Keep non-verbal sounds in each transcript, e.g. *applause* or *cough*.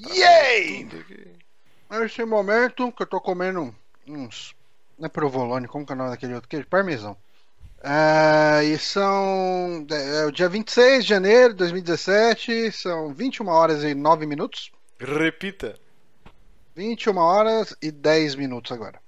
Tá Yay! Nesse momento que eu tô comendo uns. Não é provolone, como que é o nome daquele outro queijo? Parmesão. É, e são. É, o dia 26 de janeiro de 2017, são 21 horas e 9 minutos. Repita. 21 horas e 10 minutos agora.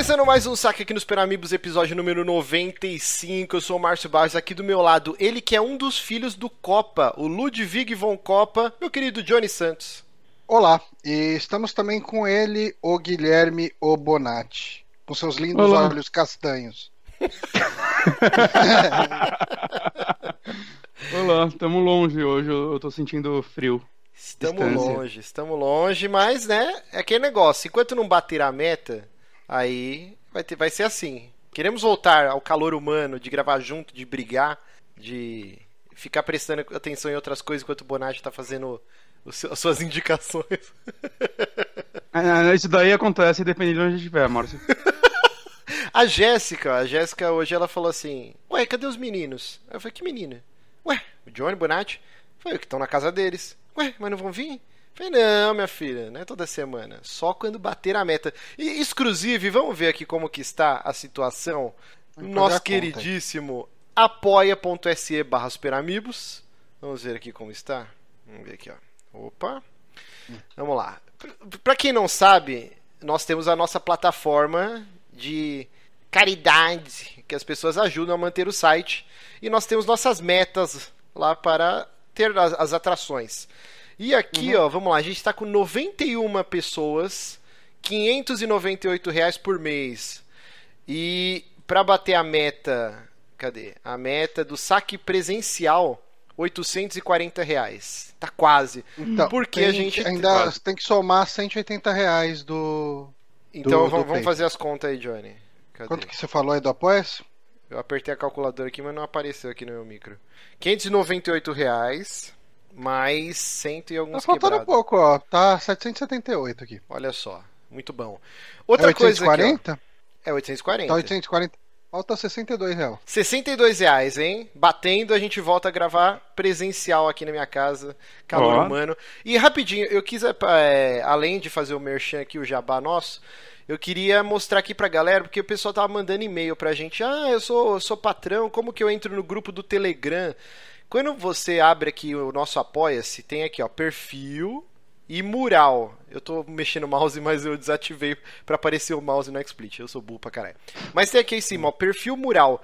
Começando mais um saque aqui nos Peramibos, episódio número 95. Eu sou o Márcio Barros, aqui do meu lado, ele que é um dos filhos do Copa, o Ludwig von Copa, meu querido Johnny Santos. Olá, e estamos também com ele, o Guilherme Obonati, com seus lindos Olá. olhos castanhos. *laughs* Olá, estamos longe hoje, eu tô sentindo frio. Estamos Distância. longe, estamos longe, mas, né, é aquele negócio, enquanto não bater a meta, aí vai, ter, vai ser assim. Queremos voltar ao calor humano, de gravar junto, de brigar, de ficar prestando atenção em outras coisas enquanto o Bonatti tá fazendo seu- as suas indicações. Ah, *laughs* Isso daí acontece dependendo de onde a gente estiver, Márcio. *laughs* A Jéssica, a Jéssica hoje ela falou assim: Ué, cadê os meninos? Eu falei: Que menina? Ué, o Johnny Bonatti? Foi que estão na casa deles. Ué, mas não vão vir? Falei, não, minha filha, não é toda semana. Só quando bater a meta. E exclusive, vamos ver aqui como que está a situação. Vamos Nosso queridíssimo apoia.se barra superamigos. Vamos ver aqui como está. Vamos ver aqui, ó. Opa. Vamos lá. Pra- Pra quem não sabe, nós temos a nossa plataforma de caridade, que as pessoas ajudam a manter o site. E nós temos nossas metas lá para ter as, as atrações. E aqui, ó, vamos lá, a gente está com 91 pessoas, 598 reais por mês. E para bater a meta, cadê? A meta do saque presencial, 840 reais. Tá quase. Então, Porque a gente ainda tem que somar 180 reais do. Então do vamos, vamos Pay. fazer as contas aí, Johnny. Cadê? Quanto que você falou aí do Apoia-se? Eu apertei a calculadora aqui, mas não apareceu aqui no meu micro. 598 reais, mais 100 e Tá alguns faltando quebrados. pouco, ó. Tá 778 aqui. Olha só, muito bom. É Outra coisa aqui, 840? ó. É 840. Tá 840. Falta 62 reais. 62 reais, hein? Batendo, a gente volta a gravar presencial aqui na minha casa. Calor Ó. humano. E rapidinho, eu quis, é, além de fazer o merchan aqui, o jabá nosso, eu queria mostrar aqui pra galera, porque o pessoal tava mandando e-mail pra gente. Ah, eu sou, eu sou patrão, como que eu entro no grupo do Telegram? Quando você abre aqui o nosso Apoia-se, tem aqui, ó, perfil e mural. Eu tô mexendo o mouse, *laughs* mas eu desativei pra aparecer o mouse no XSplit. Eu sou burro pra caralho. Mas tem aqui em cima, ó, perfil mural.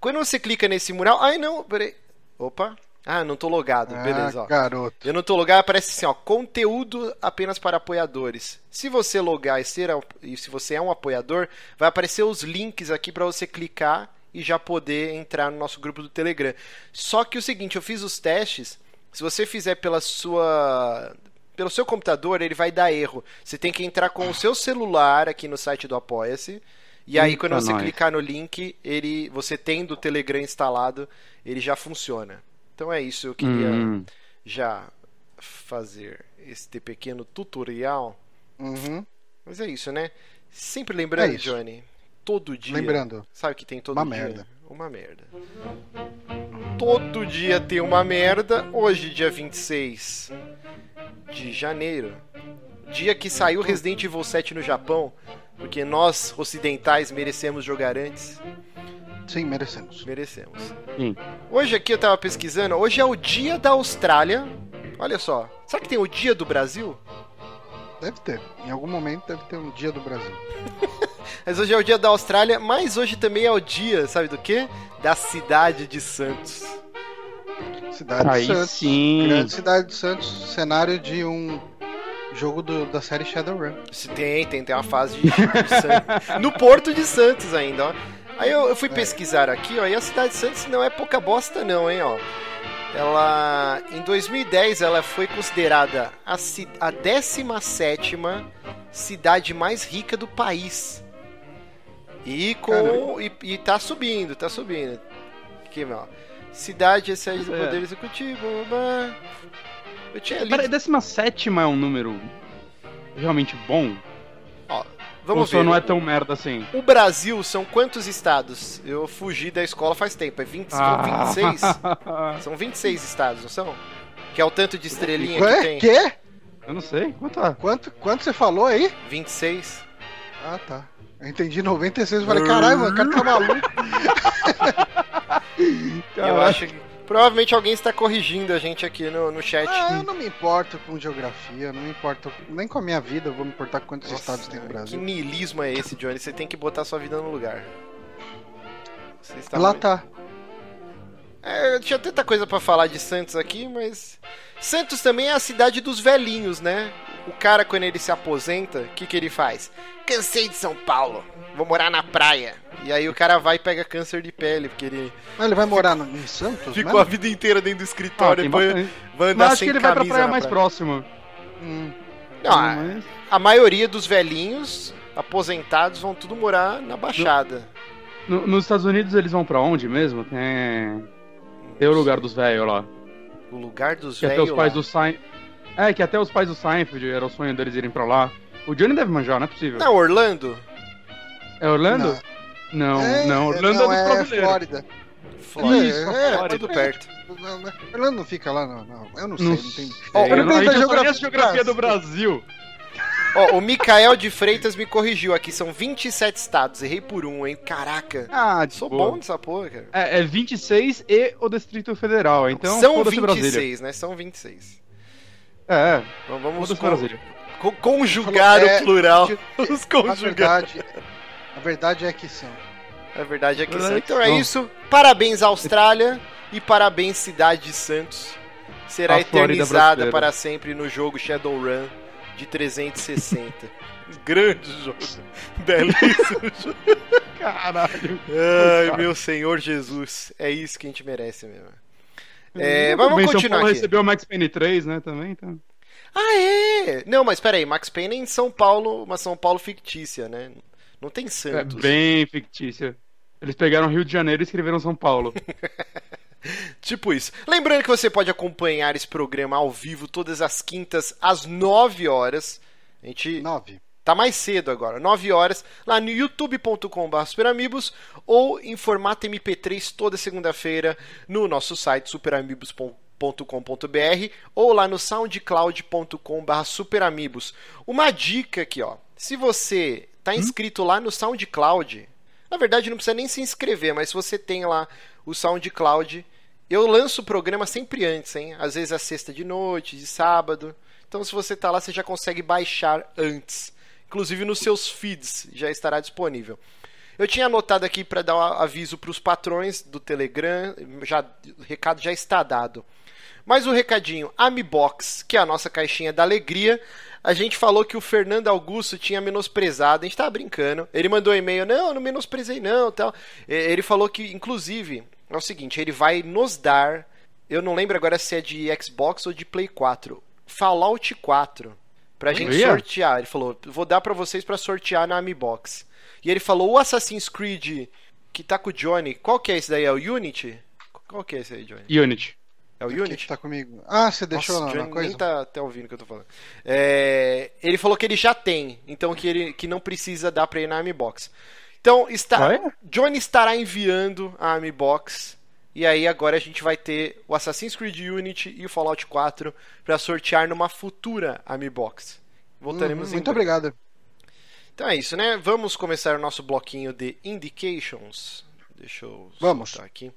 Quando você clica nesse mural. Ai, não, peraí. Opa. Ah, não tô logado. Beleza, ah, ó. garoto. Eu não tô logado, aparece assim, ó, conteúdo apenas para apoiadores. Se você logar e, ser, e se você é um apoiador, vai aparecer os links aqui para você clicar e já poder entrar no nosso grupo do Telegram. Só que o seguinte, eu fiz os testes, se você fizer pela sua pelo seu computador, ele vai dar erro. Você tem que entrar com o seu celular aqui no site do Apoia-se. E aí, Eita, quando você nós. clicar no link, ele, você tendo o Telegram instalado, ele já funciona. Então é isso, eu queria Hum. já fazer este pequeno tutorial. Uhum. Mas é isso, né? Sempre lembrando, É isso. Johnny, todo dia. Lembrando. Sabe que tem todo Uma dia? merda. Uma merda. Todo dia tem uma merda. Hoje, dia 26 de janeiro, dia que saiu Resident Evil 7 no Japão, porque nós ocidentais merecemos jogar antes. Sim, merecemos. Merecemos. Sim. Hoje aqui eu tava pesquisando, hoje é o dia da Austrália. Olha só, será que tem o dia do Brasil? Deve ter. Em algum momento deve ter um dia do Brasil. *laughs* Mas hoje é o dia da Austrália, mas hoje também é o dia, sabe do quê? Da cidade de Santos. Cidade Aí de Santos. sim. Grande cidade de Santos, cenário de um jogo do- da série Shadowrun. Se tem, tem, tem uma fase de, de Santos. *laughs* No Porto de Santos ainda, ó. Aí eu, eu fui pesquisar aqui, ó, e a cidade de Santos não é pouca bosta não, hein, ó. Ela, em 2010, ela foi considerada a, a 17ª cidade mais rica do país. E com. E, e tá subindo, tá subindo. Aqui, ó. Cidade excede do É. poder executivo. blá, blá. Eu tinha lido. Peraí, 17 é um número realmente bom? Ou vamos só ver. não é tão merda assim? O Brasil são quantos estados? Eu fugi da escola faz tempo. É 20, são 26? Ah, *laughs* São 26 estados, não são? Que é o tanto de estrelinha que Ué? tem. Quê? eu não sei. Quanto? Quanto, quanto você falou aí? 26. Ah, tá. Eu entendi 96 e falei, caralho, mano, o cara tá maluco. *laughs* Eu acho que. Provavelmente alguém está corrigindo a gente aqui no, no chat. Ah, eu não me importo com geografia, não me importo nem com a minha vida, eu vou me importar com quantos Nossa, estados tem no Que Brasil. niilismo é esse, Johnny? Você tem que botar sua vida no lugar. Você está Lá muito- tá. É, eu tinha tanta coisa pra falar de Santos aqui, mas. Santos também é a cidade dos velhinhos, né? O cara, quando ele se aposenta, o que, que ele faz? Cansei de São Paulo, vou morar na praia. E aí o cara vai e pega câncer de pele, porque ele Mas ele vai morar no, em Santos? ficou a mesmo? vida inteira dentro do Ah, escritório e vai, vai andar Mas acho sem que ele vai pra praia na mais praia. próxima. Hum. Não, a, Mas- a maioria dos velhinhos aposentados vão tudo morar na Baixada. No- nos Estados Unidos eles vão pra onde mesmo? Tem. Tem o lugar dos velhos lá. O lugar dos Que até velhos os pais lá. do Seinfeld. É, que até os pais do Seinfeld era o sonho deles irem pra lá. O Johnny deve manjar, não é possível. Não, Orlando? É Orlando? Não, É, não. Orlando não, é é brasileiros. Flórida. Flórida. Isso, é, Flórida. tudo perto. Não, não, Orlando não fica lá, não. não. Eu não sei, Não não tem. Sei, eu não a só conhece geografia geografia do Brasil. Ó, o Mikael de Freitas me corrigiu aqui, são 27 estados, errei por um, hein? Caraca. Ah, de Sou boa. bom nessa porra, cara. É, é 26 e o Distrito Federal, então São foda-se 26, Brasília. né? São 26. É, Então vamos co- conjugar Falou, é, o plural. *laughs* Os A conjugar. verdade, a verdade é que são. A verdade é que é que Então é são. isso. Parabéns, Austrália. E parabéns, Cidade de Santos. Será A eternizada para sempre no jogo Shadowrun de 360. *laughs* Grande jogo. Belíssimo *laughs* jogo. Caralho. Ai, meu Senhor Jesus. É isso que a gente merece mesmo. É, mas bem, vamos São continuar Paulo aqui. recebeu o Max Payne 3, né, também, então... Ah, é! Não, mas peraí, Max Payne é em São Paulo, uma São Paulo fictícia, né? Não tem É Santos. bem fictícia. Eles pegaram Rio de Janeiro e escreveram São Paulo. *laughs* Tipo isso. Lembrando que você pode acompanhar esse programa ao vivo todas as quintas às 9 horas. A gente Nove. tá mais cedo agora, 9 horas, lá no youtube.com.br superamigos ou em formato MP3 toda segunda-feira no nosso site superamigos.com.br ou lá no soundcloud.com.br superamigos. Uma dica aqui, ó. Se você tá inscrito lá no SoundCloud, na verdade não precisa nem se inscrever, mas se você tem lá o SoundCloud, eu lanço o programa sempre antes, hein? Às vezes às sexta de noite, de sábado. Então se você tá lá, você já consegue baixar antes. Inclusive nos seus feeds já estará disponível. Eu tinha anotado aqui para dar um aviso para os patrões do Telegram, já, o recado já está dado. Mas o recadinho, Amibox, que é a nossa caixinha da alegria, a gente falou que o Fernando Augusto tinha menosprezado, a gente tava brincando. Ele mandou um e-mail, não, eu não menosprezei não, tal. Ele falou que, inclusive, é o seguinte, ele vai nos dar, eu não lembro agora se é de Xbox ou de Play 4, Fallout 4, pra gente sortear. Ele falou, vou dar pra vocês pra sortear na Amibox. E ele falou, o Assassin's Creed que tá com o Johnny, qual que é esse daí? É o Unity? Qual que é esse aí, Johnny? Unity. É o Unity? que tá comigo? Ah, você deixou Nossa, lá o na Johnny coisa? nem tá até ouvindo o que eu tô falando. É, ele falou que ele já tem, então que ele que não precisa dar pra ir na Amibox. Então, está, Ah, é? Johnny estará enviando a Amibox. E aí agora a gente vai ter o Assassin's Creed Unity e o Fallout 4 pra sortear numa futura Amibox. Voltaremos Uhum, em Muito breve. obrigado. Então é isso, né? Vamos começar o nosso bloquinho de indications. Deixa eu Vamos. aqui.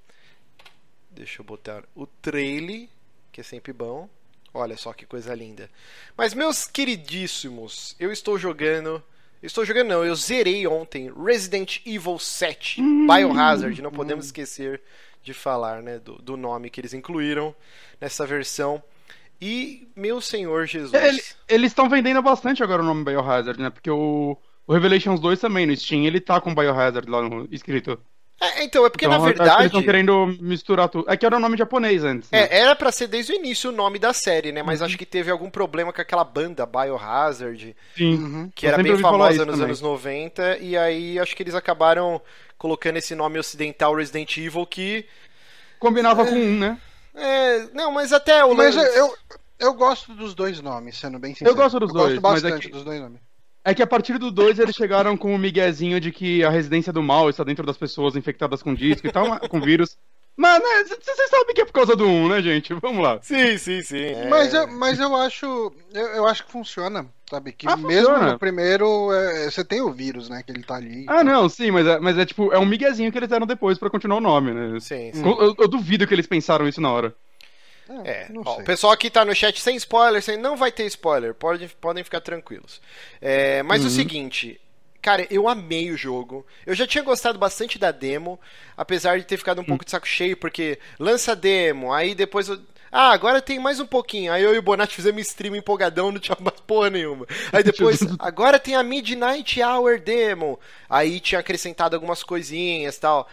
Deixa eu botar o trailer, que é sempre bom. Olha só que coisa linda. Mas meus queridíssimos, eu estou jogando, estou jogando não, eu zerei ontem Resident Evil 7 Biohazard, não podemos esquecer de falar, né, do, do nome que eles incluíram nessa versão. E meu Senhor Jesus. Ele- eles estão vendendo bastante agora o nome Biohazard, né? Porque o, o Revelations 2 também no Steam, ele tá com Biohazard lá no, escrito. É, então, é porque Então, na que verdade. eles estão querendo misturar tudo. É que era o nome japonês antes. né? É, era pra ser desde o início o nome da série, né? Uhum. Mas acho que teve algum problema com aquela banda Biohazard, Sim. Uhum. que Eu era bem famosa nos também. anos 90, e aí acho que eles acabaram colocando esse nome ocidental Resident Evil que. Combinava com um, né? É, não, mas até o Mas eu, eu gosto dos dois nomes, sendo bem sincero. Eu gosto dos dois, gosto mas é bastante que- dos dois nomes. É que a partir do 2 eles chegaram com o miguezinho de que a residência do mal está dentro das pessoas infectadas com disco e tal, com vírus. Mas, né, vocês sabem que é por causa do 1, um, né, gente? Vamos lá. Sim, sim, sim. é. Mas, eu, mas eu acho. Eu, eu acho que funciona, sabe? Que Ah, mesmo funciona. no primeiro, é, você tem o vírus, né? Que ele tá ali. Ah, não, sim, mas é, mas é tipo, é um miguezinho que eles deram depois pra continuar o nome, né? Sim, sim. Eu, eu- eu duvido que eles pensaram isso na hora. É, não ó, o pessoal aqui tá no chat sem spoiler, sem, não vai ter spoiler, pode, podem ficar tranquilos. É, mas Uhum. o seguinte, cara, eu amei o jogo. Eu já tinha gostado bastante da demo, apesar de ter ficado um Hum. pouco de saco cheio, porque lança a demo, aí depois eu. Ah, agora tem mais um pouquinho. Aí eu e o Bonatti fizemos stream empolgadão, não tinha mais *laughs* porra nenhuma. Aí depois, agora tem a Midnight Hour demo. Aí tinha acrescentado algumas coisinhas tal.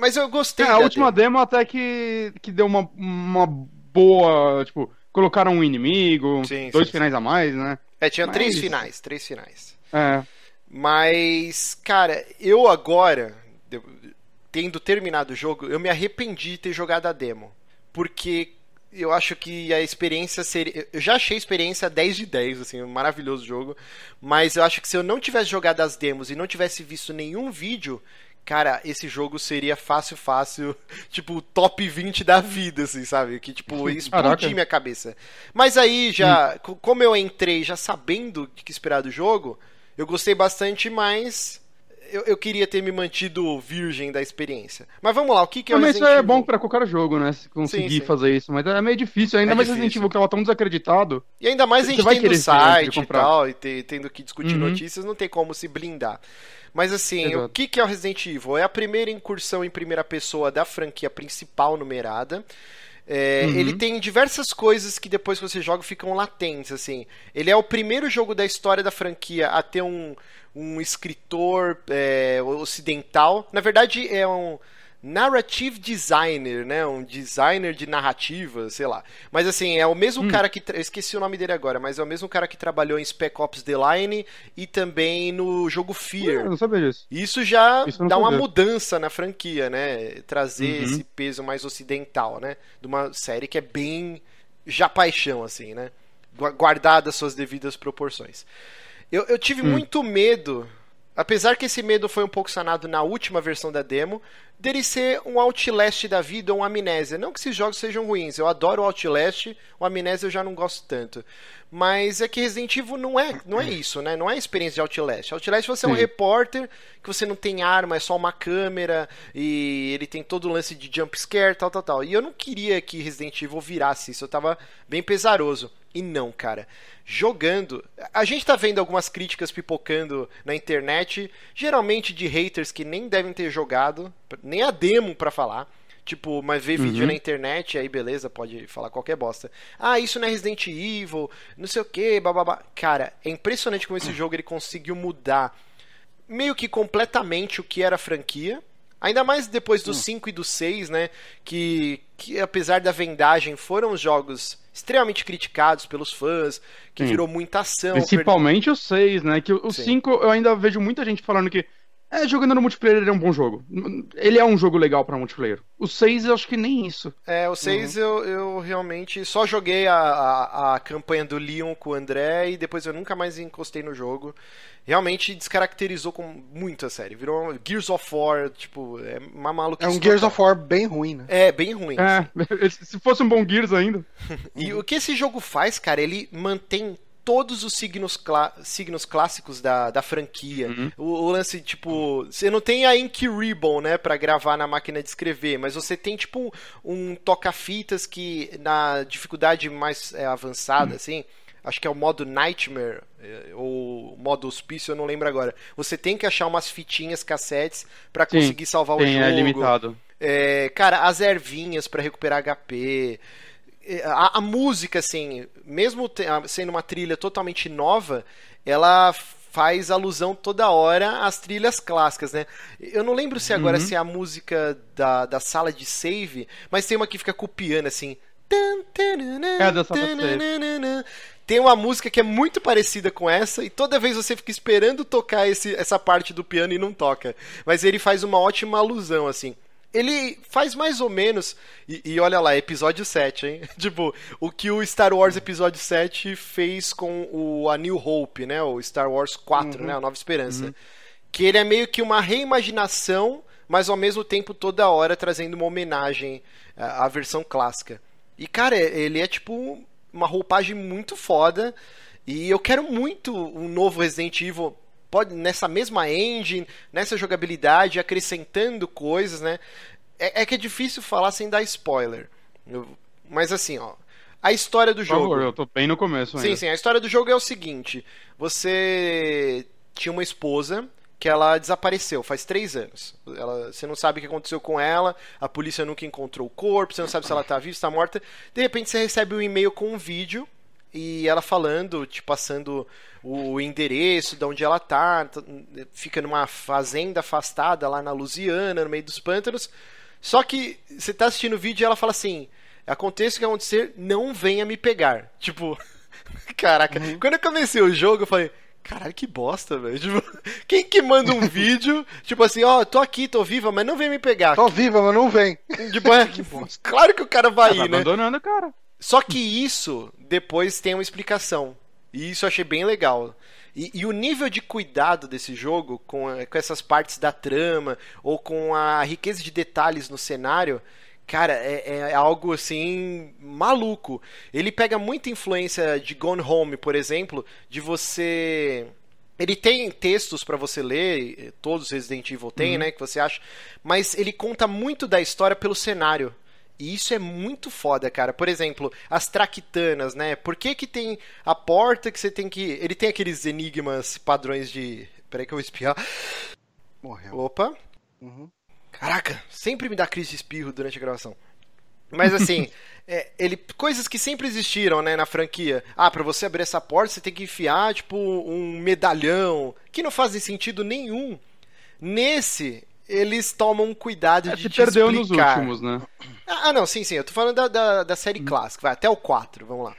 Mas eu gostei É, a última demo. demo até que, que deu uma, uma boa. Tipo, colocaram um inimigo, Sim, dois sim, finais a mais, né? É, tinha Mas- três finais, três finais. É. Mas, cara, eu agora, tendo terminado o jogo, eu me arrependi de ter jogado a demo. Porque eu acho que a experiência seria. Eu já achei a experiência 10 de 10, assim, um maravilhoso jogo. Mas eu acho que se eu não tivesse jogado as demos e não tivesse visto nenhum vídeo. Cara, esse jogo seria fácil, fácil, *laughs* tipo, top 20 da vida, assim, sabe? Que, tipo, *laughs* Caraca. minha cabeça. Mas aí, já, co- como eu entrei já sabendo o que esperar do jogo, eu gostei bastante, mas eu, eu queria ter me mantido virgem da experiência. Mas vamos lá, o que, que é o Mas isso é bom pra qualquer jogo, né? Se conseguir Sim, sim. fazer isso. Mas é meio difícil, ainda É mais. Resident Evil que tava tão desacreditado. E ainda mais a gente vai tendo site e tal, e ter- tendo que discutir Uhum. notícias, não tem como se blindar. Mas assim, Exato. o que, que é o Resident Evil? É a primeira incursão em primeira pessoa da franquia principal numerada. É, Uhum. Ele tem diversas coisas que depois que você joga ficam latentes, assim. Ele é o primeiro jogo da história da franquia a ter um, um escritor é, ocidental. Na verdade, é um narrative designer, né? Um designer de narrativa, sei lá. Mas assim, é o mesmo cara que. tra- Eu esqueci o nome dele agora, mas é o mesmo cara que trabalhou em Spec Ops The Line e também no jogo Eu Fear. não sabia disso. Isso já Isso eu dá uma mudança na franquia, né? Trazer Uhum. esse peso mais ocidental, né? De uma série que é bem já paixão, assim, né? Gua- Guardadas suas devidas proporções. Eu, eu tive Hum. muito medo, apesar que esse medo foi um pouco sanado na última versão da demo, dele ser um Outlast da vida ou um Amnésia. Não que esses jogos sejam ruins, eu adoro o Outlast, o Amnésia eu já não gosto tanto. Mas é que Resident Evil não é, não é isso, né? Não é a experiência de Outlast. Outlast você é um Sim. repórter que você não tem arma, é só uma câmera e ele tem todo o lance de jump scare, tal, tal, tal. E eu não queria que Resident Evil virasse isso, eu tava bem pesaroso. E não, cara. Jogando. A gente tá vendo algumas críticas pipocando na internet, geralmente de haters que nem devem ter jogado, nem a demo pra falar. Tipo, mas ver vídeo Uhum. na internet, aí beleza, pode falar qualquer bosta. Ah, isso não é Resident Evil, não sei o que, bababá. Cara, é impressionante como esse *clears throat* jogo ele conseguiu mudar meio que completamente o que era a franquia. Ainda mais depois do 5 e do 6, né? Que, que apesar da vendagem foram os jogos extremamente criticados pelos fãs, que Sim. virou muita ação. Principalmente o 6, né? Que o Sim. 5 eu ainda vejo muita gente falando que é, jogando no multiplayer ele é um bom jogo. Ele é um jogo legal pra multiplayer. O 6 eu acho que nem isso. É, o 6 eu, eu realmente só joguei a, a, a campanha do Leon com o André e depois eu nunca mais encostei no jogo. Realmente descaracterizou com muito a série. Virou um Gears of War, tipo, é uma maluquice. É um Gears of War bem ruim, né? É, bem ruim. É, *laughs* se fosse um bom Gears ainda. E o que esse jogo faz, cara, ele mantém todos os signos, clá- signos clássicos da, da franquia. O, o lance, tipo, você não tem a Ink Ribbon, né, pra gravar na máquina de escrever, mas você tem, tipo, um, um toca-fitas que na dificuldade mais é, avançada, assim, acho que é o modo Nightmare, é, ou modo Hospício, eu não lembro agora. Você tem que achar umas fitinhas, cassetes, pra Sim, conseguir salvar o Tem, jogo. é limitado. É, cara, as ervinhas pra recuperar HP. É, A, a música, assim, mesmo sendo uma trilha totalmente nova, ela faz alusão toda hora às trilhas clássicas, né? Eu não lembro se agora uhum. se é a música da, da sala de save, mas tem uma que fica com o piano assim. É da sala de save. Tem uma música que é muito parecida com essa, e toda vez você fica esperando tocar esse, essa parte do piano e não toca. Mas ele faz uma ótima alusão, assim ele faz mais ou menos. E, e, olha lá, episódio 7, hein? *laughs* tipo, o que o Star Wars Episódio 7 fez com o A New Hope, né? O Star Wars 4, uhum. né? A Nova Esperança. Uhum. Que ele é meio que uma reimaginação, mas ao mesmo tempo toda hora trazendo uma homenagem à, à versão clássica. E, cara, ele é tipo uma roupagem muito foda. E eu quero muito um novo Resident Evil pode nessa mesma engine, nessa jogabilidade, acrescentando coisas, né? É, é que é difícil falar sem dar spoiler. Eu, mas assim, ó. A história do jogo. Por favor, eu tô bem no começo ainda. Sim, sim. A história do jogo é o seguinte: você tinha uma esposa que ela desapareceu faz três anos. Ela, você não sabe o que aconteceu com ela, a polícia nunca encontrou o corpo, você não sabe se ela tá viva, se tá morta. De repente você recebe um e-mail com um vídeo e ela falando, te passando o endereço de onde ela tá, fica numa fazenda afastada lá na Lusiana, no meio dos pântanos. Só que você tá assistindo o vídeo e ela fala assim: aconteça o que acontecer, não venha me pegar. *laughs* Tipo, caraca, uhum. quando eu comecei o jogo, eu falei. Caralho, que bosta, velho. *laughs* Tipo, quem que manda um vídeo, tipo assim, ó, oh, tô aqui, tô viva, mas não vem me pegar. Tô viva, mas não vem. Tipo, é, *laughs* claro que o cara vai tá ir, né? abandonando o cara. Só que isso depois tem uma explicação. E isso eu achei bem legal. E, e, o nível de cuidado desse jogo, com, com essas partes da trama, ou com a riqueza de detalhes no cenário, cara, é, é, algo assim maluco. Ele pega muita influência de Gone Home, por exemplo, de você. Ele tem textos para você ler, todos Resident Evil tem, uhum. né, que você acha, mas ele conta muito da história pelo cenário. E isso é muito foda, cara. Por exemplo, as traquitanas, né? Por que que tem a porta que você tem que... Ele tem aqueles enigmas padrões de... Peraí que eu vou espiar. Morreu. Opa. Uhum. Caraca, sempre me dá crise de espirro durante a gravação. Mas assim, *laughs* é, ele coisas que sempre existiram, né, na franquia. Ah, para você abrir essa porta, você tem que enfiar tipo um medalhão, que não fazem sentido nenhum. Nesse, eles tomam cuidado é, de te perdeu explicar. nos últimos, né? Ah, não, sim, sim. Eu tô falando da, da, da série hum. clássica, vai até o 4, vamos lá.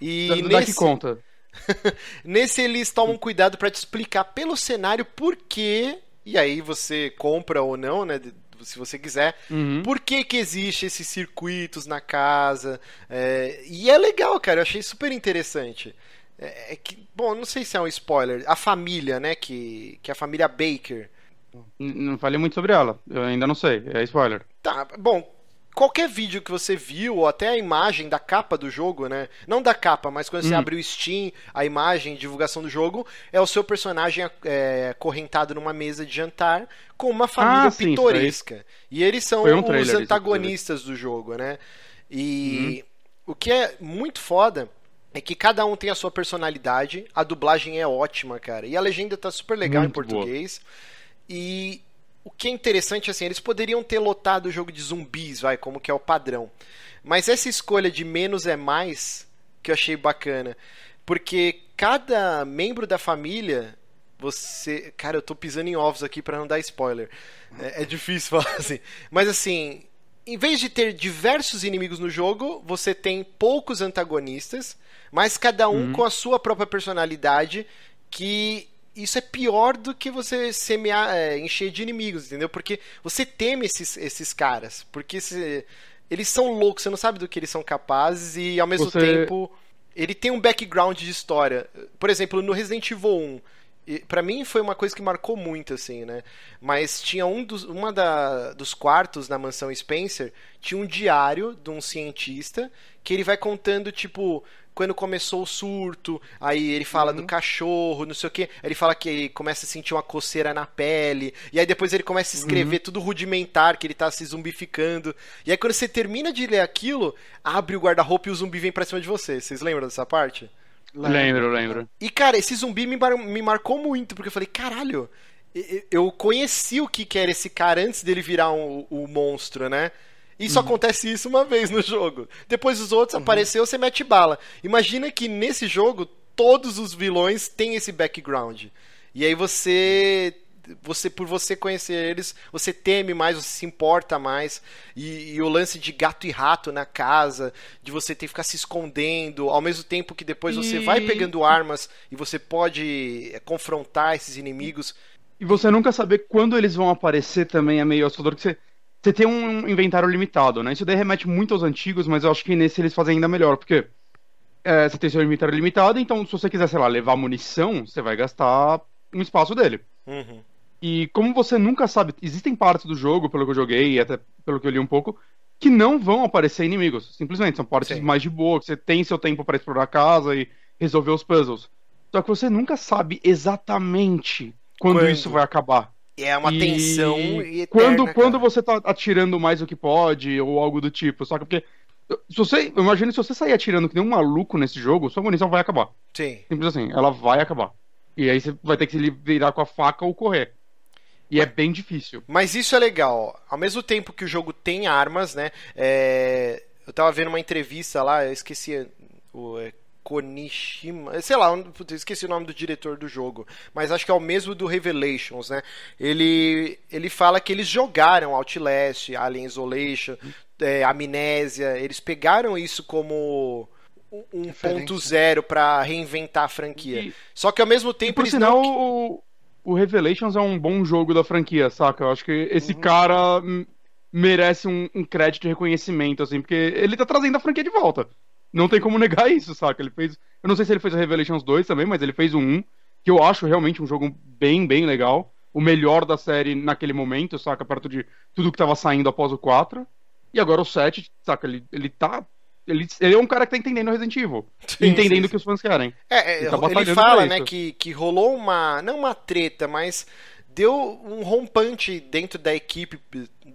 E da, nesse... que conta. *laughs* nesse eles tomam cuidado para te explicar pelo cenário por quê, e aí você compra ou não, né? Se você quiser, uhum. por que que existe esses circuitos na casa. É... e é legal, cara, eu achei super interessante. É, é que, bom, não sei se é um spoiler. A família, né? Que, que é a família Baker não falei muito sobre ela. Eu ainda não sei. É spoiler. Tá, bom. Qualquer vídeo que você viu, ou até a imagem da capa do jogo, né? Não da capa, mas quando você hum. abre o Steam, a imagem, divulgação do jogo, é o seu personagem é, correntado numa mesa de jantar com uma família ah, pitoresca. Sim, e eles são um os antagonistas do jogo, né? E hum. o que é muito foda é que cada um tem a sua personalidade, a dublagem é ótima, cara. E a legenda tá super legal muito em português. Boa. E o que é interessante, assim, eles poderiam ter lotado o jogo de zumbis, vai, como que é o padrão. Mas essa escolha de menos é mais, que eu achei bacana. Porque cada membro da família, você. Cara, eu tô pisando em ovos aqui para não dar spoiler. É, é difícil *laughs* falar assim. Mas assim, em vez de ter diversos inimigos no jogo, você tem poucos antagonistas, mas cada um uhum. com a sua própria personalidade que isso é pior do que você semear, é, encher de inimigos, entendeu? Porque você teme esses, esses caras. Porque se, eles são loucos, você não sabe do que eles são capazes e ao mesmo você... tempo ele tem um background de história. Por exemplo, no Resident Evil 1, para mim foi uma coisa que marcou muito assim, né? Mas tinha um dos uma da, dos quartos na mansão Spencer, tinha um diário de um cientista que ele vai contando tipo quando começou o surto, aí ele fala uhum. do cachorro, não sei o que, ele fala que ele começa a sentir uma coceira na pele, e aí depois ele começa a escrever uhum. tudo rudimentar, que ele tá se zumbificando. E aí quando você termina de ler aquilo, abre o guarda-roupa e o zumbi vem pra cima de você. Vocês lembram dessa parte? Lembro, lembro. E cara, esse zumbi me, mar me marcou muito, porque eu falei, caralho, eu conheci o que era esse cara antes dele virar um, o um monstro, né? E só uhum. acontece isso uma vez no jogo. Depois os outros uhum. apareceu, você mete bala. Imagina que nesse jogo todos os vilões têm esse background. E aí você você por você conhecer eles, você teme mais, você se importa mais. E, e, o lance de gato e rato na casa, de você ter que ficar se escondendo, ao mesmo tempo que depois e... você vai pegando armas e você pode é, confrontar esses inimigos. E você nunca saber quando eles vão aparecer também é meio assustador, que você, você tem um inventário limitado, né? Isso daí remete muito aos antigos, mas eu acho que nesse eles fazem ainda melhor, porque é, você tem seu inventário limitado, então se você quiser, sei lá, levar munição, você vai gastar um espaço dele. Uhum. E como você nunca sabe, existem partes do jogo, pelo que eu joguei e até pelo que eu li um pouco, que não vão aparecer inimigos. Simplesmente, são partes Sim. mais de boa, que você tem seu tempo para explorar a casa e resolver os puzzles. Só que você nunca sabe exatamente quando, quando? isso vai acabar. É uma e... tensão eterna, quando, quando você tá atirando mais do que pode, ou algo do tipo. Só que porque. Se você. Imagina se você sair atirando que nem um maluco nesse jogo, sua munição vai acabar. Sim. Simples assim, ela vai acabar. E aí você vai ter que se virar com a faca ou correr. E é bem difícil. Mas isso é legal. Ao mesmo tempo que o jogo tem armas, né? É... Eu tava vendo uma entrevista lá, eu esqueci o é, Konishima, sei lá, esqueci o nome do diretor do jogo, mas acho que é o mesmo do Revelations, né? Ele, ele fala que eles jogaram Outlast, Alien Isolation, é, Amnésia, eles pegaram isso como um ponto zero para reinventar a franquia. E, Só que ao mesmo tempo e por sinal, não o Revelations é um bom jogo da franquia, saca? Eu acho que esse uhum. cara merece um, um, crédito de reconhecimento, assim, porque ele tá trazendo a franquia de volta. Não tem como negar *laughs* isso, saca? Ele fez. Eu não sei se ele fez o Revelations 2 também, mas ele fez o 1, que eu acho realmente um jogo bem, bem legal. O melhor da série naquele momento, saca? Perto de tudo que tava saindo após o 4. E agora o 7, saca? Ele, ele tá ele, ele, é um cara que tá entendendo Resident Evil. *laughs* Sim, entendendo o que os fãs querem. É, é ele, tá ele fala, né, que, que rolou uma. Não uma treta, mas deu um rompante dentro da equipe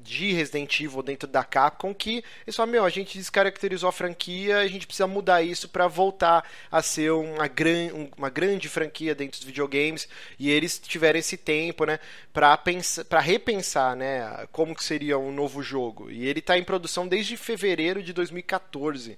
de Resident Evil dentro da Capcom que eles falaram, meu, a gente descaracterizou a franquia, a gente precisa mudar isso para voltar a ser uma, gran, uma grande franquia dentro dos videogames e eles tiveram esse tempo, né, para pensar, para repensar, né, como que seria um novo jogo. E ele está em produção desde fevereiro de 2014,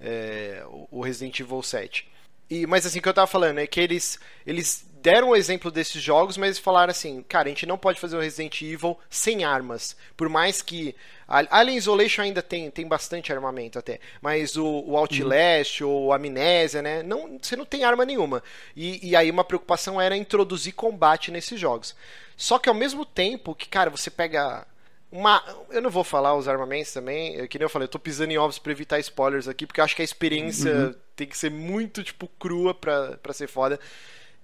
é, o Resident Evil 7. E, mas assim, o que eu tava falando é que eles, eles deram o exemplo desses jogos, mas falaram assim, cara, a gente não pode fazer o Resident Evil sem armas. Por mais que. Alien Isolation ainda tem, tem bastante armamento até. Mas o, o Outlast uhum. ou Amnésia, né? Não, você não tem arma nenhuma. E, e aí uma preocupação era introduzir combate nesses jogos. Só que ao mesmo tempo que, cara, você pega uma, eu não vou falar os armamentos também, que nem eu falei, eu tô pisando em ovos para evitar spoilers aqui, porque eu acho que a experiência uhum. tem que ser muito, tipo, crua pra, pra ser foda.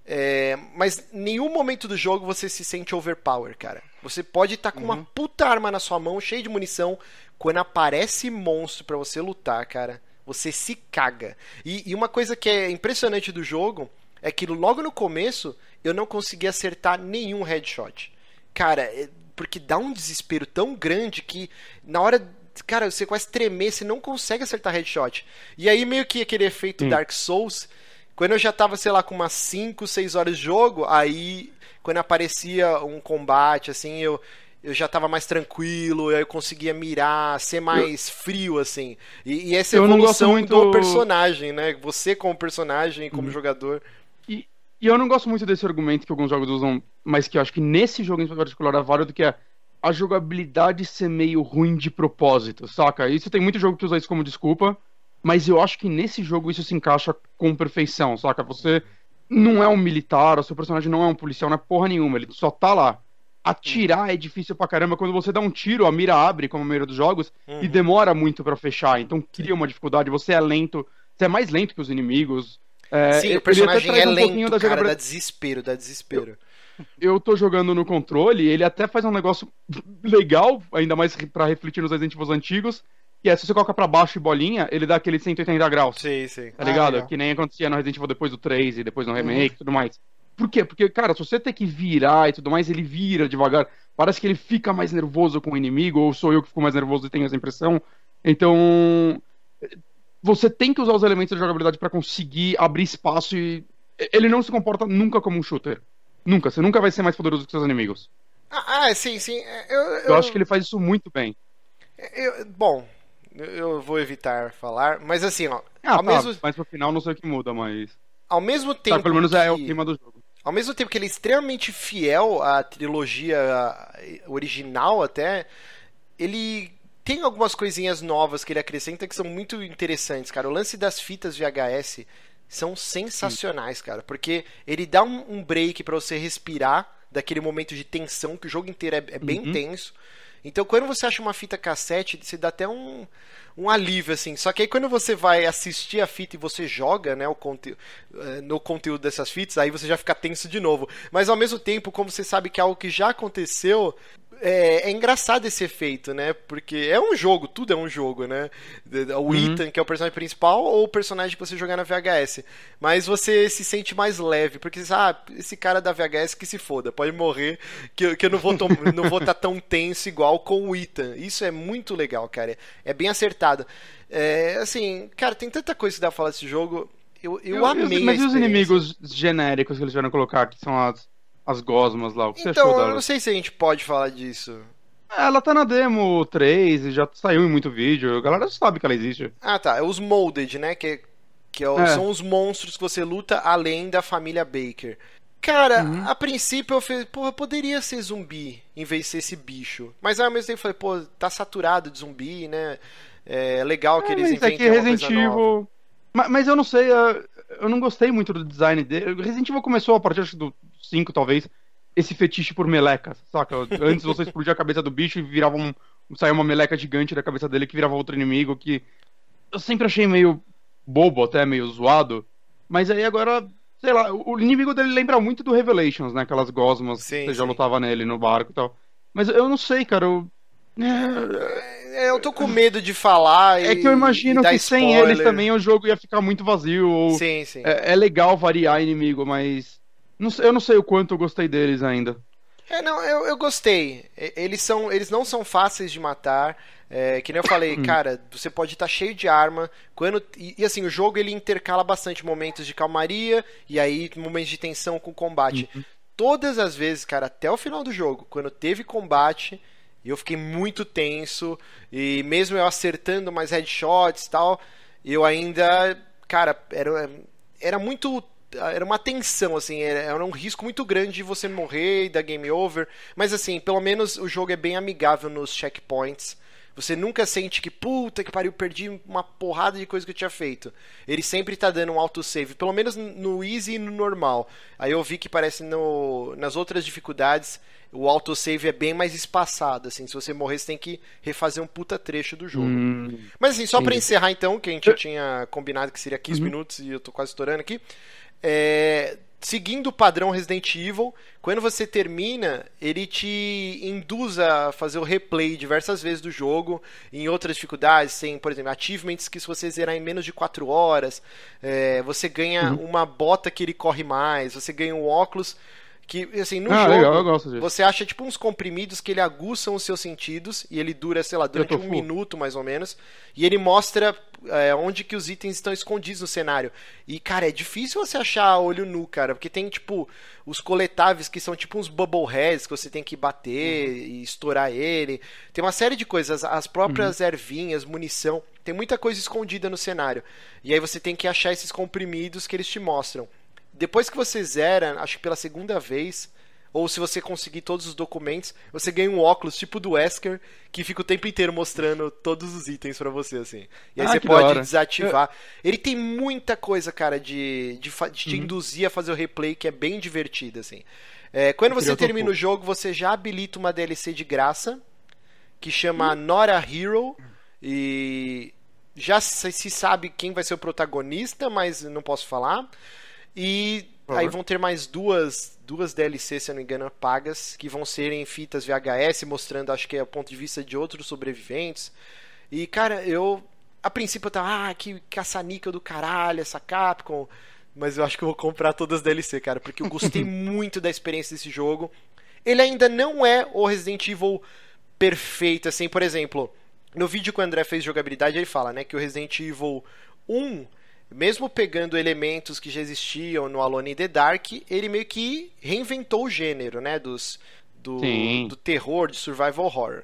É, mas nenhum momento do jogo você se sente overpower, cara. Você pode estar tá com uhum. uma puta arma na sua mão, cheia de munição. Quando aparece monstro para você lutar, cara, você se caga. E, e, uma coisa que é impressionante do jogo é que logo no começo eu não consegui acertar nenhum headshot. Cara, é, porque dá um desespero tão grande que na hora cara, você quase tremer, você não consegue acertar headshot. E aí meio que aquele efeito hum. Dark Souls quando eu já tava, sei lá, com umas 5, 6 horas de jogo, aí quando aparecia um combate, assim, eu, eu já tava mais tranquilo, eu conseguia mirar, ser mais eu... frio, assim. E, e essa eu evolução muito... do personagem, né? Você como personagem como uhum. jogador. E, eu não gosto muito desse argumento que alguns jogos usam, mas que eu acho que nesse jogo em particular é válido, que é a jogabilidade ser meio ruim de propósito, saca? Isso tem muito jogo que usa isso como desculpa. Mas eu acho que nesse jogo isso se encaixa com perfeição, saca? Você não é um militar, o seu personagem não é um policial, não é porra nenhuma, ele só tá lá. Atirar é difícil pra caramba. Quando você dá um tiro, a mira abre, como a maioria dos jogos, uhum. e demora muito para fechar. Então cria uma dificuldade. Você é lento, você é mais lento que os inimigos. É, Sim, o personagem é um lento, da cara, dá desespero, dá desespero. Eu, eu tô jogando no controle, ele até faz um negócio *laughs* legal, ainda mais para refletir nos Resident Evil antigos, e aí, se você coloca pra baixo e bolinha, ele dá aquele 180 graus. Sim, sim. Tá ligado? Ah, que nem acontecia no Resident Evil depois do 3 e depois no remake e uhum. tudo mais. Por quê? Porque, cara, se você tem que virar e tudo mais, ele vira devagar. Parece que ele fica mais nervoso com o inimigo, ou sou eu que fico mais nervoso e tenho essa impressão. Então. Você tem que usar os elementos da jogabilidade para conseguir abrir espaço e. Ele não se comporta nunca como um shooter. Nunca. Você nunca vai ser mais poderoso que seus inimigos. Ah, ah sim, sim. Eu, eu... eu acho que ele faz isso muito bem. Eu, bom, eu vou evitar falar, mas assim, ó. Ah, ao tá, mesmo... mas no final não sei o que muda, mas. Ao mesmo tempo. Tá, pelo menos que... é o clima do jogo. ao mesmo tempo que ele é extremamente fiel à trilogia original até, ele tem algumas coisinhas novas que ele acrescenta que são muito interessantes, cara. O lance das fitas VHS são sensacionais, Sim. cara, porque ele dá um, um break para você respirar daquele momento de tensão que o jogo inteiro é, é bem uhum. tenso. Então, quando você acha uma fita cassete, você dá até um, um alívio, assim. Só que aí, quando você vai assistir a fita e você joga né, o conte eh, no conteúdo dessas fitas, aí você já fica tenso de novo. Mas, ao mesmo tempo, como você sabe que é algo que já aconteceu, é, é, engraçado esse efeito, né? Porque é um jogo, tudo é um jogo, né? O uhum. Ethan, que é o personagem principal, ou o personagem que você jogar na VHS. Mas você se sente mais leve, porque ah, esse cara da VHS que se foda, pode morrer, que, que eu não vou não vou estar tá tão tenso igual com o Ethan. Isso é muito legal, cara. É bem acertado. É, assim, cara, tem tanta coisa que dá pra falar desse jogo. Eu, eu, eu amei. Mas e os inimigos genéricos que eles vieram colocar, que são as as gosmas lá. O que então, você achou dela? eu não sei se a gente pode falar disso. É, ela tá na demo 3 e já saiu em muito vídeo. A galera sabe que ela existe. Ah, tá. É os Molded, né? Que, que é, é. são os monstros que você luta além da família Baker. Cara, uhum. a princípio eu falei, porra, poderia ser zumbi em vez de ser esse bicho. Mas ao mesmo tempo eu falei, pô, tá saturado de zumbi, né? É legal que é, eles inventem é Resident Evil... Mas, mas, eu não sei, eu não gostei muito do design dele. Resident Evil começou a partir do 5, talvez, esse fetiche por melecas, saca? Antes você explodia a cabeça do bicho e virava um. saia uma meleca gigante da cabeça dele que virava outro inimigo, que eu sempre achei meio bobo, até meio zoado. Mas aí agora, sei lá, o inimigo dele lembra muito do Revelations, né? Aquelas gosmas sim, que você sim. já lutava nele no barco e tal. Mas eu não sei, cara, eu. É, eu tô com medo de falar. É que eu imagino que sem eles também o jogo ia ficar muito vazio. Ou... Sim, sim. É, é legal variar inimigo, mas não, eu não sei o quanto eu gostei deles ainda. É, não, eu, eu gostei. Eles, são, eles não são fáceis de matar. É, que nem eu falei, hum. cara, você pode estar tá cheio de arma. Quando, e, e, assim, o jogo ele intercala bastante momentos de calmaria e aí momentos de tensão com combate. Uhum. Todas as vezes, cara, até o final do jogo, quando teve combate, eu fiquei muito tenso. E mesmo eu acertando mais headshots e tal, eu ainda. Cara, era, era muito era uma tensão, assim, era um risco muito grande de você morrer e dar game over. Mas assim, pelo menos o jogo é bem amigável nos checkpoints. Você nunca sente que, puta que pariu, perdi uma porrada de coisa que eu tinha feito. Ele sempre tá dando um autosave, pelo menos no easy e no normal. Aí eu vi que parece no, nas outras dificuldades o autosave é bem mais espaçado, assim. Se você morrer, você tem que refazer um puta trecho do jogo. Hum, Mas assim, só para encerrar então, que a gente já tinha combinado que seria 15 uhum. minutos e eu tô quase estourando aqui. É, seguindo o padrão Resident Evil, quando você termina, ele te induz a fazer o replay diversas vezes do jogo, em outras dificuldades, tem, por exemplo, achievements que se você zerar em menos de 4 horas, é, você ganha uhum. uma bota que ele corre mais, você ganha um óculos que, assim, no ah, jogo, legal, você acha tipo uns comprimidos que ele aguçam os seus sentidos e ele dura, sei lá, durante um full. minuto mais ou menos. E ele mostra é, onde que os itens estão escondidos no cenário. E, cara, é difícil você achar olho nu, cara, porque tem, tipo, os coletáveis que são tipo uns bubble heads que você tem que bater uhum. e estourar ele. Tem uma série de coisas, as próprias uhum. ervinhas, munição. Tem muita coisa escondida no cenário. E aí você tem que achar esses comprimidos que eles te mostram. Depois que você zera, acho que pela segunda vez, ou se você conseguir todos os documentos, você ganha um óculos tipo do Wesker que fica o tempo inteiro mostrando todos os itens para você, assim. E aí ah, você pode desativar. Eu... Ele tem muita coisa, cara, de, de, de te uhum. induzir a fazer o replay que é bem divertido, assim. É, quando você termina o jogo, você já habilita uma DLC de graça que chama uhum. Nora Hero e já se sabe quem vai ser o protagonista, mas não posso falar. E uhum. aí vão ter mais duas, duas DLCs, se eu não me engano, pagas, que vão ser em fitas VHS, mostrando, acho que é o ponto de vista de outros sobreviventes. E, cara, eu. A princípio eu tava, ah, que caçanica do caralho, essa Capcom. Mas eu acho que eu vou comprar todas as DLC, cara, porque eu gostei *laughs* muito da experiência desse jogo. Ele ainda não é o Resident Evil perfeito, assim, por exemplo, no vídeo que o André fez jogabilidade, ele fala, né, que o Resident Evil 1 mesmo pegando elementos que já existiam no Alone in the Dark, ele meio que reinventou o gênero, né? Dos, do, do terror, de survival horror.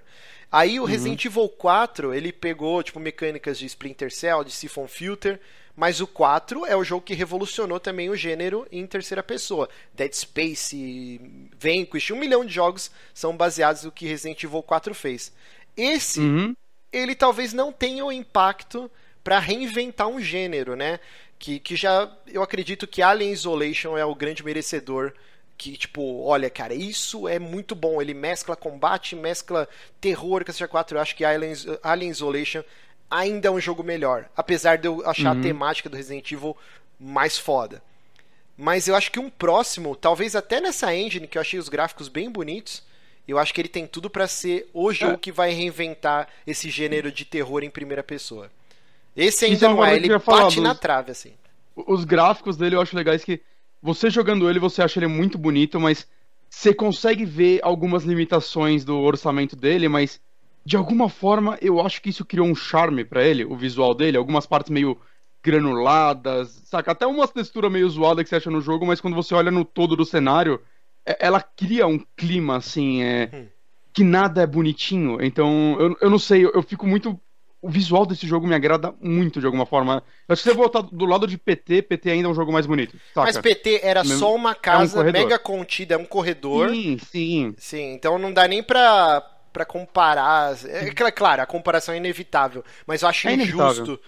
Aí o uhum. Resident Evil 4, ele pegou tipo mecânicas de Splinter Cell, de Siphon Filter, mas o 4 é o jogo que revolucionou também o gênero em terceira pessoa. Dead Space, Vanquish, um milhão de jogos são baseados no que Resident Evil 4 fez. Esse, uhum. ele talvez não tenha o impacto para reinventar um gênero, né? Que, que já, eu acredito que Alien Isolation é o grande merecedor que, tipo, olha, cara, isso é muito bom. Ele mescla combate, mescla terror com esse 4. Eu acho que Alien, Alien Isolation ainda é um jogo melhor. Apesar de eu achar uhum. a temática do Resident Evil mais foda. Mas eu acho que um próximo, talvez até nessa engine, que eu achei os gráficos bem bonitos, eu acho que ele tem tudo para ser o jogo é. que vai reinventar esse gênero de terror em primeira pessoa. Esse ainda não é, ele bate na trave, assim. Os gráficos dele eu acho legais que você jogando ele, você acha ele muito bonito, mas você consegue ver algumas limitações do orçamento dele, mas de alguma forma eu acho que isso criou um charme para ele, o visual dele, algumas partes meio granuladas, saca? Até uma textura meio zoada que você acha no jogo, mas quando você olha no todo do cenário, é, ela cria um clima assim, é, hum. que nada é bonitinho. Então, eu, eu não sei, eu, eu fico muito o visual desse jogo me agrada muito de alguma forma. Acho que você voltar do lado de PT, PT ainda é um jogo mais bonito. Saca? Mas PT era só uma casa é um mega contida, é um corredor. Sim, sim. Sim, então não dá nem pra, pra comparar. É, é claro, a comparação é inevitável, mas eu acho é injusto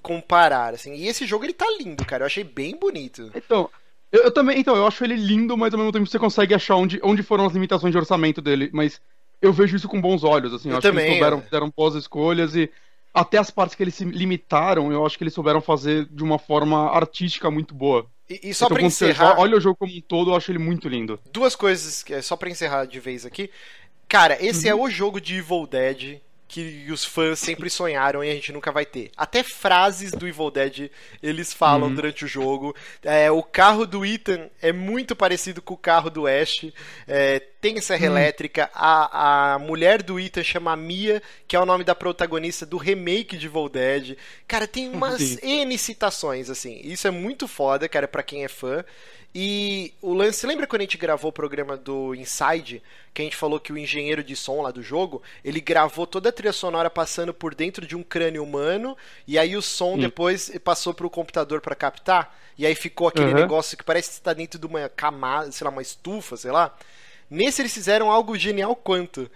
comparar, assim. E esse jogo ele tá lindo, cara. Eu achei bem bonito. Então, eu, eu, também, então, eu acho ele lindo, mas ao mesmo tempo você consegue achar onde, onde foram as limitações de orçamento dele, mas eu vejo isso com bons olhos, assim. Eu, eu acho também, que eles souberam, é. fizeram boas escolhas e até as partes que eles se limitaram, eu acho que eles souberam fazer de uma forma artística muito boa. E, e só então, pra encerrar. olha o jogo como um todo, eu acho ele muito lindo. Duas coisas, só pra encerrar de vez aqui. Cara, esse é uhum. é o jogo de Evil Dead que os fãs sempre sonharam e a gente nunca vai ter. Até frases do Evil Dead eles falam uhum. durante o jogo. É, o carro do Ethan é muito parecido com o carro do Ash. É, tem serra uhum. elétrica. A, a mulher do Ethan chama Mia, que é o nome da protagonista do remake de Evil Dead. Cara, tem umas *laughs* Sim. N citações, assim. Isso é muito foda, cara, pra quem é fã. E o lance, lembra quando a gente gravou o programa do Inside, que a gente falou que o engenheiro de som lá do jogo, ele gravou toda a trilha sonora passando por dentro de um crânio humano, e aí o som Sim. depois passou para o computador para captar, e aí ficou aquele uhum. negócio que parece que está dentro de uma camada, sei lá, uma estufa, sei lá. Nesse eles fizeram algo genial quanto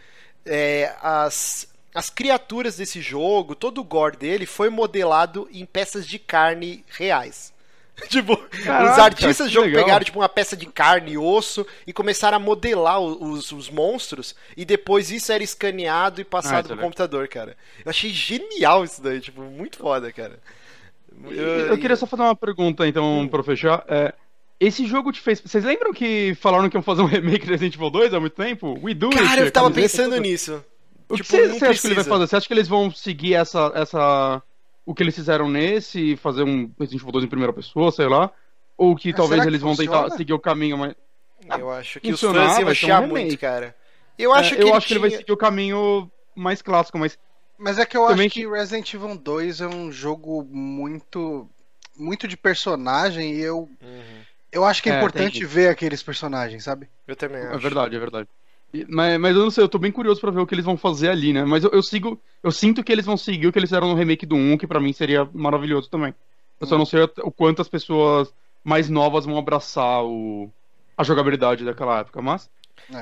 é, as as criaturas desse jogo, todo o gore dele foi modelado em peças de carne reais. *laughs* tipo, Caraca, os artistas do jogo legal. pegaram tipo, uma peça de carne e osso e começaram a modelar os, os monstros e depois isso era escaneado e passado ah, pro computador, cara. Eu achei genial isso daí, tipo, muito foda, cara. Eu, eu queria só fazer uma pergunta, então, hum. pra fechar. É, esse jogo te fez. Vocês lembram que falaram que iam fazer um *laughs* remake de Resident Evil 2 há muito tempo? We do Cara, eu tava pensando nisso. O tipo, que você, você acha que ele vai fazer? Você acha que eles vão seguir essa, essa o que eles fizeram nesse e fazer um Resident Evil 2 em primeira pessoa, sei lá. Ou que ah, talvez eles vão funciona? tentar seguir o caminho mais. Eu acho que os fãs iam achar um muito, cara. Eu acho é, que, eu ele, acho que ele vai seguir o caminho mais clássico, mas. Mas é que eu Também acho que Resident Evil 2 é um jogo muito. muito de personagem e eu. Uhum. Eu acho que é, é importante ver aqueles personagens, sabe? Eu também é acho. É verdade, é verdade. Mas, mas eu não sei, eu tô bem curioso pra ver o que eles vão fazer ali, né? Mas eu, eu sigo. Eu sinto que eles vão seguir o que eles fizeram no remake do 1, que para mim seria maravilhoso também. Eu só não sei o quanto as pessoas mais novas vão abraçar o, a jogabilidade daquela época, mas.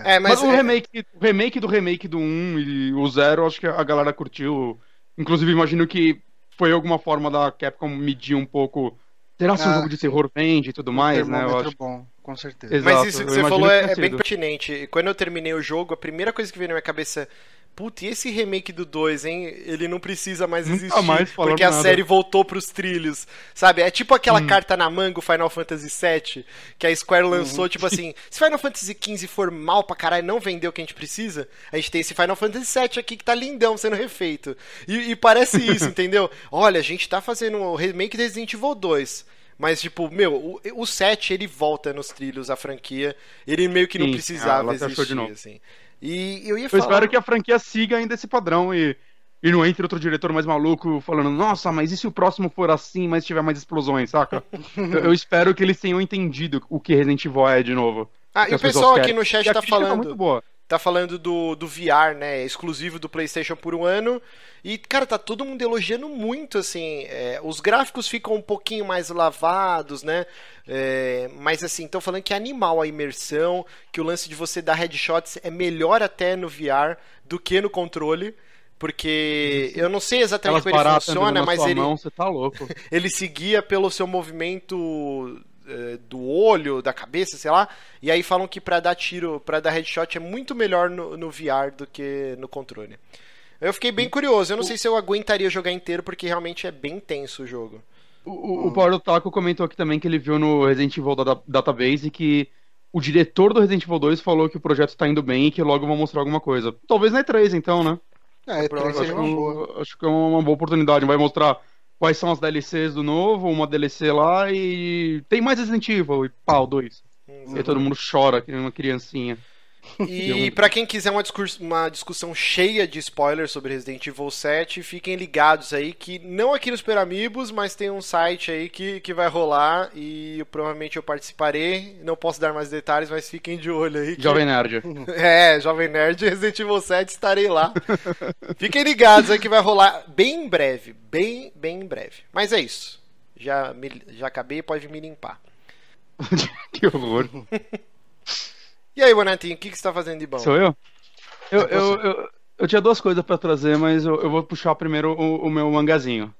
É, mas, mas o, é... remake, o remake do remake do 1 e o 0, acho que a galera curtiu. Inclusive, imagino que foi alguma forma da Capcom medir um pouco. Será que ah, um jogo de terror vende e tudo mais, né? Eu acho. bom com certeza. Exato, Mas isso que você falou é, é, bem pertinente. Quando eu terminei o jogo, a primeira coisa que veio na minha cabeça. Putz, e esse remake do 2, hein? Ele não precisa mais existir. Mais porque a nada. série voltou pros trilhos. Sabe? É tipo aquela hum. carta na manga, o Final Fantasy VII, que a Square lançou, hum. tipo assim: *laughs* se Final Fantasy XV for mal pra caralho não vendeu o que a gente precisa, a gente tem esse Final Fantasy VII aqui que tá lindão sendo refeito. E, e parece *laughs* isso, entendeu? Olha, a gente tá fazendo o remake de Resident Evil 2. Mas, tipo, meu, o, o 7 ele volta nos trilhos, a franquia. Ele meio que não Sim, precisava ah, existir, assim. E eu ia eu falar... espero que a franquia siga ainda esse padrão e, e não entre outro diretor mais maluco falando, nossa, mas e se o próximo for assim, mas tiver mais explosões, saca? *laughs* eu, eu, espero que eles tenham entendido o que Resident Evil é de novo. Ah, e o pessoal aqui no chat tá, tá falando. Tá tá falando do, do VR, né? Exclusivo do PlayStation por um ano. E, cara, tá todo mundo elogiando muito, assim. É, os gráficos ficam um pouquinho mais lavados, né? É, mas, assim, estão falando que é animal a imersão, que o lance de você dar headshots é melhor até no VR do que no controle. Porque eu não sei exatamente como ele funciona, mas ele. Mão, tá louco. *laughs* ele seguia pelo seu movimento é, do olho, da cabeça, sei lá. E aí falam que para dar tiro, para dar headshot é muito melhor no, no VR do que no controle. Eu fiquei bem curioso. Eu não sei se eu aguentaria jogar inteiro porque realmente é bem tenso o jogo. O, o Paulo Taco comentou aqui também que ele viu no Resident Evil da Database que o diretor do Resident Evil 2 falou que o projeto está indo bem e que logo vão mostrar alguma coisa. Talvez na E3 então, né? É, E3 acho, seria uma boa. acho que é uma boa oportunidade. Vai mostrar quais são as DLCs do novo, uma DLC lá e tem mais Resident Evil e pau, dois. E aí todo mundo chora, que uma criancinha. E para quem quiser uma, uma discussão cheia de spoilers sobre Resident Evil 7, fiquem ligados aí que não aqui nos Peramibos, mas tem um site aí que, que vai rolar e provavelmente eu participarei. Não posso dar mais detalhes, mas fiquem de olho aí. que- Jovem Nerd. *laughs* É, Jovem Nerd Resident Evil 7 estarei lá. Fiquem ligados aí que vai rolar bem em breve, bem, bem em breve. Mas é isso. Já, me- já acabei, pode me limpar. *laughs* que horror. *laughs* E aí, Bonatinho, o que, que você tá fazendo de bom? Sou eu? Eu, eu, eu, eu tinha duas coisas pra trazer, mas eu, eu vou puxar primeiro o, o meu mangazinho.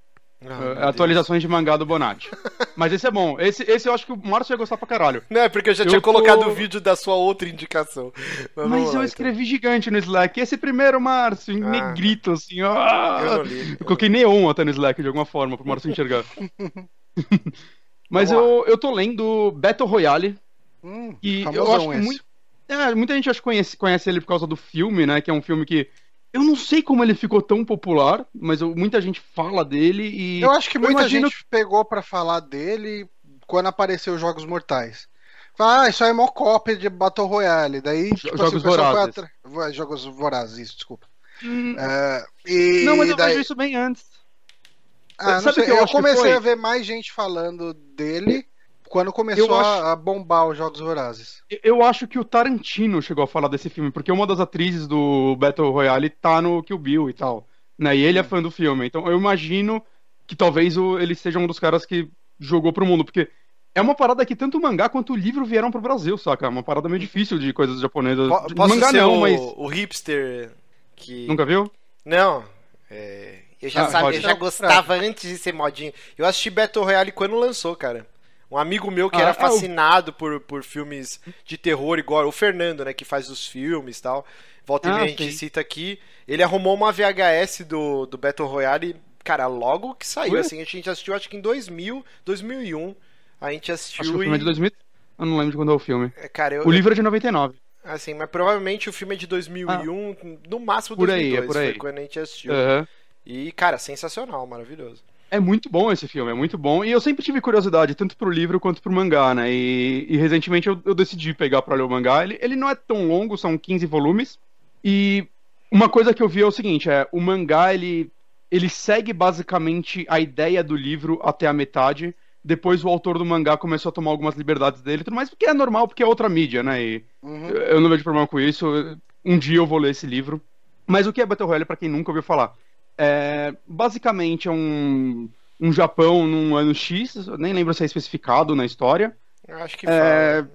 Ah, meu atualizações de mangá do Bonatti. *laughs* Mas esse é bom. Esse, esse eu acho que o Márcio ia gostar pra caralho. Não, é porque eu já Eu tinha tô- colocado o vídeo da sua outra indicação. Mas, Mas vamos eu lá, então. escrevi gigante no Slack. Esse primeiro, Márcio, em Ah. negrito, assim. ó. Eu li. Eu coloquei neon até no Slack de alguma forma, pro Márcio enxergar. *laughs* Mas eu, eu tô lendo Battle Royale, Hum, e eu acho que esse. muito, é, muita gente acho que conhece, conhece ele por causa do filme, né? Que é um filme que. Eu não sei como ele ficou tão popular, mas eu- muita gente fala dele e. Eu acho que muita imagino- gente pegou pra falar dele quando apareceu os Jogos Mortais. Ah, isso aí é mó cópia de Battle Royale. Daí, tipo, Jogos assim, Vorazes. atra- Jogos Vorazes, isso, desculpa. Hum, É, e não, mas eu daí... vejo isso bem antes. Ah, não Sabe sei, que eu eu comecei a ver mais gente falando dele quando começou acho- a, bombar os Jogos Vorazes. Eu acho que o Tarantino chegou a falar desse filme, porque uma das atrizes do Battle Royale tá no Kill Bill e tal. Né? E ele é fã do filme. Então eu imagino que talvez ele seja um dos caras que jogou pro mundo, porque é uma parada que tanto o mangá quanto o livro vieram pro Brasil, saca? É uma parada meio difícil de coisas japonesas. Po- Posso mangá ser não, o, mas. o hipster que... Nunca viu? Não, é, eu já Ah, sabia, eu já gostava antes de ser modinho. Eu assisti Battle Royale quando lançou, cara. Um amigo meu que Ah, era ah, o- fascinado por, por filmes de terror, igual o Fernando, né, que faz os filmes e tal. Volta e Ah, meia a gente cita aqui. Ele arrumou uma VHS do, do Battle Royale, cara, logo que saiu, Ué? assim, a gente assistiu acho que em 2000, 2001. A gente assistiu Acho que o e... filme é de 2000. Eu não lembro de quando é o filme. É, Cara, eu, O livro é de 99. assim, mas provavelmente o filme é de 2001, no máximo Ah. Por aí, 2002, é por aí. foi quando a gente assistiu. Aham. E, cara, sensacional, maravilhoso. É muito bom esse filme, é muito bom. E eu sempre tive curiosidade, tanto pro livro quanto pro mangá, né? E, e recentemente eu, eu decidi pegar pra ler o mangá. Ele, ele não é tão longo, são 15 volumes. E uma coisa que eu vi é o seguinte: é o mangá ele, ele segue basicamente a ideia do livro até a metade. Depois o autor do mangá começou a tomar algumas liberdades dele, tudo mais, porque é normal, porque é outra mídia, né? E Uhum. eu- eu não vejo problema com isso. Um dia eu vou ler esse livro. Mas o que é Battle Royale, pra quem nunca ouviu falar? É, basicamente é um, um Japão num ano X, nem lembro se é especificado na história. Eu acho que É.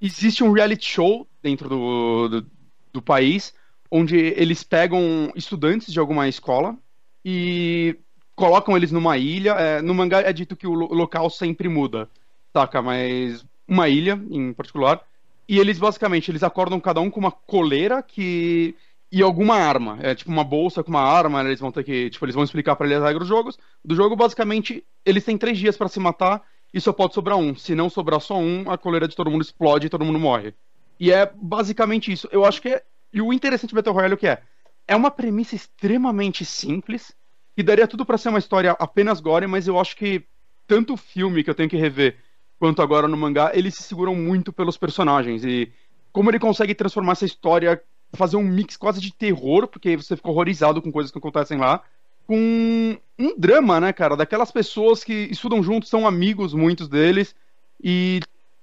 Existe um reality show dentro do, do, do país, onde eles pegam estudantes de alguma escola e colocam eles numa ilha. É, no mangá é dito que o lo- local sempre muda, saca? Mas uma ilha em particular. E eles basicamente eles acordam cada um com uma coleira que e alguma arma, é tipo uma bolsa com uma arma. Eles vão ter que, tipo, eles vão explicar pra eles as regras do jogo. Do jogo basicamente eles têm três dias pra se matar e só pode sobrar um. Se não sobrar só um, a coleira de todo mundo explode e todo mundo morre. E é basicamente isso. Eu acho que é. E o interessante de Battle Royale é o que é? É uma premissa extremamente simples, que daria tudo pra ser uma história apenas gore, mas eu acho que tanto o filme que eu tenho que rever quanto agora no mangá, eles se seguram muito pelos personagens. E como ele consegue transformar essa história, fazer um mix quase de terror, porque você fica horrorizado com coisas que acontecem lá, com um drama, né, cara? Daquelas pessoas que estudam juntos, são amigos, muitos deles, e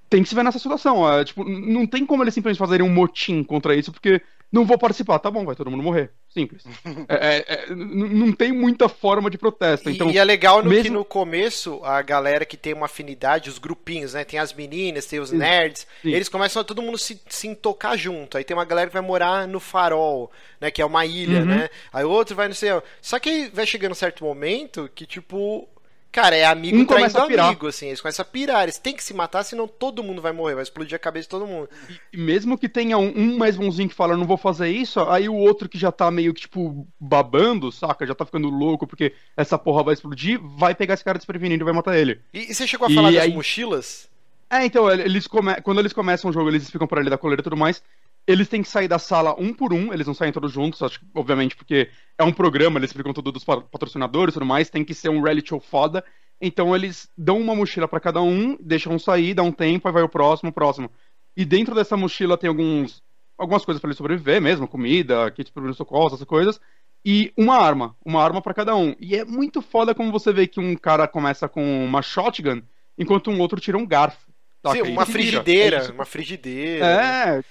tem que se ver nessa situação. ó. tipo, n- não tem como eles simplesmente fazerem um motim contra isso, porque não vou participar. Tá bom, vai todo mundo morrer. Simples. *laughs* é, é, é não tem muita forma de protesto. Então, e é legal no mesmo... que no começo a galera que tem uma afinidade, os grupinhos, né? Tem as meninas, tem os nerds, Sim. eles começam a todo mundo se, se intocar junto. Aí tem uma galera que vai morar no farol, né? Que é uma ilha, uhum. né? Aí outro vai não sei. Só que vai chegando um certo momento que, tipo, Cara, é amigo um traindo amigo, assim, eles começam a pirar, eles têm que se matar, senão todo mundo vai morrer, vai explodir a cabeça de todo mundo. E mesmo que tenha um, um mais bonzinho que fala, não vou fazer isso, aí o outro que já tá meio que, tipo, babando, saca, já tá ficando louco porque essa porra vai explodir, vai pegar esse cara desprevenido e vai matar ele. E, e você chegou a falar e das aí... mochilas? É, então, eles come... quando eles começam o jogo, eles explicam pra ele da coleira e tudo mais, eles têm que sair da sala um por um, eles não saem todos juntos, acho que, obviamente, porque é um programa, eles explicam tudo dos patrocinadores e tudo mais, tem que ser um reality show foda. Então eles dão uma mochila para cada um, deixam sair, dá um tempo, aí vai o próximo, o próximo. E dentro dessa mochila tem alguns algumas coisas para ele sobreviver mesmo, comida, kit para socorro, essas coisas, e uma arma, uma arma para cada um. E é muito foda como você vê que um cara começa com uma shotgun, enquanto um outro tira um garfo. Sim, uma frigideira, é uma frigideira. É,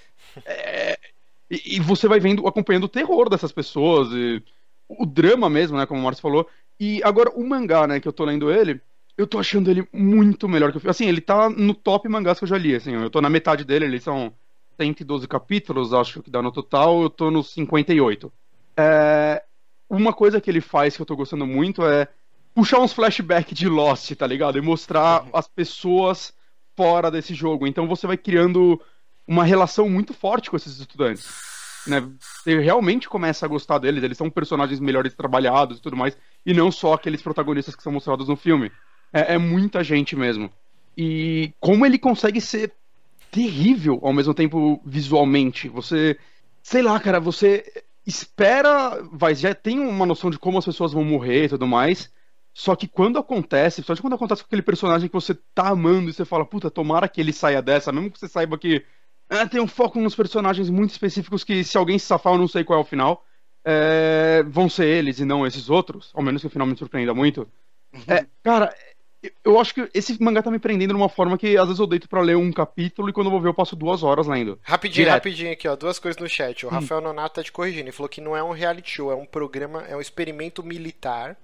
é, e, e, você vai vendo, acompanhando o terror dessas pessoas, e o drama mesmo, né, como o Marcos falou. E agora o mangá, né, que eu tô lendo ele, eu tô achando ele muito melhor que o filme. Assim, ele tá no top mangás que eu já li, assim, eu tô na metade dele, eles são 112 capítulos, acho que dá no total, eu tô nos 58. É, uma coisa que ele faz que eu tô gostando muito é puxar uns flashbacks de Lost, tá ligado? E mostrar as pessoas fora desse jogo. Então você vai criando uma relação muito forte com esses estudantes. Né? Você realmente começa a gostar deles, eles são personagens melhores trabalhados e tudo mais, e não só aqueles protagonistas que são mostrados no filme. É, é muita gente mesmo. E como ele consegue ser terrível ao mesmo tempo visualmente. Você, sei lá, cara, você espera, vai, já tem uma noção de como as pessoas vão morrer e tudo mais. Só que quando acontece, só quando acontece com aquele personagem que você tá amando e você fala, puta, tomara que ele saia dessa, mesmo que você saiba que é, tem um foco nos personagens muito específicos que se alguém se safar, eu não sei qual é o final. É, vão ser eles e não esses outros, ao menos que o final me surpreenda muito. Uhum. É, cara, eu acho que esse mangá tá me prendendo de uma forma que às vezes eu deito pra ler um capítulo e quando eu vou ver eu passo duas horas lendo. Rapidinho, Direto. rapidinho aqui, ó. Duas coisas no chat. O hum. Rafael Nonato tá te corrigindo. Ele falou que não é um reality show, é um programa, é um experimento militar.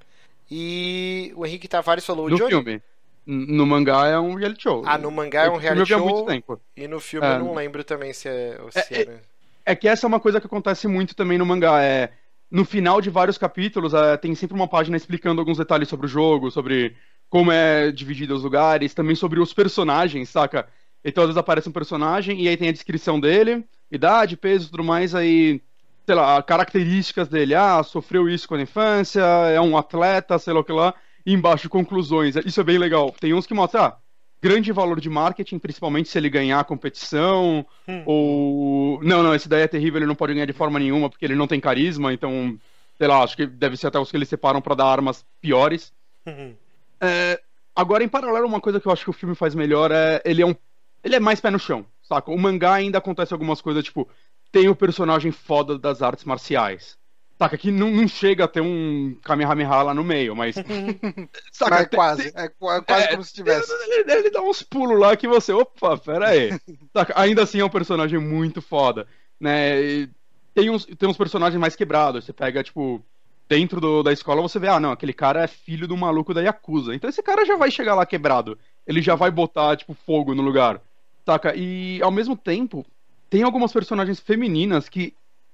E o Henrique Tavares falou. No Johnny... filme. No mangá é um reality show. Ah, no mangá é um reality show. Muito tempo. E no filme é, eu não lembro também se é. Se é, é, é, que essa é uma coisa que acontece muito também no mangá. É, no final de vários capítulos, é, tem sempre uma página explicando alguns detalhes sobre o jogo, sobre como é dividido os lugares, também sobre os personagens, saca? Então às vezes aparece um personagem e aí tem a descrição dele, idade, peso e tudo mais, aí, sei lá, características dele. Ah, sofreu isso quando infância, é um atleta, sei lá o que lá embaixo conclusões. Isso é bem legal. Tem uns que mostram, ah, grande valor de marketing, principalmente se ele ganhar a competição, hum. ou... Não, não, esse daí é terrível, ele não pode ganhar de forma nenhuma, porque ele não tem carisma, então, sei lá, acho que deve ser até os que eles separam para dar armas piores. Uhum. É... Agora, em paralelo, uma coisa que eu acho que o filme faz melhor é... Ele é um... Ele é mais pé no chão, saca? O mangá ainda acontece algumas coisas, tipo... Tem o personagem foda das artes marciais. Saca, que não, não chega a ter um Kamehameha lá no meio, mas. *laughs* saca, mas é quase. É, quase é, como se tivesse. Ele, ele, dá uns pulos lá que você. Opa, pera aí. *laughs* saca, ainda assim é um personagem muito foda. Né? E tem uns, tem uns personagens mais quebrados. Você pega, tipo. Dentro do, da escola você vê, ah, não, aquele cara é filho do maluco da Yakuza. Então esse cara já vai chegar lá quebrado. Ele já vai botar, tipo, fogo no lugar. Saca? E ao mesmo tempo, tem algumas personagens femininas que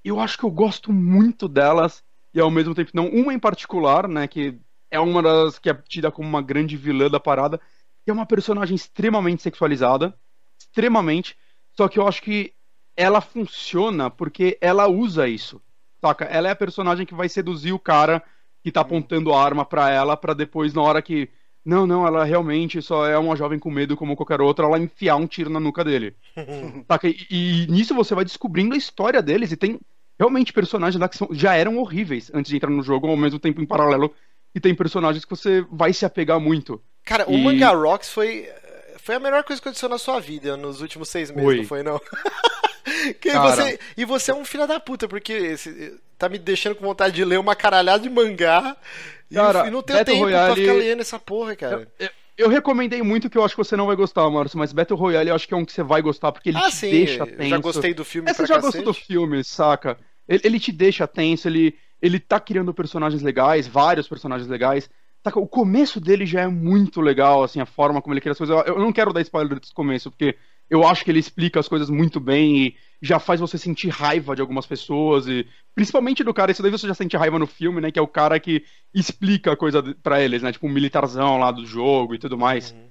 eu acho que eu gosto muito delas e ao mesmo tempo não. Uma em particular, né, que é uma das que é tida como uma grande vilã da parada, é uma personagem extremamente sexualizada, extremamente, só que eu acho que ela funciona porque ela usa isso. Saca? Ela é a personagem que vai seduzir o cara que tá apontando a arma para ela para depois na hora que não, não, ela realmente só é uma jovem com medo como qualquer outra, ela enfiar um tiro na nuca dele. *laughs* Saca? E, e, nisso você vai descobrindo a história deles e tem realmente personagens lá que são, já eram horríveis antes de entrar no jogo, ao mesmo tempo em paralelo, e tem personagens que você vai se apegar muito. Cara, e... o Manga Rocks foi, foi a melhor coisa que aconteceu na sua vida nos últimos seis meses, foi. não foi não? *laughs* você, e você é um filho da puta, porque esse, tá me deixando com vontade de ler uma caralhada de mangá cara, e, não tenho tempo Royale, pra ficar lendo essa porra, cara. Eu, eu recomendei muito que eu acho que você não vai gostar, Márcio, mas Battle Royale eu acho que é um que você vai gostar, porque ele ah, te sim, deixa eu tenso. já gostei do filme É, você já cacete. gostou do filme, saca? Ele, ele te deixa tenso, ele, ele tá criando personagens legais, vários personagens legais. O começo dele já é muito legal, assim, a forma como ele cria as coisas. Eu, eu não quero dar spoiler desse começo, porque eu acho que ele explica as coisas muito bem e já faz você sentir raiva de algumas pessoas e principalmente do cara, isso daí você já sente raiva no filme, né, que é o cara que explica a coisa pra eles, né, tipo um militarzão lá do jogo e tudo mais. Uhum.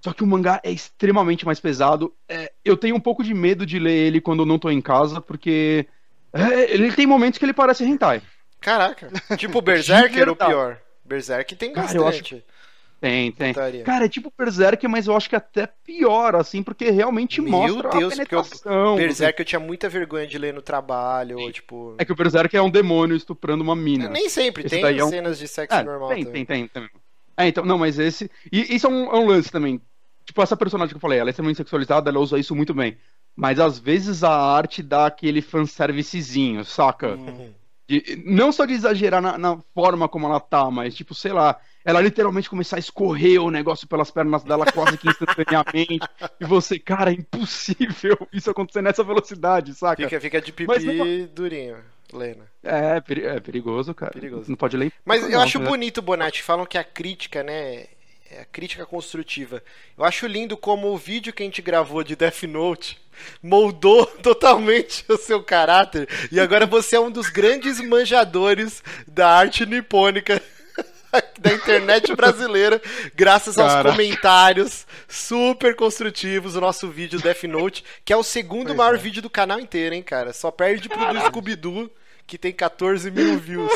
Só que o mangá é extremamente mais pesado. É, eu tenho um pouco de medo de ler ele quando eu não tô em casa, porque é, ele tem momentos que ele parece hentai. Caraca. *laughs* Tipo Berserker ou verdade. pior? Berserk tem Cara, eu bastante. Tem, tem. putaria. Cara, é tipo Berserk, mas eu acho que até pior, assim, porque realmente Meu mostra Deus, a porque o penetração. Berserk eu tinha muita vergonha de ler no trabalho, ou tipo. É que o Berserk é um demônio estuprando uma mina. Nem sempre, Esse tem é um- cenas de sexo É, normal tem, também. tem, tem, tem. É, então, não, mas esse. E isso é um, é um lance também. Tipo, essa personagem que eu falei, ela é extremamente sexualizada, ela usa isso muito bem. Mas às vezes a arte dá aquele fanservicezinho, saca? Uhum. De- não só de exagerar na, na forma como ela tá, mas tipo, sei lá, ela literalmente começar a escorrer o negócio pelas pernas dela quase que instantaneamente. *laughs* e você, cara, é impossível isso acontecer nessa velocidade, saca? Fica, fica de pipi não- durinho, Lena. É, é perigoso, cara. Perigoso. Não pode ler. Mas eu não, acho né? bonito, Bonatti, falam que a crítica, né? É a crítica construtiva. Eu acho lindo como o vídeo que a gente gravou de Death Note moldou *laughs* totalmente o seu caráter. E agora você é um dos grandes manjadores da arte nipônica *laughs* da internet brasileira, graças aos Caraca. comentários super construtivos do nosso vídeo Death Note, que é o segundo Pois maior é. vídeo do canal inteiro, hein, cara? Só perde pro do Scooby-Doo, que tem 14 mil views.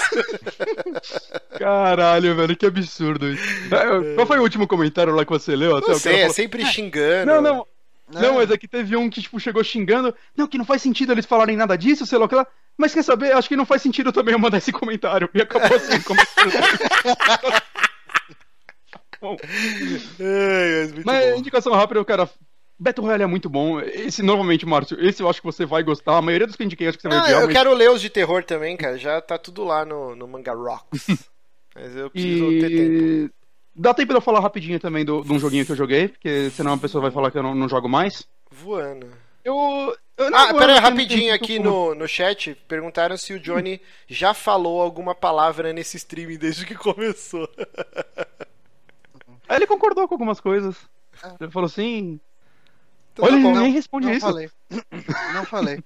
*laughs* Caralho, velho, que absurdo isso. É, Qual foi o último comentário lá que você leu? Até Não o cara sei, é sempre xingando. Não, não. Não, É. mas é que teve um que, tipo, chegou xingando. Não, que não faz sentido eles falarem nada disso, sei lá o que lá. Mas quer saber? Acho que não faz sentido também eu mandar esse comentário. E acabou assim, o comentário. *laughs* Bom, Ai, mas muito mas bom. indicação rápida, o cara. Battle Royale é muito bom. Esse, normalmente, Márcio, esse eu acho que você vai gostar. A maioria dos que eu indiquei acho que você vai Ah, odiar. eu mas- quero ler os de terror também, cara. Já tá tudo lá no, no Manga Rocks. *laughs* Mas eu preciso ter tempo. E. Dá tempo de eu falar rapidinho também do, de um joguinho que eu joguei, porque senão a pessoa vai falar que eu não, não jogo mais. Voando. Eu. eu não Ah, pera rapidinho aqui no, no chat. Perguntaram se o Johnny *laughs* já falou alguma palavra nesse streaming desde que começou. Aí ele concordou com algumas coisas. Ah. Ele falou assim. Então Olha, tá ele bom. nem Não, responde não isso. falei. Não falei.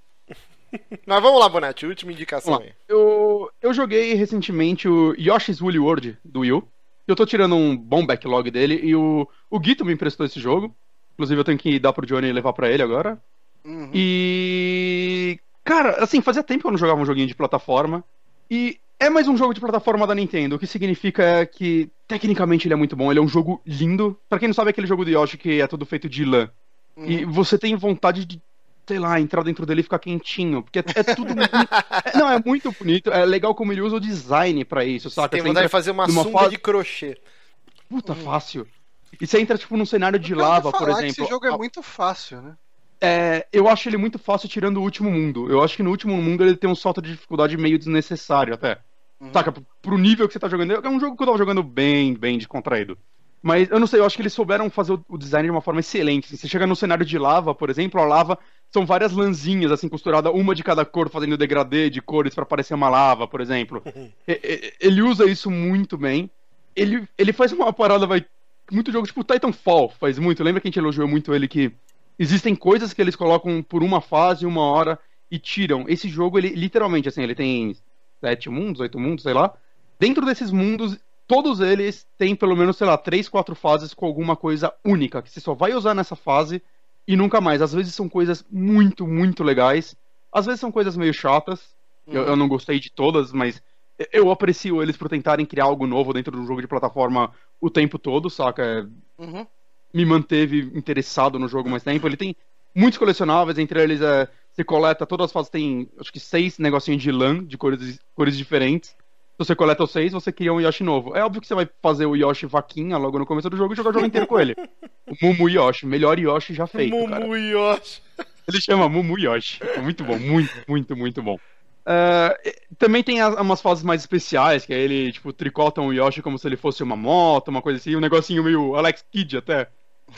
*laughs* Mas vamos lá, Bonatti. Última indicação aí. Eu, eu joguei recentemente o Yoshi's Woolly World do Wii U. Eu tô tirando um bom backlog dele e o, o Guito me emprestou esse jogo. Inclusive eu tenho que dar pro Johnny e levar pra ele agora. Uhum. E. Cara, assim, fazia tempo que eu não jogava um joguinho de plataforma. E é mais um jogo de plataforma da Nintendo, o que significa que tecnicamente ele é muito bom. Ele é um jogo lindo. Pra quem não sabe, é aquele jogo do Yoshi que é todo feito de lã. E Uhum. você tem vontade de, sei lá, entrar dentro dele e ficar quentinho. Porque é, é tudo muito. é- não, é muito bonito. É legal como ele usa o design pra isso, saca? Tem Você vontade de fazer uma sunga fase- de crochê. Puta, fácil. E você entra, tipo, num cenário de lava, por falar que exemplo. Esse jogo é muito fácil, né? É, eu acho ele muito fácil tirando o último mundo. Eu acho que no último mundo ele tem um salto de dificuldade meio desnecessário até. Uhum. Saca? Pro nível que você tá jogando. É um jogo que eu tava jogando bem, bem descontraído. Mas eu não sei, eu acho que eles souberam fazer o- design de uma forma excelente. assim. Você chega no cenário de lava, por exemplo, a lava são várias lãzinhas, assim, costuradas, uma de cada cor, fazendo degradê de cores pra parecer uma lava, por exemplo. *laughs* Ele usa isso muito bem. Ele, ele faz uma parada, vai. Muito jogo, tipo Titanfall faz muito. Lembra que a gente elogiou muito ele que existem coisas que eles colocam por uma fase, uma hora e tiram. Esse jogo, ele literalmente, assim, ele tem sete mundos, oito mundos, sei lá. Dentro desses mundos, todos eles têm pelo menos, sei lá, três, quatro fases com alguma coisa única, que você só vai usar nessa fase e nunca mais. Às vezes são coisas muito, muito legais. Às vezes são coisas meio chatas. Eu, eu não gostei de todas, mas eu aprecio eles por tentarem criar algo novo dentro do jogo de plataforma o tempo todo, saca? É, Uhum. me manteve interessado no jogo mais tempo. Ele tem muitos colecionáveis, entre eles é, você coleta, todas as fases tem acho que seis negocinhos de lã, de cores, cores diferentes. Se você coleta os seis, você cria um Yoshi novo. É óbvio que você vai fazer o Yoshi vaquinha logo no começo do jogo e jogar o jogo inteiro com ele. *laughs* O Mumu Yoshi, melhor Yoshi já feito, cara. Mumu Yoshi. Ele chama Mumu Yoshi. É Muito bom, muito, muito, muito bom. Uh, também tem as, umas fases mais especiais, que é ele, tipo, tricota um Yoshi como se ele fosse uma moto, uma coisa assim, um negocinho meio Alex Kidd até.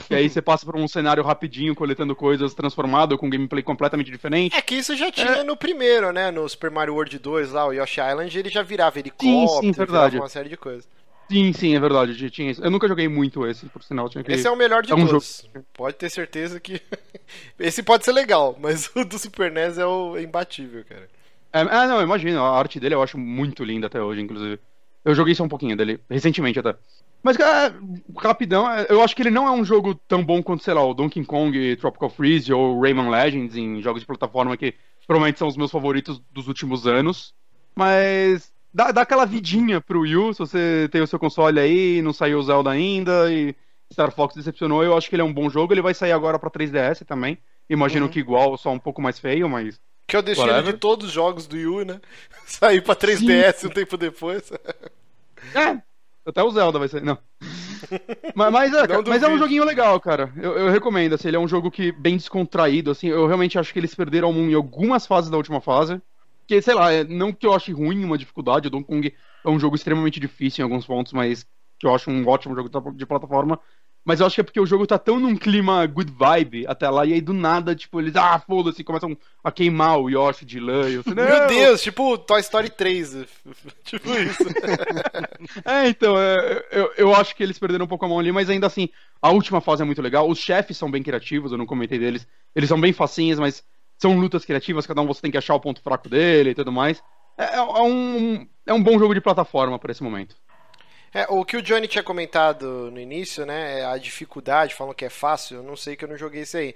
E aí você passa por um cenário rapidinho, coletando coisas transformado, com gameplay completamente diferente. É que isso já tinha é... no primeiro, né? No Super Mario World 2 lá, o Yoshi Island, ele já virava helicóptero, sim, sim, verdade. uma série de coisas. Sim, sim, é verdade. Tinha isso. Eu nunca joguei muito esse, por sinal. Tinha que... Esse é o melhor de é um todos. Jogo... Pode ter certeza que. *laughs* esse pode ser legal, mas *laughs* o do Super NES é o imbatível, cara. É, ah, não, imagina. A arte dele eu acho muito linda até hoje, inclusive. Eu joguei só um pouquinho dele, recentemente até. Mas, cara, rapidão, eu acho que ele não é um jogo tão bom quanto, sei lá, o Donkey Kong Tropical Freeze ou Rayman Legends em jogos de plataforma que provavelmente são os meus favoritos dos últimos anos. Mas dá, dá aquela vidinha pro Wii U, se você tem o seu console aí não saiu o Zelda ainda e Star Fox decepcionou, eu acho que ele é um bom jogo. Ele vai sair agora pra 3DS também. Imagino uhum. que igual, só um pouco mais feio, mas. Que é o destino whatever. de todos os jogos do Wii U, né? *laughs* Sair pra 3DS Sim. um tempo depois. É, até o Zelda vai ser. Não. mas, mas, é, não mas é um joguinho legal, cara. Eu, eu, recomendo, assim, ele é um jogo que bem descontraído, assim. Eu realmente acho que eles perderam em algumas fases da última fase. Que, sei lá, é, não que eu ache ruim uma dificuldade, o Donkey Kong é um jogo extremamente difícil em alguns pontos, mas que eu acho um ótimo jogo de plataforma. Mas eu acho que é porque o jogo tá tão num clima good vibe até lá, e aí do nada, tipo, eles, ah, foda-se, começam a queimar o Yoshi de lã. Eu, Meu Deus, tipo Toy Story 3. *laughs* tipo isso. *laughs* é, então, é, eu, eu acho que eles perderam um pouco a mão ali, mas ainda assim, a última fase é muito legal. Os chefes são bem criativos, eu não comentei deles. Eles são bem facinhos, mas são lutas criativas, cada um você tem que achar o ponto fraco dele e tudo mais. É, é um, é um bom jogo de plataforma para esse momento. É, o que o Johnny tinha comentado no início, né? A dificuldade, falam que é fácil, eu não sei que eu não joguei isso aí.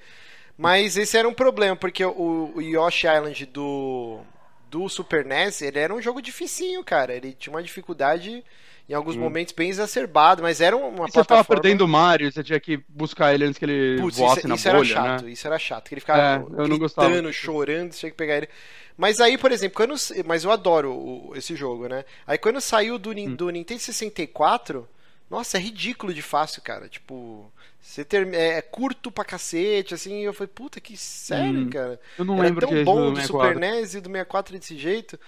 Mas esse era um problema, porque o, o Yoshi Island do, do Super NES, ele era um jogo dificinho, cara. Ele tinha uma dificuldade em alguns hum. momentos bem exacerbado, mas era uma e plataforma... Você tava perdendo o Mario, você tinha que buscar ele antes que ele Putz, voasse isso, na isso bolha, era chato, né? Isso era chato, que ele ficava é, eu gritando, chorando, você tinha que pegar ele... Mas aí, por exemplo, quando. Mas eu adoro o, esse jogo, né? Aí quando saiu do, hum. do Nintendo 64, nossa, é ridículo de fácil, cara. Tipo. Você ter, é, é curto pra cacete, assim, eu falei, puta, que sério, hum, cara. Eu não Era lembro tão que bom do, do Super NES e do 64 desse jeito.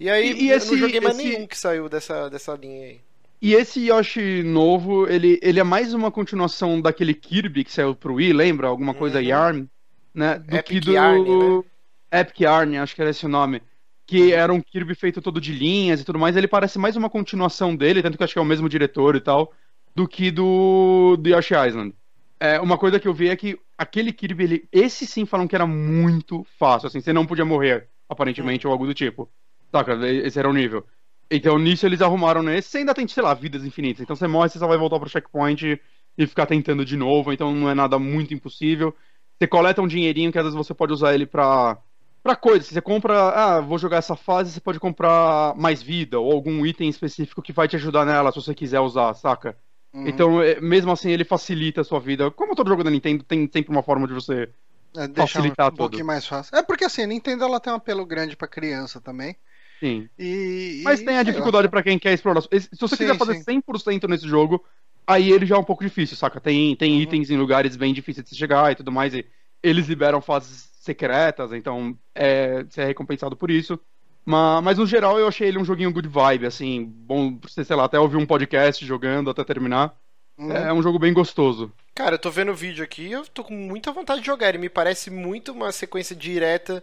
E aí e, e esse, eu não joguei mais esse... nenhum que saiu dessa, dessa linha aí. E esse Yoshi novo, ele, ele é mais uma continuação daquele Kirby que saiu pro Wii, lembra? Alguma coisa uhum. Yarn, né? Do Epic que do. Yarn, né? Epic Yarn, acho que era esse o nome. Que era um Kirby feito todo de linhas e tudo mais. Ele parece mais uma continuação dele, tanto que acho que é o mesmo diretor e tal, do que do, do Yoshi Island. É, uma coisa que eu vi é que aquele Kirby, ele, esse sim falam que era muito fácil, assim, você não podia morrer, aparentemente, ou algo do tipo. Saca, esse era o nível. Então nisso eles arrumaram nesse, você ainda tem, sei lá, vidas infinitas. Então você morre, você só vai voltar pro checkpoint e ficar tentando de novo, então não é nada muito impossível. Você coleta um dinheirinho que às vezes você pode usar ele pra para coisas. Você compra, ah, vou jogar essa fase, você pode comprar mais vida ou algum item específico que vai te ajudar nela se você quiser usar, saca? Uhum. Então, é, mesmo assim, ele facilita a sua vida. Como todo jogo da Nintendo, tem sempre uma forma de você é, facilitar um, um tudo. pouquinho mais fácil. É porque assim, a Nintendo ela tem um apelo grande para criança também. Sim. E, Mas tem a dificuldade para quem quer explorar. Se você sim, quiser fazer sim. 100% nesse jogo, aí ele já é um pouco difícil, saca? Tem, tem uhum. itens em lugares bem difíceis de chegar e tudo mais. E eles liberam fases secretas, então é, você é recompensado por isso. Mas, mas no geral eu achei ele um joguinho good vibe, assim, bom pra você, sei lá, até ouvir um podcast jogando até terminar. Uhum. É um jogo bem gostoso. Cara, eu tô vendo o vídeo aqui e eu tô com muita vontade de jogar. Ele me parece muito uma sequência direta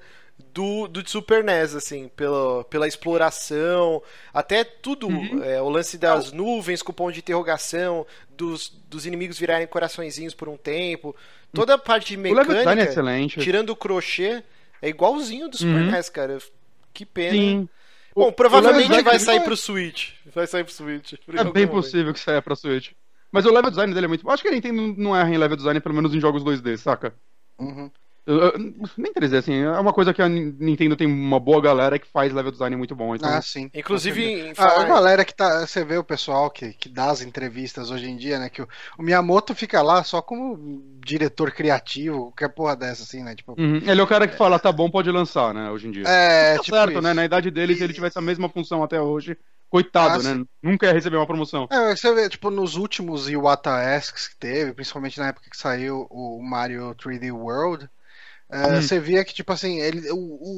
do, do Super NES, assim, pela, pela exploração, até tudo, uhum. é, o lance das nuvens com ponto de interrogação, dos, dos inimigos virarem coraçõezinhos por um tempo, toda a parte de mecânica, o é excelente. tirando o crochê, é igualzinho do Super uhum. NES, cara. Que pena. Sim. Bom, provavelmente vai sair pro Switch. Vai sair pro Switch. É bem momento. possível que saia pra Switch. Mas o level design dele é muito. Acho que a Nintendo não erra em level design, pelo menos em jogos 2D, saca? Uhum. Nem 3D, assim, é uma coisa que a Nintendo tem uma boa galera que faz level design muito bom. Então, ah, sim. Inclusive, a, a galera que tá. Você vê o pessoal que, que dá as entrevistas hoje em dia, né? Que o, o Miyamoto fica lá só como diretor criativo, qualquer porra dessa, assim, né? Tipo, uhum. Ele é o cara que fala, tá bom, pode lançar, né, hoje em dia. É, tá tipo certo, isso. né? Na idade dele, se ele tivesse a mesma função até hoje, Coitado, ah, né? Nunca ia receber uma promoção. É, você vê, tipo, nos últimos Iwata Asks que teve, principalmente na época que saiu o Mario 3D World, Uh, hum. Você via que, tipo assim, ele, o,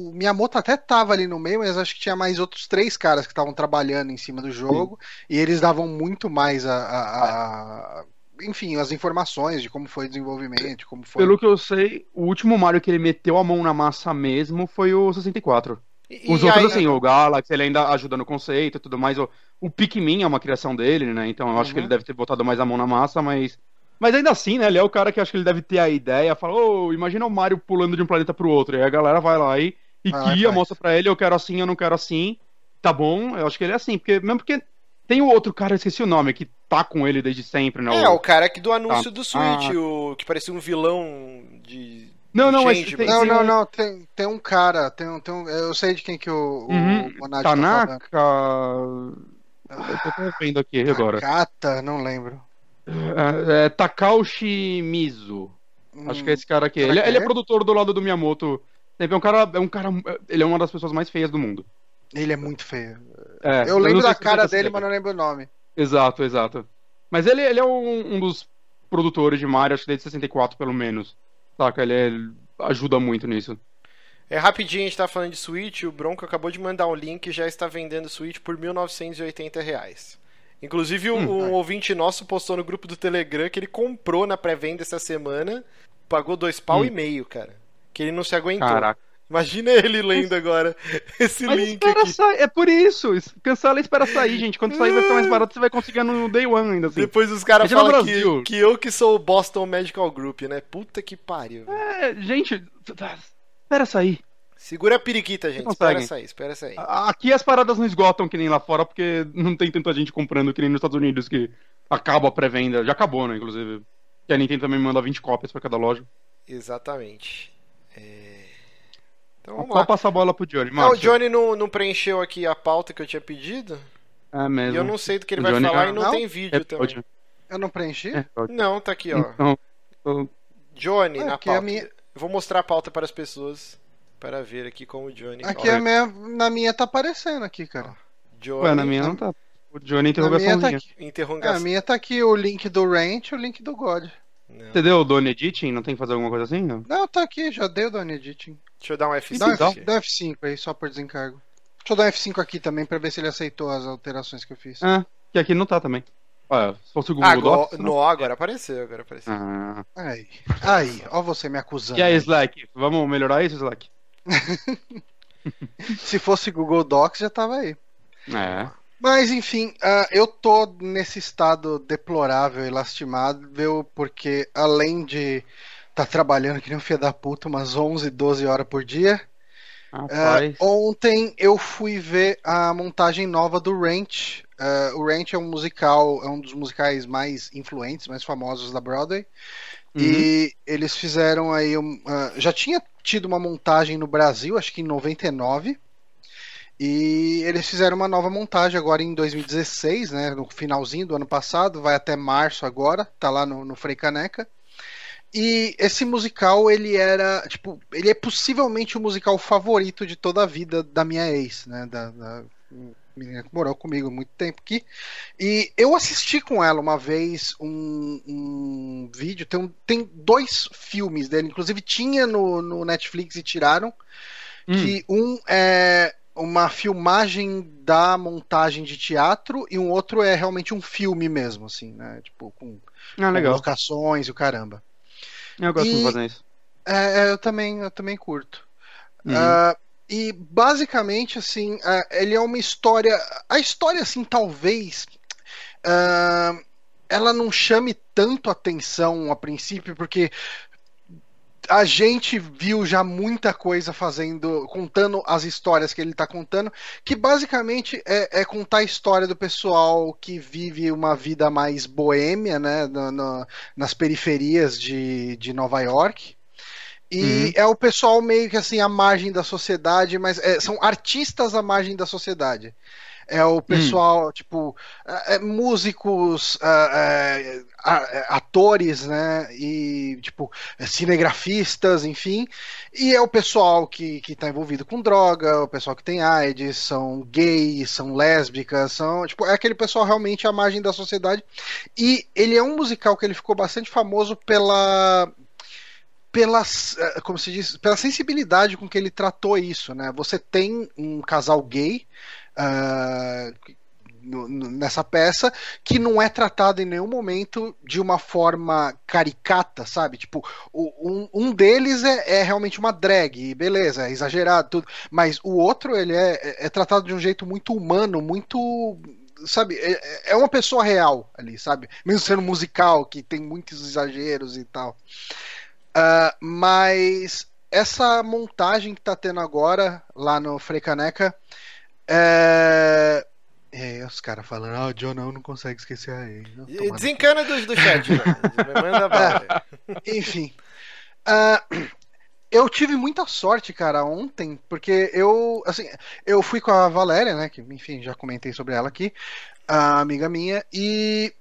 o, Miyamoto até tava ali no meio, mas acho que tinha mais outros três caras que estavam trabalhando em cima do jogo, e eles davam muito mais a, a, a, enfim, as informações de como foi o desenvolvimento, como foi. Pelo que eu sei, o último Mario que ele meteu a mão na massa mesmo foi o 64. E, Os e outros, aí, assim, o Galaxy, ele ainda ajuda no conceito e tudo mais. O, o Pikmin é uma criação dele, né? Então eu acho uhum. que ele deve ter botado mais a mão na massa, mas mas ainda assim, né? Ele é o cara que acho que ele deve ter a ideia, fala, ô, oh, imagina o Mario pulando de um planeta pro outro. E aí a galera vai lá e, e ah, cria, mostra pra ele, eu quero assim, eu não quero assim. Tá bom, eu acho que ele é assim, porque mesmo porque tem o outro cara, eu esqueci o nome, que tá com ele desde sempre, né? É, o, cara que do anúncio tá. do Switch, ah. o que parecia um vilão de. Não, não, mas tem, não, não, não, tem, tem um cara, tem, tem um, eu sei de quem que o, uhum. o Monad Tanaka... tá falando. Eu tô vendo aqui agora. Takata, não lembro. É, é, Takaushi Mizu. Hum, Acho que é esse cara aqui. Ele, é, ele, é produtor do lado do Miyamoto. É um cara, é um cara. Ele é uma das pessoas mais feias do mundo. Ele é muito feio. É, eu lembro da cara dele, mas não lembro o nome. Exato, exato. Mas ele, ele é um, um dos produtores de Mario, acho que desde 64 pelo menos. Saca? Ele, ele ajuda muito nisso. É rapidinho, a gente tá falando de Switch, o Bronco acabou de mandar um link e já está vendendo Switch por 1.980 reais. Inclusive, um, hum, um ouvinte nosso postou no grupo do Telegram que ele comprou na pré-venda essa semana, pagou dois pau hum. e meio, cara. Que ele não se aguentou. Caraca. Imagina ele lendo agora *laughs* esse Mas link aqui. É por isso. Cancela e espera sair, gente. Quando sair vai ficar mais *laughs* barato, você vai conseguir no Day One ainda. Assim. Depois os caras falam que, que eu que sou o Boston Medical Group, né? Puta que pariu. É, gente, espera sair. Segura a periquita, gente. Espera sair, espera sair. Aqui as paradas não esgotam que nem lá fora, porque não tem tanta gente comprando que nem nos Estados Unidos, que acaba a pré-venda. Já acabou, né, inclusive. Que a Nintendo também manda 20 cópias para cada loja. Exatamente. É... Então vamos Só passar a bola pro Johnny. Não, o Johnny não, não, preencheu aqui a pauta que eu tinha pedido. É mesmo. E eu não sei do que ele o vai Johnny falar é... e não, não, tem vídeo é, também. Eu não preenchi? É, não, tá aqui, ó. Então, Johnny, é, na pauta. Minha... Eu vou mostrar a pauta para as pessoas para ver aqui como o Johnny. Aqui a minha, na minha tá aparecendo aqui, cara. Johnny, Ué, na minha não tá. O Johnny interrogação. Tá interrogação. É, a minha tá aqui o link do Ranch e o link do God. Não. Você deu o Done Editing? Não tem que fazer alguma coisa assim? Não, não tá aqui, já deu o Done Editing. Deixa eu dar um F5. Dá um, F, dá um F5 aí, só por desencargo. Deixa eu dar um F5 aqui também pra ver se ele aceitou as alterações que eu fiz. Ah, que aqui não tá também. Olha, se fosse o Google agora, Docs... No, agora apareceu, agora apareceu. Ah. Aí, aí, ó você me acusando. E aí, Slack? Vamos melhorar isso, Slack? *laughs* Se fosse Google Docs, já tava aí. É. Mas enfim, uh, eu tô nesse estado deplorável e lastimável, porque além de estar tá trabalhando que nem um filho da puta umas 11, 12 horas por dia, uh, ontem eu fui ver a montagem nova do Ranch. Uh, o Ranch é um musical, é um dos musicais mais influentes, mais famosos da Broadway. Uhum. E eles fizeram aí. Um, uh, já tinha tido uma montagem no Brasil, acho que em 99. E eles fizeram uma nova montagem agora em 2016, né? No finalzinho do ano passado, vai até março agora, tá lá no, no Frei Caneca. E esse musical, ele era, tipo, ele é possivelmente o musical favorito de toda a vida da minha ex, né? Da, da menina que morou comigo muito tempo aqui. E eu assisti com ela uma vez um, um vídeo, tem, um, tem dois filmes dele, inclusive tinha no, no Netflix e tiraram. Hum. Que um é uma filmagem da montagem de teatro e um outro é realmente um filme mesmo, assim, né? Tipo, com, ah, com locações e o caramba. Eu gosto e, de fazer isso. É, eu também, eu também curto. Uhum. Uh, e basicamente, assim, uh, ele é uma história. A história, assim, talvez. Uh, ela não chame tanto atenção a princípio, porque a gente viu já muita coisa fazendo, contando as histórias que ele está contando, que basicamente é, é, contar a história do pessoal que vive uma vida mais boêmia, né, no, no, nas periferias de, de Nova York. E uhum. é o pessoal meio que assim à margem da sociedade, mas é, são artistas à margem da sociedade. É o pessoal, hum. tipo, é, é músicos, é, é, atores, né? E, tipo, cinegrafistas, enfim. E é o pessoal que, que tá envolvido com droga, o pessoal que tem AIDS, são gays, são lésbicas, são. Tipo, é aquele pessoal realmente à margem da sociedade. E ele é um musical que ele ficou bastante famoso pela pela, eh, como se diz, pela sensibilidade com que ele tratou isso, né? Você tem um casal gay uh, nessa peça que não é tratado em nenhum momento de uma forma caricata, sabe? Tipo, um, um deles é, é, realmente uma drag, beleza, é exagerado, tudo, mas o outro ele é, é, é tratado de um jeito muito humano, muito sabe, é, é uma pessoa real ali, sabe? Mesmo sendo musical, que tem muitos exageros e tal. Uh, mas essa montagem que tá tendo agora lá no Freicaneca é. É, os caras falando, ah, o John não, não consegue esquecer a ele. Desencana do, do chat, né? *laughs* Manda. É, enfim. Uh, eu tive muita sorte, cara, ontem, porque eu, assim, eu fui com a Valéria, né, que, enfim, já comentei sobre ela aqui, a amiga minha, e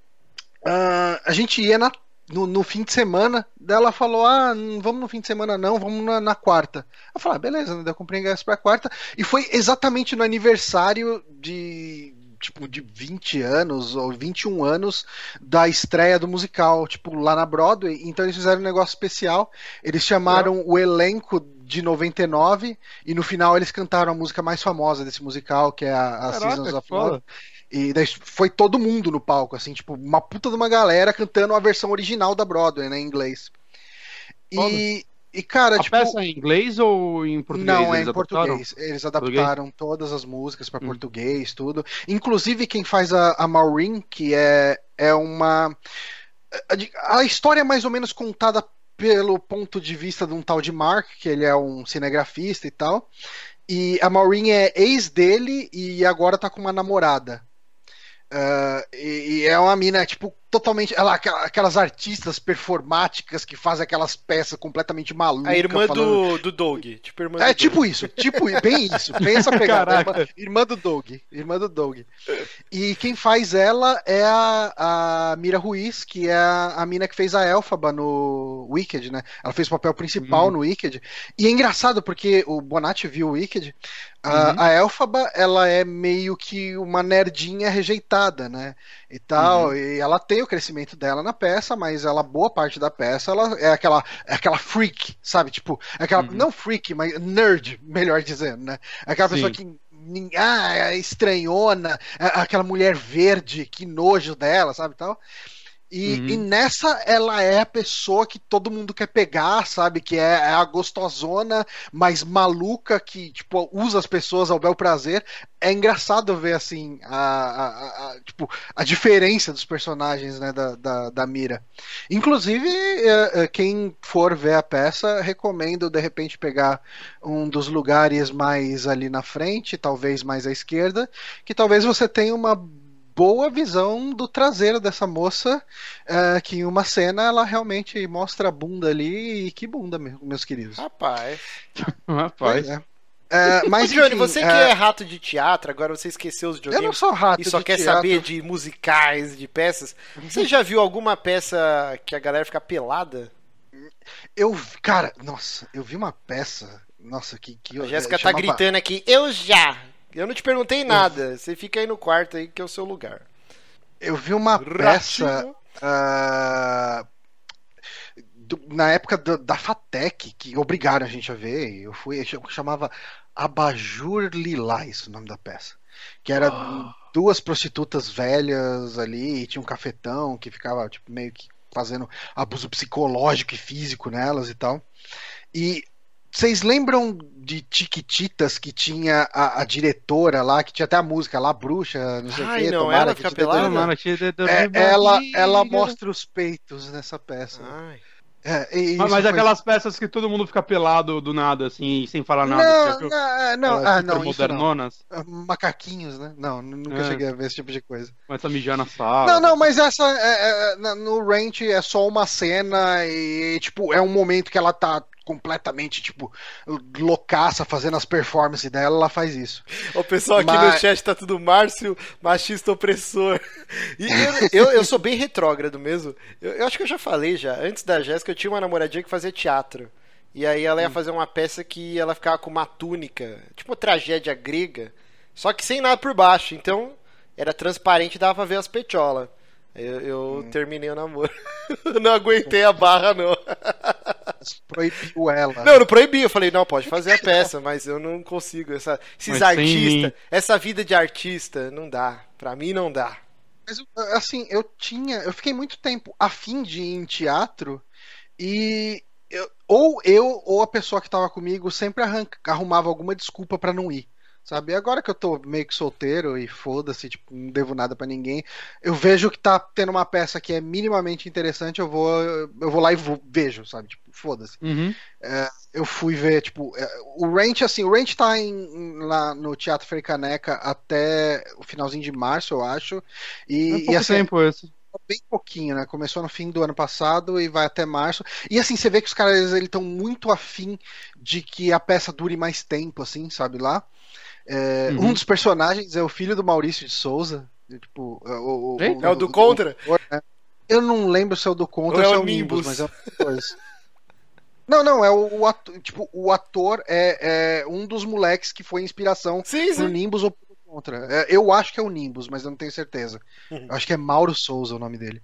uh, a gente ia na no, no, fim de semana, dela falou: Ah, não vamos no fim de semana, não, vamos na, na quarta. Eu falei: ah, beleza, né? eu comprei ingresso pra quarta. E foi exatamente no aniversário de. Tipo, de 20 anos ou 21 anos da estreia do musical, tipo, lá na Broadway. Então eles fizeram um negócio especial. Eles chamaram é. o elenco de 99 e no final eles cantaram a música mais famosa desse musical, que é a, a Caraca, Seasons of Love. E daí foi todo mundo no palco, assim, tipo, uma puta de uma galera cantando a versão original da Broadway, né, em inglês. E, e cara, a tipo. peça é em inglês ou em português? Não, é em português. Eles adaptaram português? todas as músicas para hum. português, tudo. Inclusive, quem faz a, a Maureen, que é, é uma. A, a história é mais ou menos contada pelo ponto de vista de um tal de Mark, que ele é um cinegrafista e tal. E a Maureen é ex dele e agora tá com uma namorada. Uh, e, e, é uma mina, tipo, totalmente. Ela, aquelas artistas performáticas que fazem aquelas peças completamente malucas. A irmã falando... do, do Doug. Tipo, irmã é, do tipo Doug. isso, tipo, bem isso. Pensa pegar. Irmã, irmã, do Doug. Irmã do Doug. E quem faz ela é a, a Mira Ruiz, que é a, a mina que fez a Elfaba no Wicked, né? Ela fez o papel principal uhum. no Wicked. E é engraçado porque o Bonatti viu o Wicked. A, uhum. a Elfaba, ela é meio que uma nerdinha rejeitada, né? E tal, uhum. e ela tem o crescimento dela na peça, mas ela, boa parte da peça, ela é aquela, é aquela freak, sabe? Tipo, é aquela, uhum. não freak, mas nerd, melhor dizendo, né? É aquela Sim. pessoa que ah, é estranhona, aquela mulher verde, que nojo dela, sabe tal. E, uhum. e, nessa ela é a pessoa que todo mundo quer pegar, sabe? Que é, é, a gostosona, mas maluca, que tipo, usa as pessoas ao bel prazer. É engraçado ver assim a, a, a tipo, a diferença dos personagens né, da, da, da Mira. Inclusive, é, é, quem for ver a peça, recomendo de repente pegar um dos lugares mais ali na frente, talvez mais à esquerda, que talvez você tenha uma boa visão do traseiro dessa moça, uh, que em uma cena ela realmente mostra a bunda ali, e que bunda, meus queridos. Rapaz. *laughs* Rapaz. É. Uh, mas, Johnny, enfim, você que uh, é rato de teatro, agora você esqueceu os videogames. Eu não sou rato E só quer teatro. saber de musicais, de peças. Você já viu alguma peça que a galera fica pelada? Eu, cara, nossa, eu vi uma peça. Nossa, que. que a Jéssica tá chamava... gritando aqui, eu já. Eu não te perguntei nada. Você fica aí no quarto aí que é o seu lugar. Eu vi uma peça. Uh, do, na época do, da Fatec, que obrigaram a gente a ver. Eu fui. chamava Abajur Lilás o nome da peça. Que era oh. duas prostitutas velhas ali, e tinha um cafetão que ficava tipo, meio que fazendo abuso psicológico e físico nelas e tal. E vocês lembram de Tiquititas que tinha a, a, diretora lá, que tinha até a música lá, bruxa, não sei o quê. Não, ela fica pelada? É, ela, ela mostra os peitos nessa peça. Ai. É, mas, mas aquelas peças que todo mundo fica pelado do nada, assim, sem falar nada. Não, não, não, ah, não modernonas. Não. Macaquinhos, né? Não, nunca é. cheguei a ver esse tipo de coisa. Começa a mijar na sala. Não, não, mas essa é, é, no Ranch é só uma cena e, tipo, é um momento que ela tá completamente, tipo, loucaça fazendo as performances dela, ela faz isso. O pessoal aqui Mas... no chat tá tudo Márcio, machista opressor. E eu, eu, eu sou bem retrógrado mesmo. Eu, eu, acho que eu já falei já. Antes da Jéssica, eu tinha uma namoradinha que fazia teatro. E aí ela ia hum. fazer uma peça que ela ficava com uma túnica, tipo uma tragédia grega, só que sem nada por baixo. Então era transparente e dava pra ver as petiolas. Eu, eu hum. terminei o namoro. *laughs* não aguentei a barra, não. *laughs* proibiu ela. Não, eu não proibi, eu falei, não, pode fazer a *laughs* peça, mas eu não consigo. Essa, esses artistas, essa vida de artista, não dá. Pra mim não dá. Mas assim, eu tinha. Eu fiquei muito tempo afim de ir em teatro e. Eu, ou eu ou a pessoa que tava comigo sempre arranca, arrumava alguma desculpa para não ir. Sabe? Agora que eu tô meio que solteiro e foda-se, tipo, não devo nada para ninguém, eu vejo que tá tendo uma peça que é minimamente interessante, eu vou, eu vou lá e vou, vejo, sabe? Tipo, foda-se. Uhum. É, eu fui ver, tipo, é, o Ranch, assim, o Ranch tá em, lá no Teatro Frei Caneca até o finalzinho de março, eu acho. E, é pouco e assim, tempo esse bem pouquinho, né? Começou no fim do ano passado e vai até março. E assim, você vê que os caras eles estão muito afim de que a peça dure mais tempo, assim, sabe lá? É, uhum. Um dos personagens é o filho do Maurício de Souza. Tipo, é o, o, é o do Contra? Né? Eu não lembro se é o do Contra ou, ou é, é o Nimbus, mas é outra coisa. Não, não, é o, ator, tipo, o ator é, é, um dos moleques que foi inspiração sim, sim. Nimbus ou Contra. É, eu acho que é o Nimbus, mas eu não tenho certeza. Uhum. acho que é Mauro Souza o nome dele.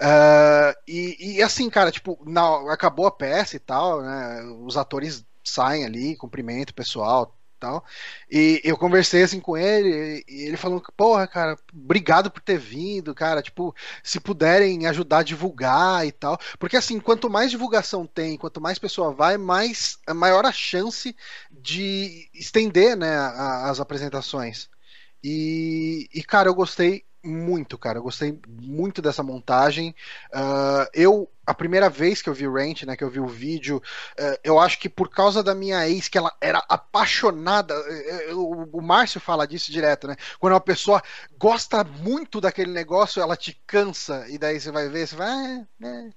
Uh, e, e, assim, cara, tipo, não, acabou a peça e tal, né? Os atores saem ali, cumprimento o pessoal, tal. E eu conversei assim com ele, e ele falou que, porra, cara, obrigado por ter vindo, cara. Tipo, se puderem ajudar a divulgar e tal. Porque assim, quanto mais divulgação tem, quanto mais pessoa vai, mais maior a chance de estender né, as apresentações. E, e, cara, eu gostei muito, cara. Eu gostei muito dessa montagem. Uh, eu, a primeira vez que eu vi o Ranch, né, que eu vi o vídeo, uh, eu acho que por causa da minha ex, que ela era apaixonada, uh, o, o Márcio fala disso direto, né? Quando uma pessoa gosta muito daquele negócio, ela te cansa, e daí você vai ver, você vai. Ah, né?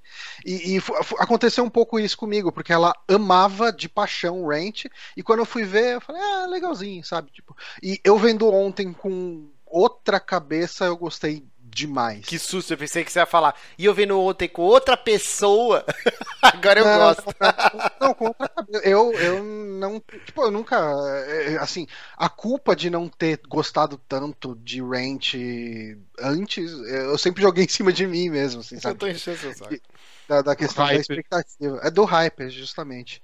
E, e aconteceu um pouco isso comigo, porque ela amava de paixão o Ranch, e quando eu fui ver, eu falei, ah, legalzinho, sabe? Tipo, e eu vendo ontem com outra cabeça eu gostei demais. Que susto, eu pensei que você ia falar. E eu vendo ontem com outra pessoa. *laughs* Agora eu não, gosto. Não, com outra cabeça. Eu, eu não. Tipo, eu nunca. É, assim, a culpa de não ter gostado tanto de Ranch antes, eu sempre joguei em cima de mim mesmo. Assim, *laughs* sabe? Eu tô enchendo seu saco. Da, da questão da expectativa. É do hype, justamente.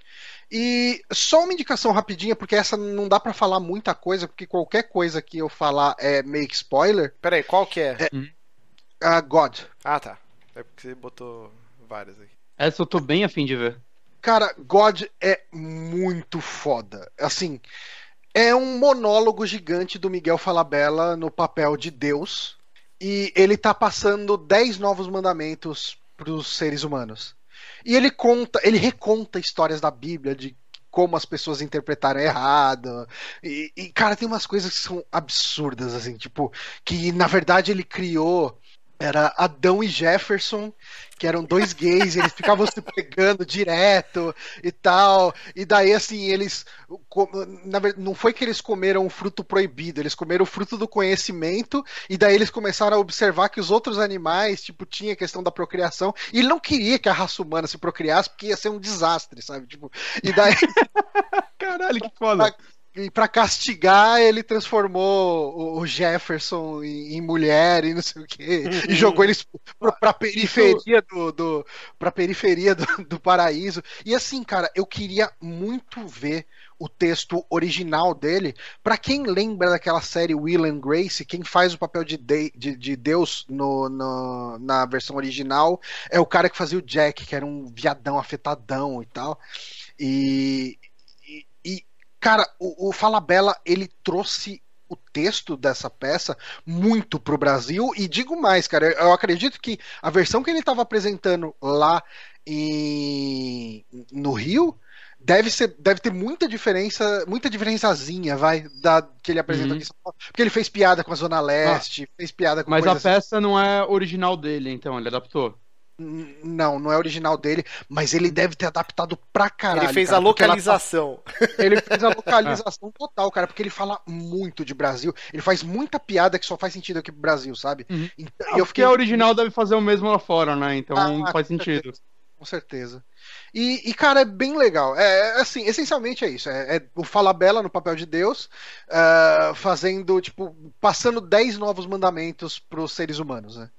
E só uma indicação rapidinha, porque essa não dá para falar muita coisa, porque qualquer coisa que eu falar é meio que spoiler. Peraí, qual que é? é uh, God. Ah, tá. É porque você botou várias aqui. Essa eu tô bem afim de ver. Cara, God é muito foda. Assim, é um monólogo gigante do Miguel Falabella no papel de Deus. E ele tá passando 10 novos mandamentos pros seres humanos. E ele conta, ele reconta histórias da Bíblia de como as pessoas interpretaram errado. E, e, cara, tem umas coisas que são absurdas, assim, tipo, que na verdade ele criou era Adão e Jefferson, que eram dois gays, eles ficavam se pegando direto e tal. E daí, assim, eles. Na verdade, não foi que eles comeram o fruto proibido, eles comeram o fruto do conhecimento, e daí eles começaram a observar que os outros animais, tipo, tinha a questão da procriação, e ele não queria que a raça humana se procriasse, porque ia ser um desastre, sabe? Tipo, e daí. *laughs* Caralho, que foda e para castigar, ele transformou o Jefferson em, mulher e não sei o que, e jogou eles pra, pra periferia do, do pra periferia do, do paraíso. E assim, cara, eu queria muito ver o texto original dele. Para quem lembra daquela série Will and Grace, quem faz o papel de, de, de Deus no, no, na versão original é o cara que fazia o Jack, que era um viadão afetadão e tal. E, Cara, o, o Falabella, ele trouxe o texto dessa peça muito pro Brasil e digo mais, cara, eu acredito que a versão que ele estava apresentando lá em, no Rio deve ser deve ter muita diferença, muita diferençazinha, vai, da que ele apresentou uhum. aqui, porque ele fez piada com a Zona Leste, ah, fez piada com Mas a peça assim. não é original dele, então ele adaptou. Não, não é original dele, mas ele deve ter adaptado pra caralho. Ele fez cara, a localização. Ela... *laughs* Ele fez a localização *laughs* total, cara, porque ele fala muito de Brasil. Ele faz muita piada que só faz sentido aqui pro Brasil, sabe? Uhum. Então, ah, eu fiquei... Porque a original deve fazer o mesmo lá fora, né? Então ah, faz sentido. Certeza, com certeza. E, e, cara, é bem legal. É, é assim, essencialmente é isso. É, é o Falabella no papel de Deus, uh, fazendo, tipo, passando 10 novos mandamentos para os seres humanos, né?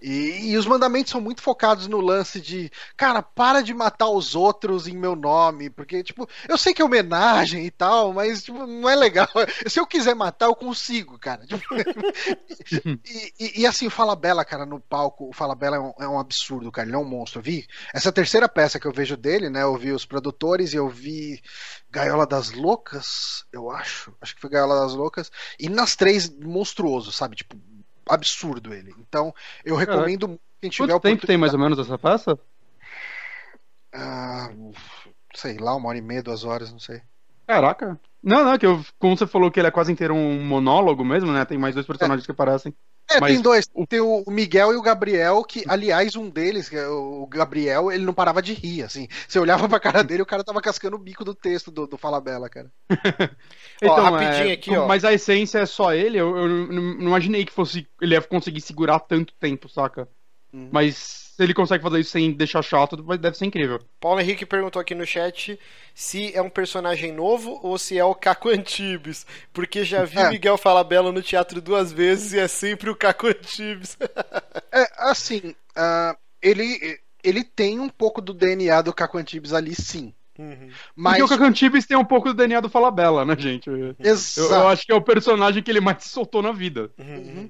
E, e, os mandamentos são muito focados no lance de, cara, para de matar os outros em meu nome, porque, tipo, eu sei que é homenagem e tal, mas, tipo, não é legal. *laughs* Se eu quiser matar, eu consigo, cara. *laughs* E, e, e, assim, o Falabella, cara, no palco, o Falabella é um, é um absurdo, cara, ele é um monstro. Eu vi essa terceira peça que eu vejo dele, né, eu vi os produtores e eu vi Gaiola das Loucas, eu acho, acho que foi Gaiola das Loucas, e nas três, monstruoso, sabe, tipo, absurdo ele. Então, eu recomendo Caraca. quem tiver Quanto tempo tem mais ou menos essa peça? Ah, sei lá, uma hora e meia, duas horas, não sei. Caraca. Não, não, que eu, como você falou que ele é quase inteiro um monólogo mesmo, né? Tem mais dois personagens é. que aparecem. É, Mas... tem dois. Tem o Miguel e o Gabriel, que, aliás, um deles, é o Gabriel, ele não parava de rir, assim. Você olhava pra cara dele e o cara tava cascando o bico do texto do, do Fala Bela, cara. *laughs* então, ó, rapidinho é, aqui, ó. Mas a essência é só ele, eu, eu não imaginei que fosse ele ia conseguir segurar tanto tempo, saca? Uhum. Mas se ele consegue fazer isso sem deixar chato, deve ser incrível. Paulo Henrique perguntou aqui no chat se é um personagem novo ou se é o Caco Antibes. Porque já vi é. Miguel Falabella no teatro duas vezes e é sempre o Caco Antibes. *laughs* é, assim, uh, ele, ele tem um pouco do DNA do Caco Antibes ali, sim. Uhum. Mas... Porque o Caco Antibes tem um pouco do DNA do Falabella, né, gente? Exato. Eu, eu, acho que é o personagem que ele mais se soltou na vida. Uhum.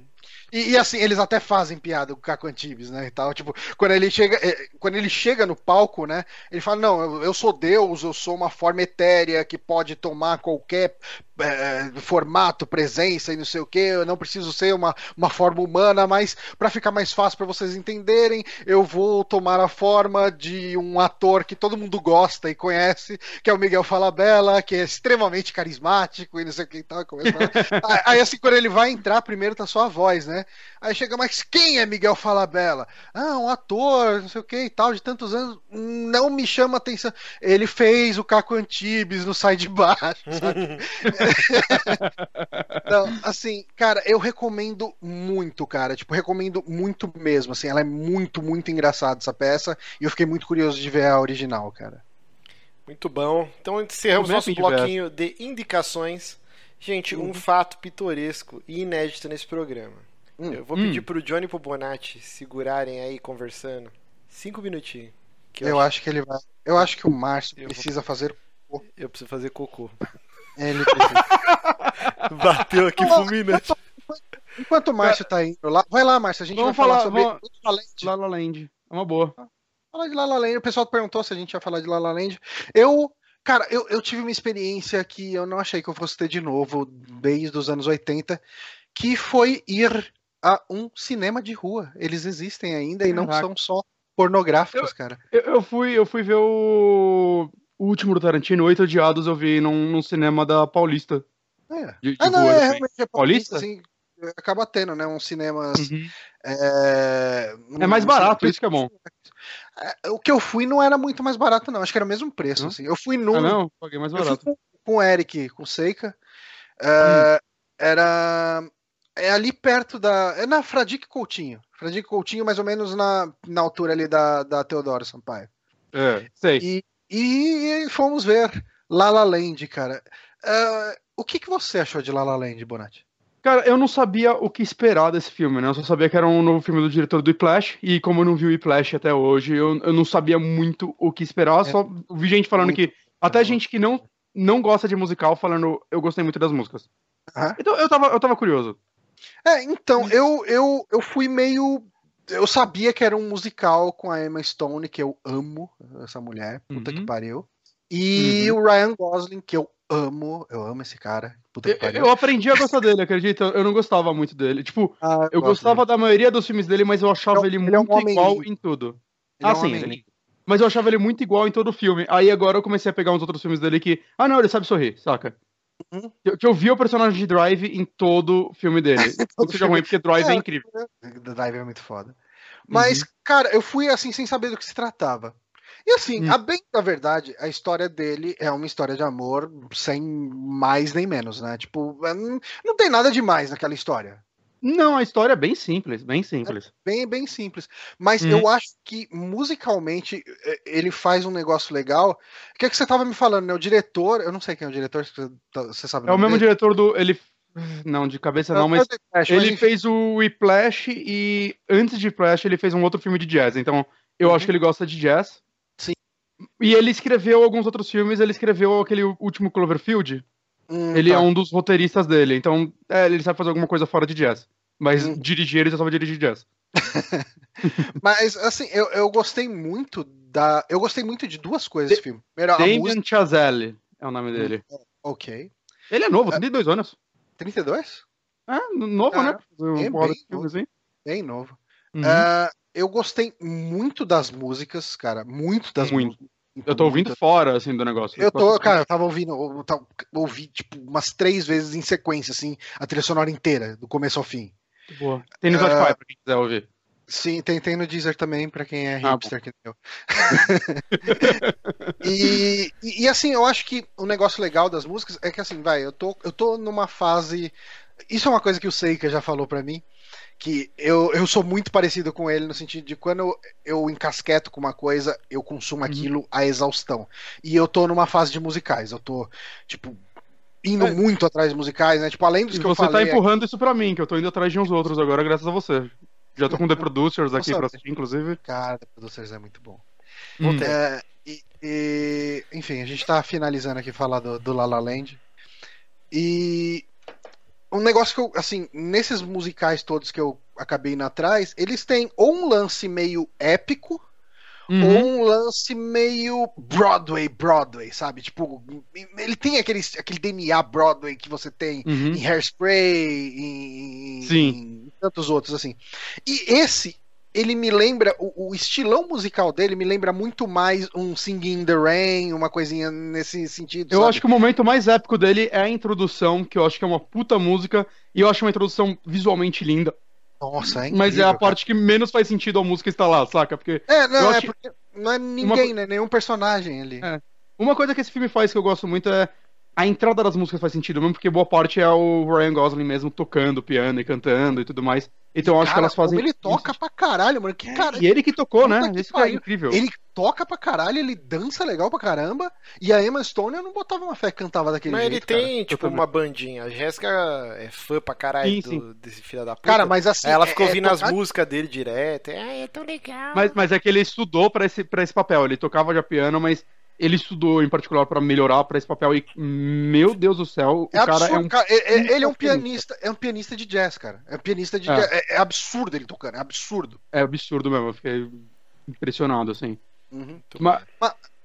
E, e, assim, eles até fazem piada com o Caco Antibes, né? E tal. Tipo, quando ele chega. Eh, quando ele chega no palco, né? Ele fala, não, eu, eu sou Deus, eu sou uma forma etérea que pode tomar qualquer é, formato, presença e não sei o que. Eu não preciso ser uma, uma forma humana, mas para ficar mais fácil para vocês entenderem, eu vou tomar a forma de um ator que todo mundo gosta e conhece, que é o Miguel Falabella, que é extremamente carismático e não sei o que e tal. *laughs* Aí assim, quando ele vai entrar, primeiro tá só a voz, né? Aí chega, mas quem é Miguel Falabella? Ah, um ator, não sei o que e tal, de tantos anos, não me chama atenção. Ele fez o Caco Antibes no Sai de Baixo, sabe? *laughs* *laughs* não, assim, cara, eu recomendo muito, cara. Tipo, recomendo muito mesmo. Assim, ela é muito, muito engraçada essa peça. E eu fiquei muito curioso de ver a original, cara. Muito bom. Então encerramos nosso bloquinho de indicações. Gente, um uhum. fato pitoresco e inédito nesse programa. Hum. Eu vou pedir hum. pro Johnny e pro Bonatti segurarem aí conversando. Cinco minutinhos. eu, eu acho... acho... que ele vai. Eu acho que o Márcio precisa vou... fazer cocô. Eu preciso fazer cocô. Ele precisa. *laughs* Bateu aqui fulminante. Enquanto o Márcio tá indo lá, vai lá, Márcio, a gente vamos vai falar, falar sobre vamos... La La Land. É uma boa. Falar de La La Land. O pessoal perguntou se a gente ia falar de La La Land. Eu, cara, eu, eu tive uma experiência que eu não achei que eu fosse ter de novo desde os anos 80, que foi ir a um cinema de rua. Eles existem ainda e não são só pornográficos, eu, cara. Eu, eu, fui, eu fui ver o, o último do Tarantino, Oito Odiados, eu vi num, num cinema da Paulista. É. De, de ah, não, é, realmente é Paulista, assim, acaba tendo, né, uns cinemas... Uhum. É, um, é mais barato, um isso que é bom. É, o que eu fui não era muito mais barato, não. Acho que era o mesmo preço, assim. Eu fui num... Ah, não? Paguei mais barato. com, com o Eric, com o Seika. Uh. Era é ali perto da. É na Fradique Coutinho. Fradique Coutinho, mais ou menos na, na altura ali da, da Teodoro Sampaio. É, sei. E, e fomos ver La La Land, cara. Uh, o que, que você achou de La La Land, Bonatti? Cara, eu não sabia o que esperar desse filme, né? Eu só sabia que era um novo filme do diretor do Whiplash, e como eu não vi o Whiplash até hoje, eu, eu não sabia muito o que esperar, é. só vi gente falando muito que. Até gente que não, não gosta de musical falando, eu gostei muito das músicas. Uhum. Então eu tava, eu tava curioso. É, então, eu, eu, eu fui meio. Eu sabia que era um musical com a Emma Stone, que eu amo essa mulher, puta uhum. que pariu. E uhum. o Ryan Gosling, que eu amo, eu amo esse cara. Puta que pariu. Eu, eu aprendi a gostar dele, acredita? Eu não gostava muito dele. Tipo, *laughs* ah, eu, eu gostava dele. da maioria dos filmes dele, mas eu achava ele, ele muito é um igual lindo. em tudo. Ele ah, é um sim, ele... Mas eu achava ele muito igual em todo filme. Aí agora eu comecei a pegar uns outros filmes dele que. Ah, não, ele sabe sorrir, saca? Uhum. Que, eu vi o personagem de Drive em todo filme dele. *laughs* Não seja ruim, porque Drive é, é incrível. Drive é muito foda. Mas, uhum. cara, eu fui assim sem saber do que se tratava. E assim, uhum. a bem da verdade, a história dele é uma história de amor sem mais nem menos, né? Tipo, é, não tem nada demais naquela história. Não, a história é bem simples, bem simples. Bem, bem simples. Mas eu acho que musicalmente eh, ele faz um negócio legal. O que é que você tava me falando, né? O diretor, eu não sei quem é o diretor, você tá- você sabe É o mesmo dele? diretor do. Ele. Não, de cabeça não, mas é The Flash, ele enfim. fez o Whiplash e antes de Whiplash ele fez um outro filme de jazz. Então eu Uhum. acho que ele gosta de jazz. Sim. E ele escreveu alguns outros filmes. Ele escreveu aquele último Cloverfield. Hum, Ele tá. é um dos roteiristas dele. Então é, ele sabe fazer alguma coisa fora de jazz. Mas Hum. dirigir ele só sabe dirigir jazz. *laughs* Mas assim, eu, eu gostei muito da. Eu gostei muito de duas coisas desse filme. Primeiro, a música. Damien Chazelle é o nome dele. Ok. Ele é novo, 32 anos. 32? É, novo, Ah, né? Um é bem novo. assim. Bem novo. Uhum. Ah, eu gostei muito das músicas, cara. Muito das Muito. músicas. Eu tô ouvindo fora, assim, do negócio. Eu tô, cara, eu tava ouvindo, eu tava- ouvi, tipo, umas três vezes em sequência, assim, a trilha sonora inteira, do começo ao fim. Boa. Tem no Ah, Spotify, pra quem quiser ouvir. Sim, tem, tem no Deezer também, pra quem é Ah, hipster que nem eu. *laughs* e, e, e, assim, eu acho que o negócio legal das músicas é que assim, vai, eu tô, eu tô numa fase. Isso é uma coisa que o Seika já falou pra mim. Que eu, eu sou muito parecido com ele no sentido de quando eu, eu encasqueto com uma coisa, eu consumo Uhum. aquilo à exaustão. E eu tô numa fase de musicais. Eu tô, tipo, indo É. muito atrás de musicais, né? Tipo, além dos E que eu você tá falei. empurrando isso pra mim, que eu tô indo atrás de uns outros agora, graças a você. Já tô com The *laughs* Producers aqui Nossa, pra assistir, inclusive. Cara, The Producers é muito bom. Hum. É, e- e, enfim, a gente tá finalizando aqui falar do, do La La Land. E um negócio que eu, assim, nesses musicais todos que eu acabei indo atrás, eles têm ou um lance meio épico, Uhum. ou um lance meio Broadway, Broadway, sabe? Tipo, ele tem aquele, aquele DNA Broadway que você tem Uhum. em Hairspray, em, Sim. em tantos outros, assim. E esse, ele me lembra, o, o estilão musical dele me lembra muito mais um Singing in the Rain, uma coisinha nesse sentido. Eu sabe? acho que o momento mais épico dele é a introdução, que eu acho que é uma puta música, e eu acho uma introdução visualmente linda. Nossa, é mas é a parte que menos faz sentido a música estar lá, saca? Porque cara. É, não, é porque não é ninguém, né? Nenhum personagem ali. É. uma coisa que esse filme faz que eu gosto muito é a entrada das músicas faz sentido mesmo, porque boa parte é o Ryan Gosling mesmo tocando piano e cantando e tudo mais. Então eu acho que Cara, elas fazem. como ele toca pra caralho, mano. Que cara... E ele que tocou, Puta né? que Isso que é incrível. Ele toca pra caralho, ele dança legal pra caramba. E a Emma Stone eu não botava uma fé que cantava daquele Mas ele jeito. cara. tem, tipo, também. uma bandinha. A Jéssica é fã pra caralho Sim, do- sim. desse filho da puta. Cara, mas assim. Aí ela é- ficou é ouvindo as tocar- músicas dele direto. Ai, é tão legal. Mas, mas é que ele estudou pra esse, pra esse papel. Ele tocava já piano, mas ele estudou em particular pra melhorar pra esse papel. E, meu Deus do céu, o É cara absurdo, é um. cara. É- é- Ele é um pianista, é um pianista de jazz, cara. É um pianista de É. jazz. É, é absurdo ele tocando, é absurdo. É absurdo mesmo. Eu fiquei impressionado, assim. Uhum. Muito Mas,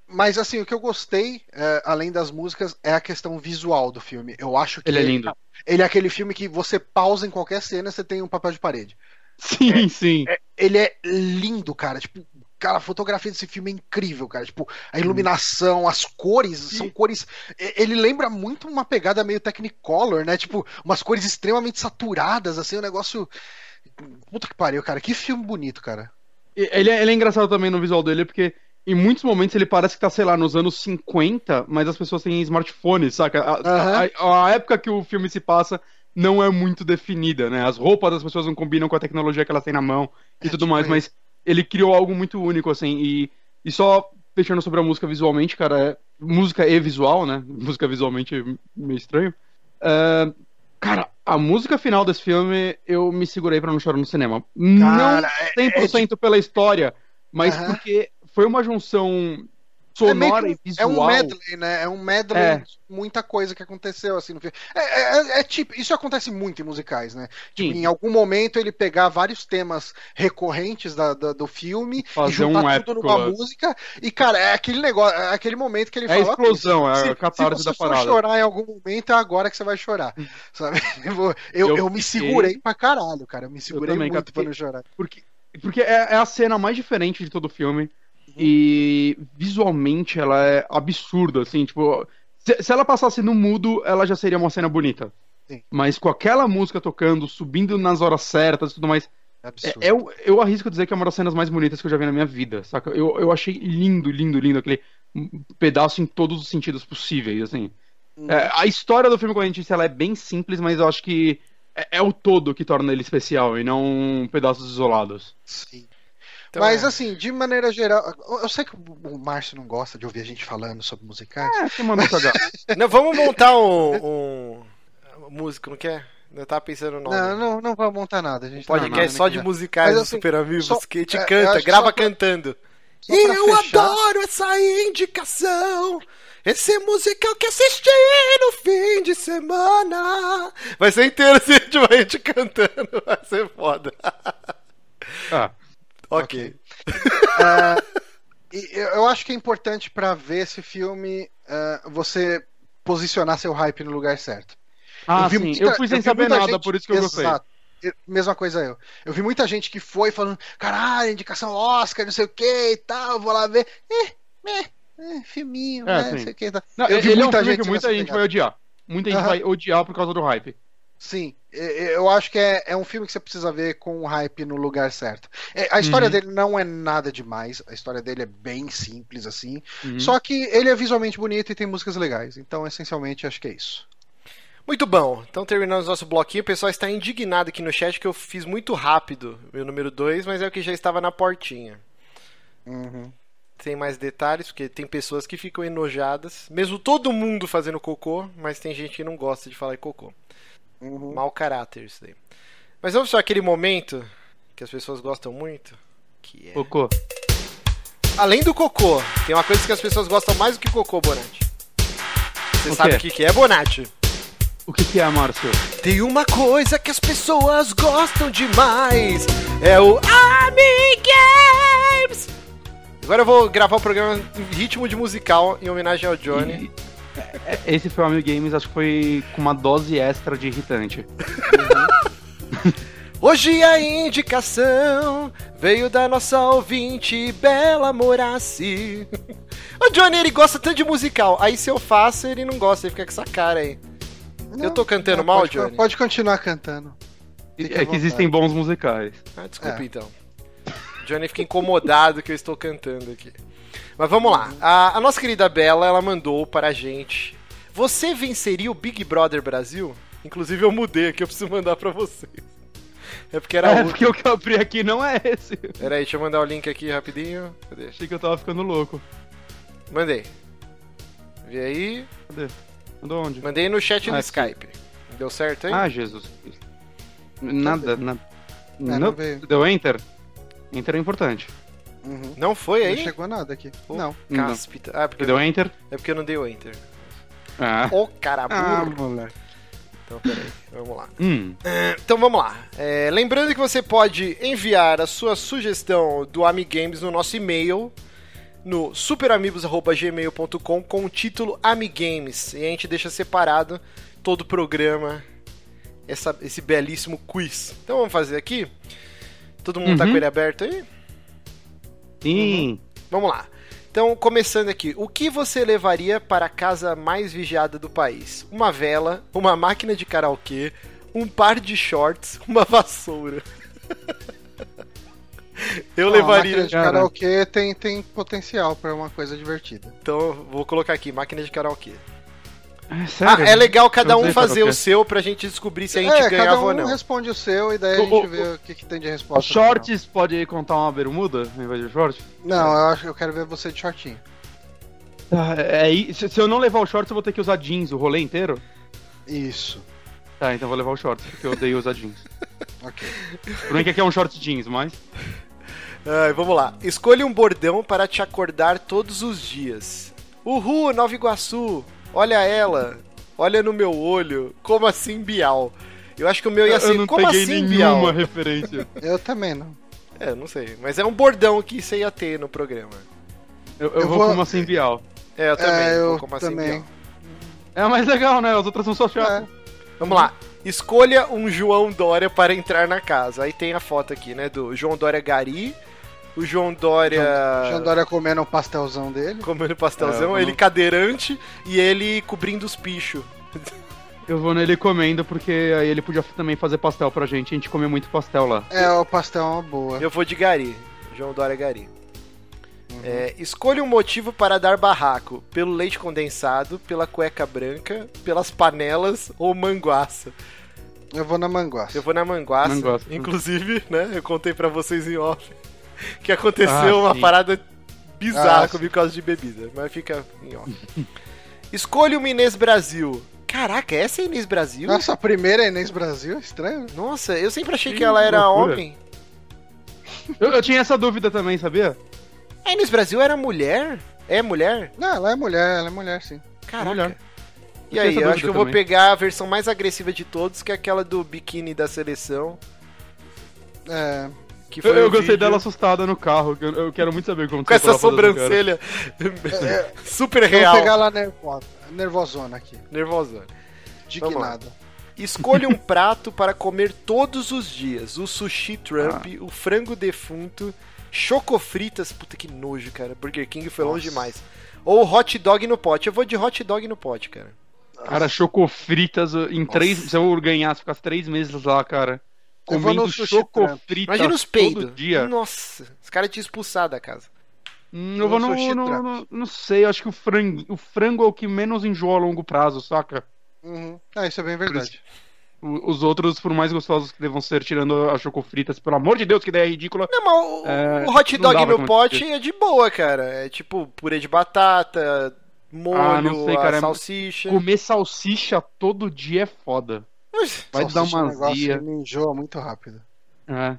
Mas assim, o que eu gostei, é, além das músicas, é a questão visual do filme. Eu acho que ele é lindo. ele é aquele filme que você pausa em qualquer cena, você tem um papel de parede. Sim, sim. Ele é lindo, cara. Tipo, cara, a fotografia desse filme é incrível, cara. Tipo, a iluminação, as cores, são cores. Ele lembra muito uma pegada meio Technicolor, né? Tipo, umas cores extremamente saturadas, assim, um negócio. Puta que pariu, cara. Que filme bonito, cara. Ele é, ele é engraçado também no visual dele, porque em muitos momentos ele parece que tá, sei lá, nos anos 50, mas as pessoas têm smartphones, saca? A, Aham. a- a época que o filme se passa não é muito definida, né? As roupas das pessoas não combinam com a tecnologia que elas têm na mão e É, tudo tipo mais, mas ele criou algo muito único, assim, e, e só fechando sobre a música visualmente, cara, é, música e visual, né? *laughs* Música visualmente é meio estranho. É, cara, a música final desse filme, eu me segurei pra não chorar no cinema. não Cara, é, 100% pela história, mas porque foi uma junção sonora meio e É um visual. medley, né? É um medley É. de muita coisa que aconteceu assim no filme. É, é- é tipo, isso acontece muito em musicais, né? Tipo, em algum momento ele pegar vários temas recorrentes da, da- do filme Fazer e juntar um tudo épico, numa música. E, cara, é aquele negócio, é aquele momento que ele É a fala. "Ok, explosão, é a se, catarse se da você for parada." chorar em algum momento, é agora que você vai chorar. Sabe? *laughs* Eu, eu, Eu eu me fiquei- segurei pra caralho, cara. Eu me segurei também, cara, muito pra não chorar. Porque, porque é, é a cena mais diferente de todo o filme. E visualmente ela é absurda, assim, tipo. Se, se ela passasse no mudo, ela já seria uma cena bonita. Sim. Mas com aquela música tocando, subindo nas horas certas e tudo mais. É É, eu, eu arrisco dizer que é uma das cenas mais bonitas que eu já vi na minha vida, saca? Eu, eu achei lindo, lindo, lindo aquele pedaço em todos os sentidos possíveis, assim. É, a história do filme, como a gente disse, ela é bem simples, mas eu acho que é, é o todo que torna ele especial e não pedaços isolados. Sim. Então, Mas é. assim, de maneira geral, eu sei que o Márcio não gosta de ouvir a gente falando sobre musicais. É, que cagar. *laughs* Não, vamos montar um, um músico, não quer? Eu tava pensando no nome. Não, não, não vai montar nada. A gente tá Podcast não, só de não. musicais assim, Super Amigos só- que a gente é, canta, que grava pra- cantando. Pra Eu fechar- adoro essa indicação. Esse musical que assisti no fim de semana. Vai ser inteiro assim, a gente cantando. Vai ser foda. Ah, ok. *laughs* E eu eu acho que é importante pra ver esse filme é, você posicionar seu hype no lugar certo. ah Eu vi sim. muita- eu fui sem vi saber muita nada, gente- por isso que eu gostei. Exato. Eu- Mesma coisa eu. Eu vi muita gente que foi falando, caralho, indicação Oscar, não sei o que e tal, vou lá ver. Eh, eh, eh, filminho, É, né, não sei o que. Tá. Não, Eu vi ele é um muita filme gente que muita gente pegada. vai odiar. Muita gente vai odiar por causa do hype. Sim, eu acho que é, é um filme que você precisa ver com o hype no lugar certo. É, A história Uhum. dele não é nada demais, a história dele é bem simples assim. Uhum. Só que ele é visualmente bonito e tem músicas legais. Então, essencialmente, acho que é isso. Muito bom. Então, terminamos nosso bloquinho. O pessoal está indignado aqui no chat que eu fiz muito rápido meu número 2, mas é o que já estava na portinha. Uhum. Tem mais detalhes, porque tem pessoas que ficam enojadas. Mesmo todo mundo fazendo cocô, mas tem gente que não gosta de falar em cocô. Uhum. Mau caráter isso daí. Mas vamos só aquele momento que as pessoas gostam muito, que é... Cocô. Além do cocô, tem uma coisa que as pessoas gostam mais do que cocô, Bonatti. Você O sabe o que, que é, Bonatti? O que, que é, Márcio? Tem uma coisa que as pessoas gostam demais. É o Ami Games. Agora eu vou gravar o programa em ritmo de musical em homenagem ao Johnny. É, Esse foi o Amigo Games, acho que foi com uma dose extra de irritante. Hoje a indicação veio da nossa ouvinte Bela Morassi. O Johnny ele gosta tanto de musical. Aí se eu faço, ele não gosta, ele fica com essa cara aí. Eu tô cantando Não, mal, pode, Johnny? Pode continuar cantando. Fique É que existem bons musicais. Ah, desculpa É. então. Johnny fica incomodado que eu estou cantando aqui. Mas vamos lá. A, a nossa querida Bela, ela mandou para a gente. Você venceria o Big Brother Brasil? Inclusive eu mudei aqui, eu preciso mandar para vocês. É porque era é, outro. porque o que eu abri aqui não é esse. Pera aí, deixa eu mandar o link aqui rapidinho. Cadê? Achei que eu tava ficando louco. Mandei. Vê aí. Cadê? Mandou onde? Mandei no chat do Ah, Skype. Deu certo aí? Ah, Jesus. Nada, nada. É, não não, veio. deu enter? Enter é importante. Uhum. Não foi Não aí? chegou nada aqui. Pô, Não. Não. Cáspita. Ah, porque, Que deu enter? é porque eu não dei o enter. Ah. Ô, cara Ah, burro. moleque. Então, peraí. Vamos lá. Hum. Então vamos lá. É, lembrando que você pode enviar a sua sugestão do Amigames no nosso e-mail no superamigos.gmail.com com o título Amigames. E a gente deixa separado todo o programa, essa- esse belíssimo quiz. Então vamos fazer aqui. Todo mundo tá Uhum. com ele aberto aí? Sim. Vamos lá. Então, começando aqui, o que você levaria para a casa mais vigiada do país? Uma vela, uma máquina de karaokê, um par de shorts, uma vassoura. *laughs* Eu Ó, a levaria. máquina de Cara. karaokê tem, tem potencial pra uma coisa divertida. Então, vou colocar aqui, máquina de karaokê. É Ah, sério? é legal cada um fazer o seu pra gente descobrir se a gente é, ganhava cada um ou não. responde o seu e daí a O- gente o- vê o que, que tem de Os resposta. shorts pode contar uma bermuda ao invés de short? Não, eu acho que eu quero ver você de shortinho. Tá, é, é- se, se eu não levar o shorts, eu vou ter que usar jeans o rolê inteiro? Isso. Tá, então vou levar o shorts, porque eu odeio usar jeans. *laughs* Ok. Por que aqui é um short jeans, mas. Ai, vamos lá. Escolha um bordão para te acordar todos os dias. Uhul, Nova Iguaçu. Olha ela. Olha no meu olho. Como assim, Bial? Eu acho que o meu ia eu ser não como peguei assim, nenhuma Bial? referência. *laughs* Eu também não. É, não sei. Mas é um bordão que você ia ter no programa. Eu, eu Eu vou, vou- como assim, Bial. É, eu também. é, vou eu como assim, também. Bial. É mais legal, né? As outras são só chatas. É. Vamos lá. Escolha um João Dória para entrar na casa. Aí tem a foto aqui, né? Do João Dória Gari. O João Dória. Jean Dória comendo um pastelzão dele. Comendo pastelzão, É, ele não- cadeirante e ele cobrindo os pichos. Eu vou nele comendo, porque aí ele podia também fazer pastel pra gente. A gente come muito pastel lá. É, o pastel é uma boa. Eu vou de Gari. João Dória Gari. Uhum. É, escolha um motivo para dar barraco. Pelo leite condensado, pela cueca branca, pelas panelas ou manguaça. Eu vou na Manguaça. Eu vou na Manguaça. Manguaça. Inclusive, né, eu contei pra vocês em off que aconteceu Ah, uma parada bizarra Ah, comigo por causa de bebida, mas fica em off. Escolha uma Inês Brasil. Caraca, essa é a Inês Brasil? Nossa, a primeira é Inês Brasil? Estranho. Nossa, eu sempre achei que Que ela era loucura. homem. Eu, eu tinha essa dúvida também, sabia? A Inês Brasil era mulher? É mulher? Não, ela é mulher, ela é mulher, sim. Caraca. Mulher. E Eu aí, eu acho que eu vou pegar a versão mais agressiva de todos, que é aquela do biquíni da seleção. É, Que foi Eu, eu gostei vídeo dela assustada no carro. que Eu, eu quero muito saber como Com essa sobrancelha É, *laughs* super vou real. pegar ela nervosa, nervosona aqui. Nervosa. Dignada. Escolha um *laughs* prato para comer todos os dias. O sushi Trump, Ah. o frango defunto, chocofritas, puta que nojo, cara. Burger King foi longe Nossa. demais. Ou hot dog no pote. Eu vou de hot dog no pote, cara. Cara, chocofritas em três. Se eu ganhasse, ficasse três meses lá, cara. Eu vou Comendo chocofritas Imagina os todo peidos. dia. Nossa, os caras tinham expulsado da casa. Hum, Eu vou No no, no, Não sei, acho que o frango, o frango é o que menos enjoa a longo prazo, saca? Uhum. Ah, isso é bem verdade. O- Os outros, por mais gostosos que devam ser, tirando as chocofritas, pelo amor de Deus, que ideia ridícula. Não, mas o, É, o hot dog no pote é de boa, cara. É tipo purê de batata, molho, Ah, não sei, cara, a é- salsicha. Comer salsicha todo dia é foda. Vai dar uma negócio azia. me enjoa muito rápido. É.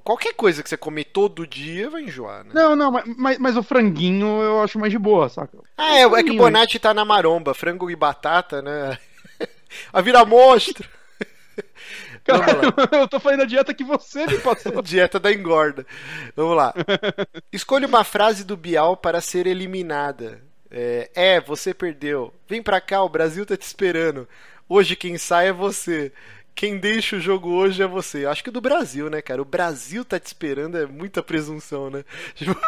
Qualquer coisa que você comer todo dia vai enjoar, né? Não, não, mas, mas, mas o franguinho eu acho mais de boa, saca? Ah, é, é que o Bonatti tá na maromba, frango e batata, né? *laughs* A virar monstro. *laughs* Vamos Cara, *laughs* eu tô fazendo a dieta que você me passou. Dieta da engorda. Vamos lá. Escolha uma frase do Bial para ser eliminada. É, é, você perdeu. Vem pra cá, o Brasil tá te esperando. Hoje quem sai é você. Quem deixa o jogo hoje é você. Acho que o do Brasil, né, cara? O Brasil tá te esperando é muita presunção, né? *laughs* Tipo...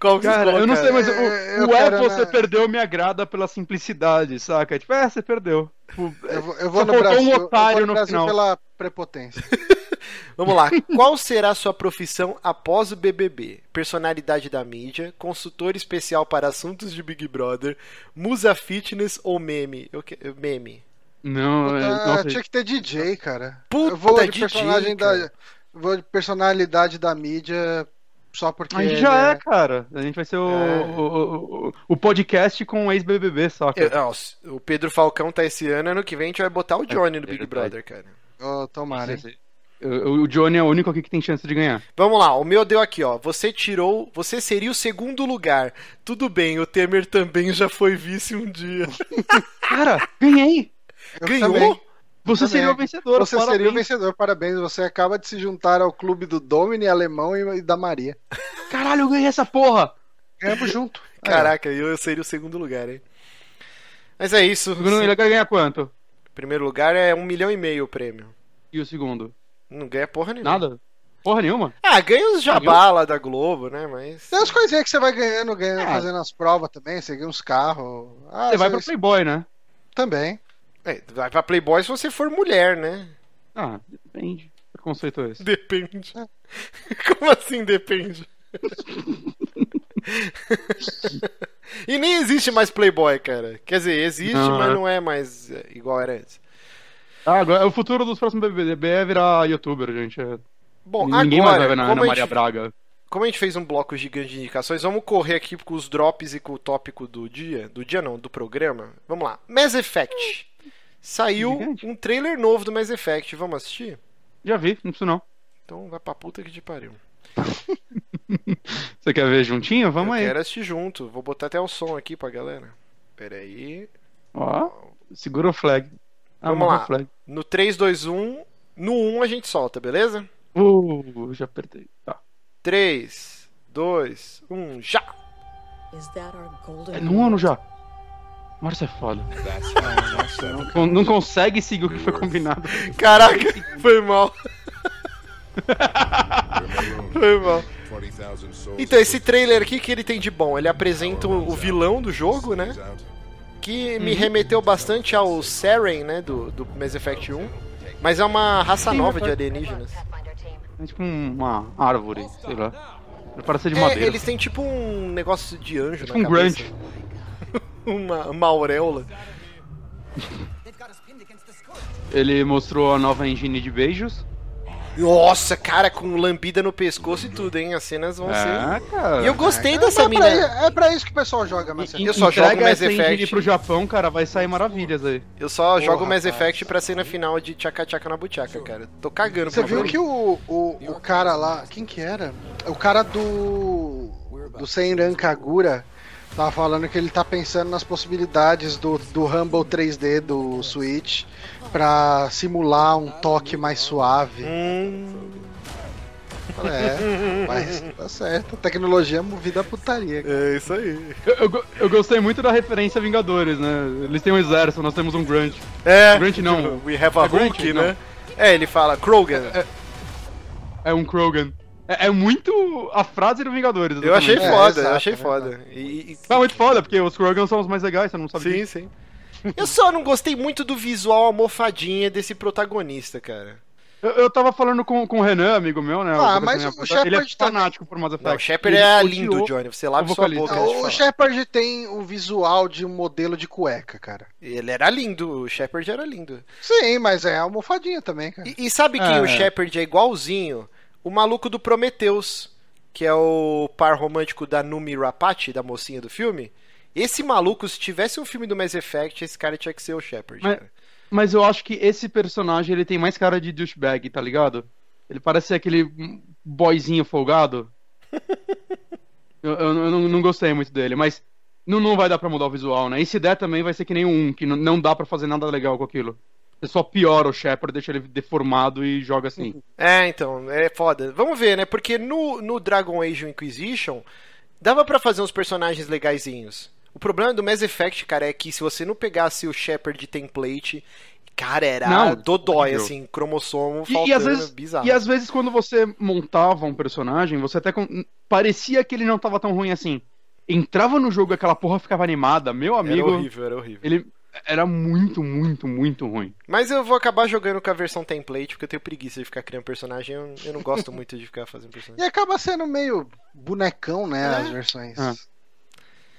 Qual que Cara, eu não sei, mas o, É, eu o é quero você na- perdeu me agrada pela simplicidade, saca? Tipo, é, você perdeu. Tipo, Eu vou, eu vou Só no Brasil, um eu vou otário no no Brasil final. pela prepotência. *laughs* Vamos lá. *laughs* Qual será a sua profissão após o BBB? Personalidade da mídia, consultor especial para assuntos de Big Brother, musa fitness ou meme? Eu que- Meme. Não, é, Ah, nossa, tinha que ter DJ, cara. Puta, eu vou de DJ, personagem cara. da. Vou de personalidade da mídia só porque. a gente já é, cara. A gente vai ser o, É. o, o, o podcast com o ex-BBB, saca? Eu- ó, o Pedro Falcão tá esse ano, ano que vem a gente vai botar o Johnny no é Big verdade. Brother, cara. Ô, tomara, o Johnny é o único aqui que tem chance de ganhar. Vamos lá, o meu deu aqui, ó. Você tirou. Você seria o segundo lugar. Tudo bem, o Temer também já foi vice um dia. *laughs* Cara, ganhei! Eu Ganhou? também. Você Também. seria o vencedor. Você parabéns. seria o vencedor, parabéns. Você acaba de se juntar ao clube do Domini, Alemão e, da Maria. Caralho, eu ganhei essa porra! Ganhamos junto. *laughs* Caraca, eu seria o segundo lugar, hein? Mas é isso. O segundo ele vai ganhar quanto? Primeiro lugar é um milhão e meio o prêmio. E o segundo? Não ganha porra nenhuma. Nada? Porra nenhuma? Ah, ganha os jabá lá da Globo, né? Mas. Tem umas coisinhas que você vai ganhando, ganhando Ah. fazendo as provas também, você ganha uns carros. Ah, Você vai isso- pra Playboy, né? Também. É, vai pra Playboy se você for mulher, né? Ah, depende. Que preconceito é esse? Depende. *laughs* Como assim depende? *laughs* e nem existe mais Playboy, cara. Quer dizer, existe, Não, mas é. não é mais é, igual era antes. Ah, agora, o futuro dos próximos BBB é virar youtuber, gente. É- Bom, Ninguém mais vai agora, ver na Ana Maria gente, Braga. como a gente fez um bloco gigante de indicações, vamos correr aqui com os drops e com o tópico do dia. Do dia não, do programa. Vamos lá. Mass Effect. Saiu Gigante. um trailer novo do Mass Effect. Vamos assistir? Já vi, não preciso não. Então vai pra puta que te pariu. *laughs* Você quer ver juntinho? Vamos Eu aí. quero assistir junto. Vou botar até o som aqui pra galera. Pera aí. Ó, segura o flag. Ah, Vamos amarra lá. flag. No 3, 2, 1. No 1 a gente solta, beleza? Uh, já apertei. Tá. 3, 2, 1, já! Is that our golden É no ano já. Márcio é foda. Não, não consegue seguir o que foi combinado. Caraca, foi mal. foi mal. Então, esse trailer aqui que ele tem de bom? Ele apresenta o vilão do jogo, né? Que me remeteu bastante ao Saren, né? Do, do Mass Effect 1. Mas é uma raça nova de alienígenas. É tipo um- uma árvore, sei lá. Parece ser de É, madeira. eles têm tipo um negócio de anjo Tipo na um cabeça. grunge. Uma, uma auréola. Ele mostrou a nova engine de beijos. Nossa, cara, com lambida no pescoço e tudo, hein? As cenas vão É, ser. cara. E eu gostei É dessa pra, mina. é pra isso que o pessoal joga, mas Eu só jogo Mass Effect. pro Japão, cara, vai sair maravilhas aí. Eu só Porra, jogo Mass. Effect pra cena final de tchaca tchaca na buchaca, cara. Tô cagando Você pra viu que o, o, o cara lá. Quem que era? O cara do. Do Senran Kagura tava falando que ele tá pensando nas possibilidades do, do Rumble 3D do Switch pra simular um toque mais suave. Hum, É, mas tá certo. A tecnologia é movida a putaria. cara. é isso aí. Eu, eu eu gostei muito da referência a Vingadores, né? Eles têm um exército, nós temos um Grunt. É. Grunt não. We have a É Grunt? Hulk, Não. né? É, ele fala Krogan. É um Krogan. É, é muito a frase do Vingadores. Eu achei exatamente. É, foda, eu exato, achei é foda. E, e- É muito foda, porque os Krogans são os mais legais, você não sabe sim, disso. sim. Eu só não gostei muito do visual almofadinha desse protagonista, cara. Eu, eu tava falando com, com o Renan, amigo meu, né? Ah, mas o com Ele é Shepard também. fanático por Mass Effect. Não, o Shepard Ele é lindo, Johnny. Você lava o sua boca. De o. Shepard tem o visual de um modelo de cueca, cara. Ele era lindo, o Shepard era lindo. Sim, mas é almofadinha também, cara. E, e sabe quem É. o Shepard é igualzinho? O maluco do Prometheus, que é o par romântico da Numi Rapace, da mocinha do filme. Esse maluco, se tivesse um filme do Mass Effect, esse cara tinha que ser o Shepard. Mas-. Mas eu acho que esse personagem ele tem mais cara de douchebag, tá ligado? Ele parece ser aquele boyzinho folgado. *laughs* eu eu não- eu não, não gostei muito dele, mas não, não vai dar pra mudar o visual, né? E se der também vai ser que nem um, que não, não dá pra fazer nada legal com aquilo. Você só piora o Shepard, deixa ele deformado e joga assim. É, então, é foda. Vamos ver, né? Porque no, no Dragon Age Inquisition, dava pra fazer uns personagens legaisinhos. O problema do Mass Effect, cara, é que se você não pegasse o Shepard de template, cara, era Não, dodói, assim, cromossomo E, faltando, e às vezes, bizarro. e às vezes quando você montava um personagem, você até parecia que ele não tava tão ruim assim. Entrava no jogo e aquela porra ficava animada, meu Era amigo. horrível, era horrível. Ele era muito, muito, muito ruim. Mas eu vou acabar jogando com a versão template, porque eu tenho preguiça de ficar criando personagem. Eu, eu não gosto muito de ficar fazendo personagem. E acaba sendo meio bonecão, né? É. As versões. É.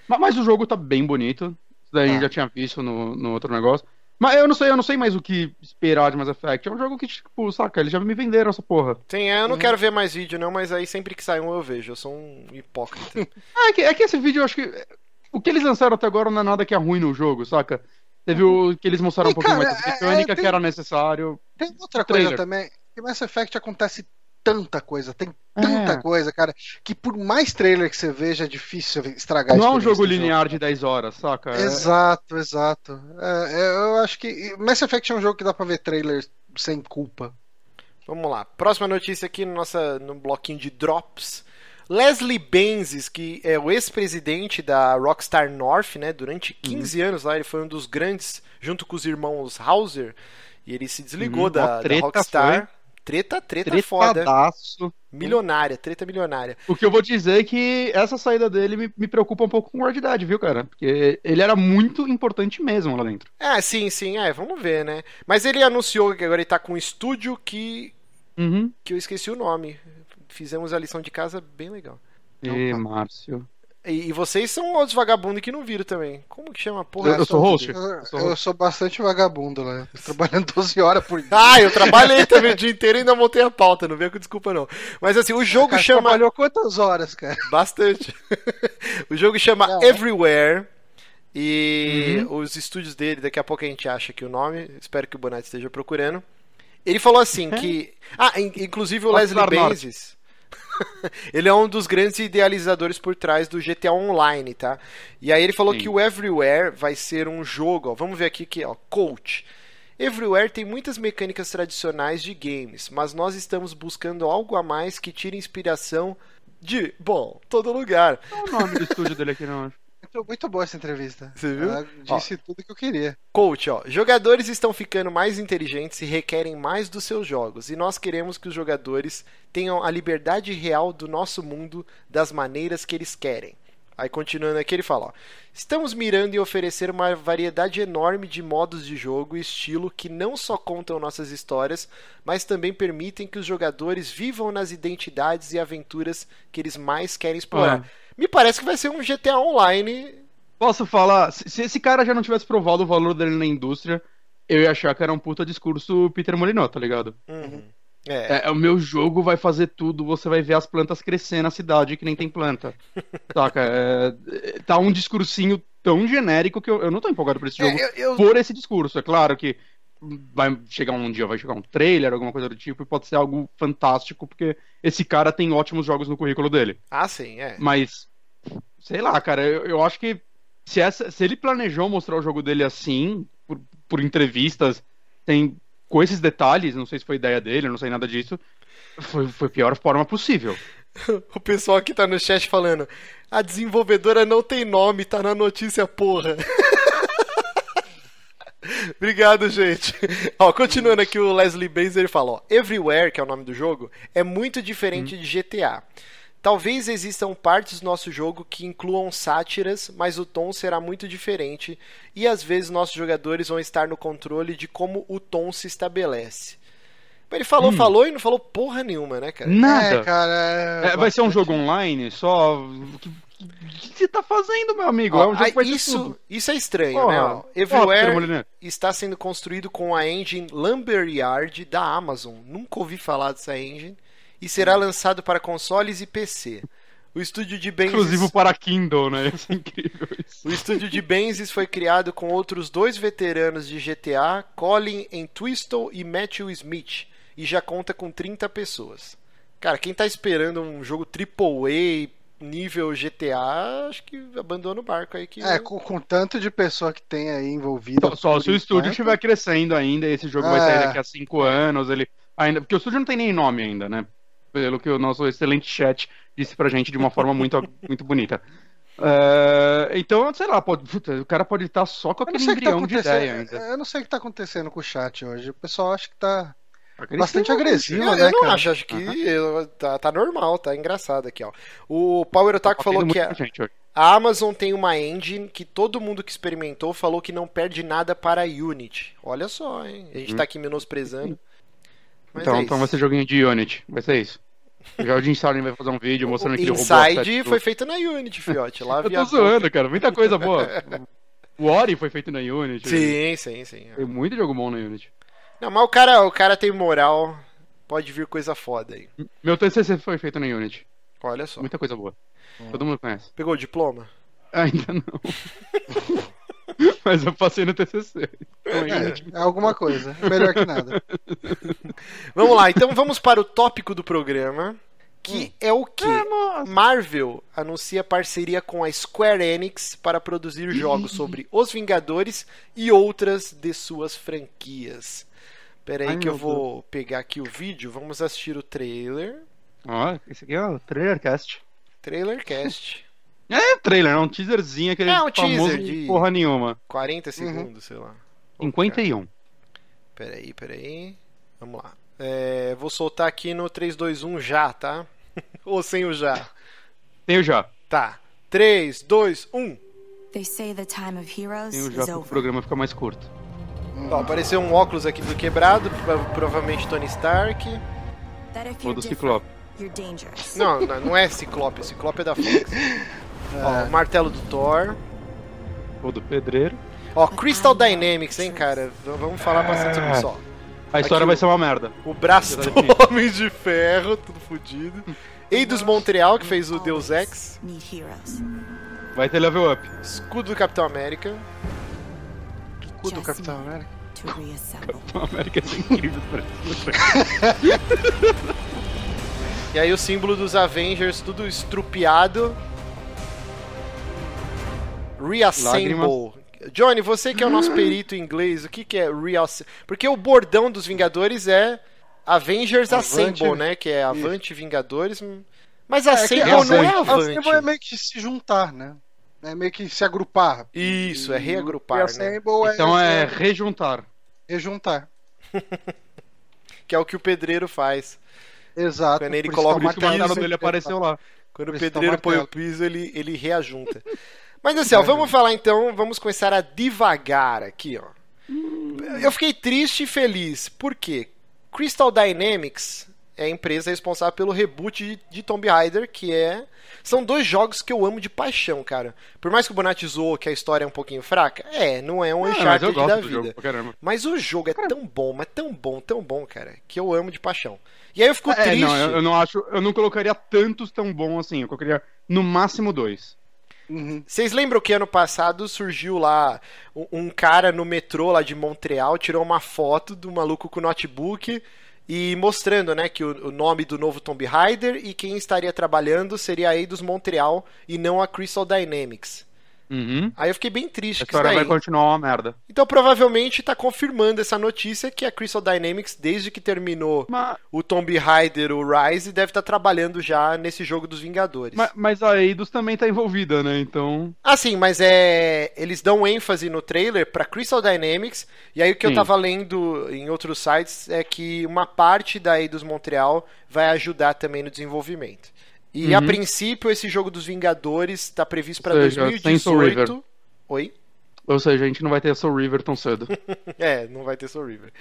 Mas, mas o jogo tá bem bonito. Isso daí a gente Tá. já tinha visto no, no outro negócio. Mas eu não sei, eu não sei mais o que esperar de Mass Effect. É um jogo que, tipo, saca, eles já me venderam essa porra. Sim, é, eu não Uhum. quero ver mais vídeo, não, mas aí sempre que sai um eu vejo. Eu sou um hipócrita. *laughs* É que, é que esse vídeo eu acho que. O que eles lançaram até agora não é nada que é ruim no jogo, saca? Teve o que eles mostraram E, um pouquinho cara, mais de é- mecânica é, tem- que era necessário. Tem outra Trailer. coisa também. Que Mass Effect acontece tanta coisa, tem tanta É. coisa, cara, que por mais trailer que você veja, é difícil estragar Não é um jogo linear de 10 horas, saca? É- Exato, exato. É, é, eu acho que Mass Effect é um jogo que dá pra ver trailer sem culpa. Vamos lá. Próxima notícia aqui no, nossa, no bloquinho de drops. Leslie Benzies, que é o ex-presidente da Rockstar North, né? Durante 15 anos lá, ele foi um dos grandes, junto com os irmãos Hauser. E ele se desligou Uhum, da, da treta Rockstar. Treta, treta foda. Tretadaço. Milionária, treta milionária. O que eu vou dizer é que essa saída dele me, me preocupa um pouco com Dead, viu, cara? Porque ele era muito importante mesmo lá dentro. É, sim, sim, é, vamos ver, né? Mas ele anunciou que agora ele tá com um estúdio que, Uhum. que eu esqueci o nome. Fizemos a lição de casa bem legal. E, Opa. Márcio. E, e vocês são outros vagabundos que não viram também. Como que chama a porra? Eu- eu sou host? Eu, Eu sou eu sou bastante vagabundo, né? Tô trabalhando *laughs* 12 horas por dia. Ah, eu trabalhei também o dia inteiro e ainda montei a pauta, não venha com desculpa não. Mas assim, o jogo Cara, chama trabalhou quantas horas, cara? bastante. *laughs* o jogo chama Não. Everywhere e os estúdios dele, daqui a pouco a gente acha aqui o nome, espero que o Bonatti esteja procurando. Ele falou assim que, ah, in- inclusive o Leslie. Benzies, *laughs* ele é um dos grandes idealizadores por trás do GTA Online, tá? E aí ele falou Sim. que o Everywhere vai ser um jogo, ó, vamos ver aqui que, ó, Coach. Everywhere tem muitas mecânicas tradicionais de games, mas nós estamos buscando algo a mais que tire inspiração de, bom, todo lugar. Qual é o nome do estúdio dele aqui, não? *laughs* Muito, muito boa essa entrevista. Você viu? Ela disse tudo que eu queria. Coach, ó, jogadores estão ficando mais inteligentes e requerem mais dos seus jogos, e nós queremos que os jogadores tenham a liberdade real do nosso mundo das maneiras que eles querem. Aí continuando aqui ele fala, ó, estamos mirando em oferecer uma variedade enorme de modos de jogo e estilo que não só contam nossas histórias, mas também permitem que os jogadores vivam nas identidades e aventuras que eles mais querem explorar. Ah. Me parece que vai ser um GTA Online Posso falar? Se, se esse cara já não tivesse provado o valor dele na indústria, eu ia achar que era um puta discurso Peter Molinot, tá ligado? Uhum. É. É, o meu jogo vai fazer tudo, você vai ver as plantas crescer na cidade que nem tem planta. *laughs* Saca? É, tá um discursinho tão genérico que eu, eu não tô empolgado por esse jogo É, eu- eu- por esse discurso. É claro que vai chegar um dia, vai chegar um trailer, alguma coisa do tipo, e pode ser algo fantástico, porque esse cara tem ótimos jogos no currículo dele. Ah, sim, é. Mas, sei lá, cara, eu, eu acho que se, essa, se ele planejou mostrar o jogo dele assim, por, por entrevistas, tem com esses detalhes, não sei se foi ideia dele, não sei nada disso, foi, foi a pior forma possível. *laughs* O pessoal aqui tá no chat falando: a desenvolvedora não tem nome, tá na notícia, porra. *laughs* Obrigado, gente. *laughs* Ó, continuando aqui, o Leslie Benzer fala: ó, Everywhere, que é o nome do jogo, é muito diferente de GTA. Talvez existam partes do nosso jogo que incluam sátiras, mas o tom será muito diferente e às vezes nossos jogadores vão estar no controle de como o tom se estabelece. Ele falou, falou e não falou porra nenhuma, né, cara? Nada. É, cara. É, vai ser um jogo online só. O que, você tá fazendo, meu amigo? Ó, é um jogo aí que isso, tudo. isso é estranho, Porra, né? ó? Everywhere Molyneux. está sendo construído com a engine Lumberyard da Amazon. Nunca ouvi falar dessa engine. E será lançado para consoles e PC. O estúdio de Benzes, Exclusivo para Kindle, né? Isso é incrível isso. o estúdio de Benzes foi criado com outros dois veteranos de GTA, Colin Entwistle e Matthew Smith, e já conta com 30 pessoas. Cara, quem tá esperando um jogo AAA nível GTA, acho que abandona o barco aí que É, com, com tanto de pessoa que tem aí envolvida. Só, só se o estúdio estiver crescendo ainda, esse jogo vai É. sair daqui a cinco anos, ele ainda, porque o estúdio não tem nem nome ainda, né? Pelo que o nosso excelente chat disse pra gente de uma forma muito, *laughs* muito bonita. É, então, sei lá, pode, puta, o cara pode estar só com aquele tá embrião de ideia ainda. Eu não sei o que tá acontecendo com o chat hoje. O pessoal acha que tá Agressivo, bastante agressivo, Eu, né, eu não cara? acho, acho que tá, tá normal, tá engraçado aqui, ó. O Power Otaku falou Batendo que a, gente hoje. a Amazon tem uma engine que todo mundo que experimentou falou que não perde nada para a Unity. Olha só, hein? A gente tá aqui menosprezando. Mas Então, é então vai ser joguinho de Unity, vai ser isso. O Jim Starlin vai fazer um vídeo mostrando que ele o Inside foi feito na Unity, fiote. Lá Eu tô zoando, cara, muita coisa boa. *laughs* O Ori foi feito na Unity. Sim, sim, sim. Tem muito jogo bom na Unity. Não, mas o cara, o cara tem moral. Pode vir coisa foda aí. Meu TCC foi feito na Unity. Olha só. Muita coisa boa. Todo mundo conhece. Pegou o diploma? Ainda não. *laughs* *laughs* Mas eu passei no TCC. Então. É, é alguma coisa. Melhor que nada. *laughs* Vamos lá, então vamos para o tópico do programa. Que é o que? Marvel anuncia parceria com a Square Enix para produzir jogos *laughs* sobre os Vingadores e outras de suas franquias. Pera aí Ai, que eu vou pegar aqui o vídeo. Vamos assistir o trailer. Ó, esse aqui é o Trailercast. Trailercast. É trailer, é um teaserzinho, aquele É, um famoso teaser de- porra nenhuma. 40 segundos, sei lá. Pô, 51. Pera aí, pera aí. Vamos lá. É, vou soltar aqui no 3, 2, 1 já, tá? *laughs* Ou sem o já. Tenho já. Tá. 3, 2, 1. They say the time of heroes Tenho já is pro programa ficar mais curto. Ó, apareceu um óculos aqui do quebrado, prova- provavelmente Tony Stark. Ou do Ciclope. Não, não não é Ciclope, Ciclope é da Fox. *laughs* Ó, o martelo do Thor. Ou do Pedreiro. Ó, Crystal Dynamics, hein, cara? V- Vamos falar bastante sobre isso. ó. A história Aqui vai o- ser uma merda. O braço do. *laughs* Homem de Ferro, tudo fodido. Eidos Montreal, que fez o Deus Ex. Need heroes. Vai ter level up. Escudo do Capitão América. Escudo do Capitão América. A América é incrível. parece. *laughs* E aí o símbolo dos Avengers, tudo estrupiado. Reassemble. Johnny, você que é o nosso perito em inglês, o que, que é reassemble? Porque o bordão dos Vingadores é Avengers Avante. Assemble, né? Que é Avante Vingadores. Mas É que Assemble é não é Avante. Assemble é meio que se juntar, né? É meio que se agrupar. Isso, é E reagrupar, né? É, Então é rejuntar. rejuntar. *laughs* Que é o que o pedreiro faz. Exato. Quando ele isso coloca o é piso, dele apareceu lá. Quando o é pedreiro põe o piso, ele, ele reajunta. *laughs* Mas assim, ó, vamos falar então, vamos começar a devagar aqui, ó. Eu fiquei triste e feliz. Por quê? Crystal Dynamics é a empresa responsável pelo reboot de, de Tomb Raider, que é. São dois jogos que eu amo de paixão, cara. Por mais que o Bonatti zoou que a história é um pouquinho fraca, é, não é um Uncharted gosto da vida. jogo caramba. Mas o jogo é tão bom, mas tão bom, tão bom, cara, que eu amo de paixão. E aí eu fico É, triste. não, eu, eu não acho. Eu não colocaria tantos tão bons assim. Eu colocaria no máximo dois. Uhum. Vocês lembram que ano passado surgiu lá um, um cara no metrô lá de Montreal, tirou uma foto do maluco com notebook e mostrando, né, que o, o nome do novo Tomb Raider e quem estaria trabalhando seria a Eidos Montreal e não a Crystal Dynamics. Uhum. Aí eu fiquei bem triste A história vai continuar uma merda. Então provavelmente tá confirmando essa notícia que a Crystal Dynamics, desde que terminou Mas, o Tomb Raider, o Rise, deve estar trabalhando já nesse jogo dos Vingadores. mas, mas a Eidos também tá envolvida, né? Então. Ah, sim, mas é. Eles dão ênfase no trailer pra Crystal Dynamics, e aí o que eu Sim. tava lendo em outros sites é que uma parte da Eidos Montreal vai ajudar também no desenvolvimento. E a Uhum. princípio esse jogo dos Vingadores está previsto Soul 2018. Oi? Ou seja, a gente não vai ter a Soul River tão cedo. *laughs* É, não vai ter Soul River.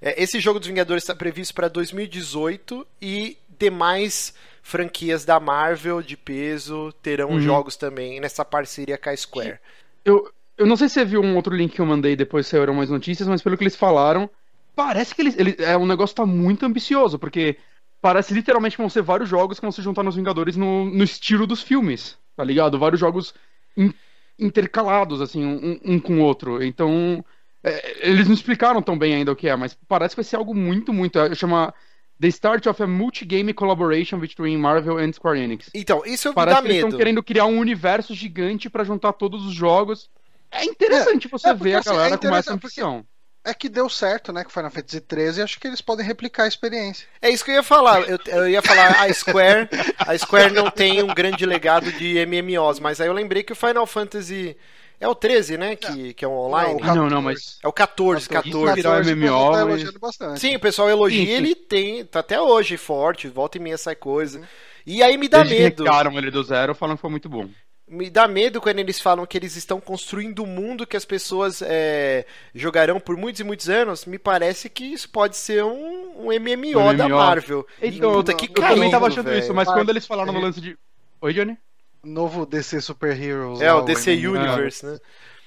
É, esse jogo dos Vingadores está previsto para 2018 e demais franquias da Marvel de peso terão Uhum. jogos também nessa parceria com a Square. Eu, eu não sei se você viu um outro link que eu mandei depois saíram mais notícias, mas pelo que eles falaram, parece que eles, eles é um negócio tá muito ambicioso, porque parece literalmente que vão ser vários jogos que vão se juntar nos Vingadores no, no estilo dos filmes, tá ligado? Vários jogos in- intercalados, assim, um, um com o outro. Então, é, eles não explicaram tão bem ainda o que é, mas parece que vai ser algo muito, muito. é, Chama The Start of a Multi-Game Collaboration between Marvel and Square Enix. Então, isso Parece dá que eles medo. estão querendo criar um universo gigante pra juntar todos os jogos. É interessante você é porque, ver a assim, galera é com essa ambição. É que deu certo, né, com Final Fantasy XIII, e acho que eles podem replicar a experiência. É isso que eu ia falar. Eu, eu ia falar a Square. A Square não tem um grande legado de MMOs, mas aí eu lembrei que o Final Fantasy é o 13, né? Que, que é um online. Não, o Não, não, mas. É o 14, 14. 14. virar 14, o MMO, pessoal tá elogiando bastante. Sim, o pessoal elogia, Sim, sim. ele tem, tá até hoje forte, volta e meia sai coisa. E aí me dá Desde que medo. recaram ele do zero, falam que foi muito bom. Me dá medo quando eles falam que eles estão construindo um mundo que as pessoas é, jogarão por muitos e muitos anos. Me parece que isso pode ser um, um MMO, Um da MMO. Marvel. Então, e, puta, eu que também tava achando velho. isso, mas quando eles falaram no lance de. Oi, Johnny? Novo DC Super Heroes. É, lá, o DC MMO. Universe, né?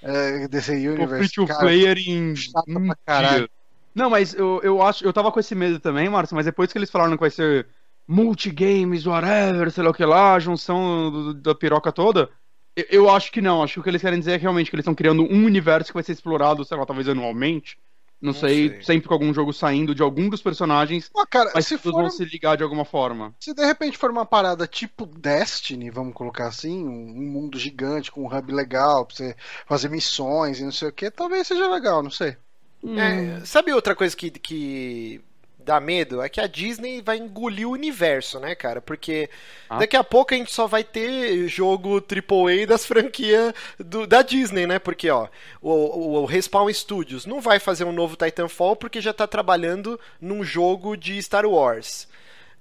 É, DC O free Universe. to cara, player em. chato pra um caralho. dia. Não, mas eu, eu acho. Eu tava com esse medo também, Márcio, mas depois que eles falaram que vai ser multigames, whatever, sei lá o que lá, a junção do- da piroca toda. eu- Eu acho que não, acho que o que eles querem dizer é realmente que eles estão criando um universo que vai ser explorado, sei lá, talvez anualmente. Não, Não sei, sei. sempre com algum jogo saindo de algum dos personagens, Pô, cara, mas se todos for, vão se ligar de alguma forma. se de repente for uma parada tipo Destiny, vamos colocar assim, um, um mundo gigante com um hub legal pra você fazer missões e não sei o que, talvez seja legal, não sei. É, sabe outra coisa que, que dá medo? É que a Disney vai engolir o universo, né, cara? Porque Ah. daqui a pouco a gente só vai ter jogo AAA das franquias do- da Disney, né? Porque, ó, o, o, o Respawn Studios não vai fazer um novo Titanfall porque já tá trabalhando num jogo de Star Wars.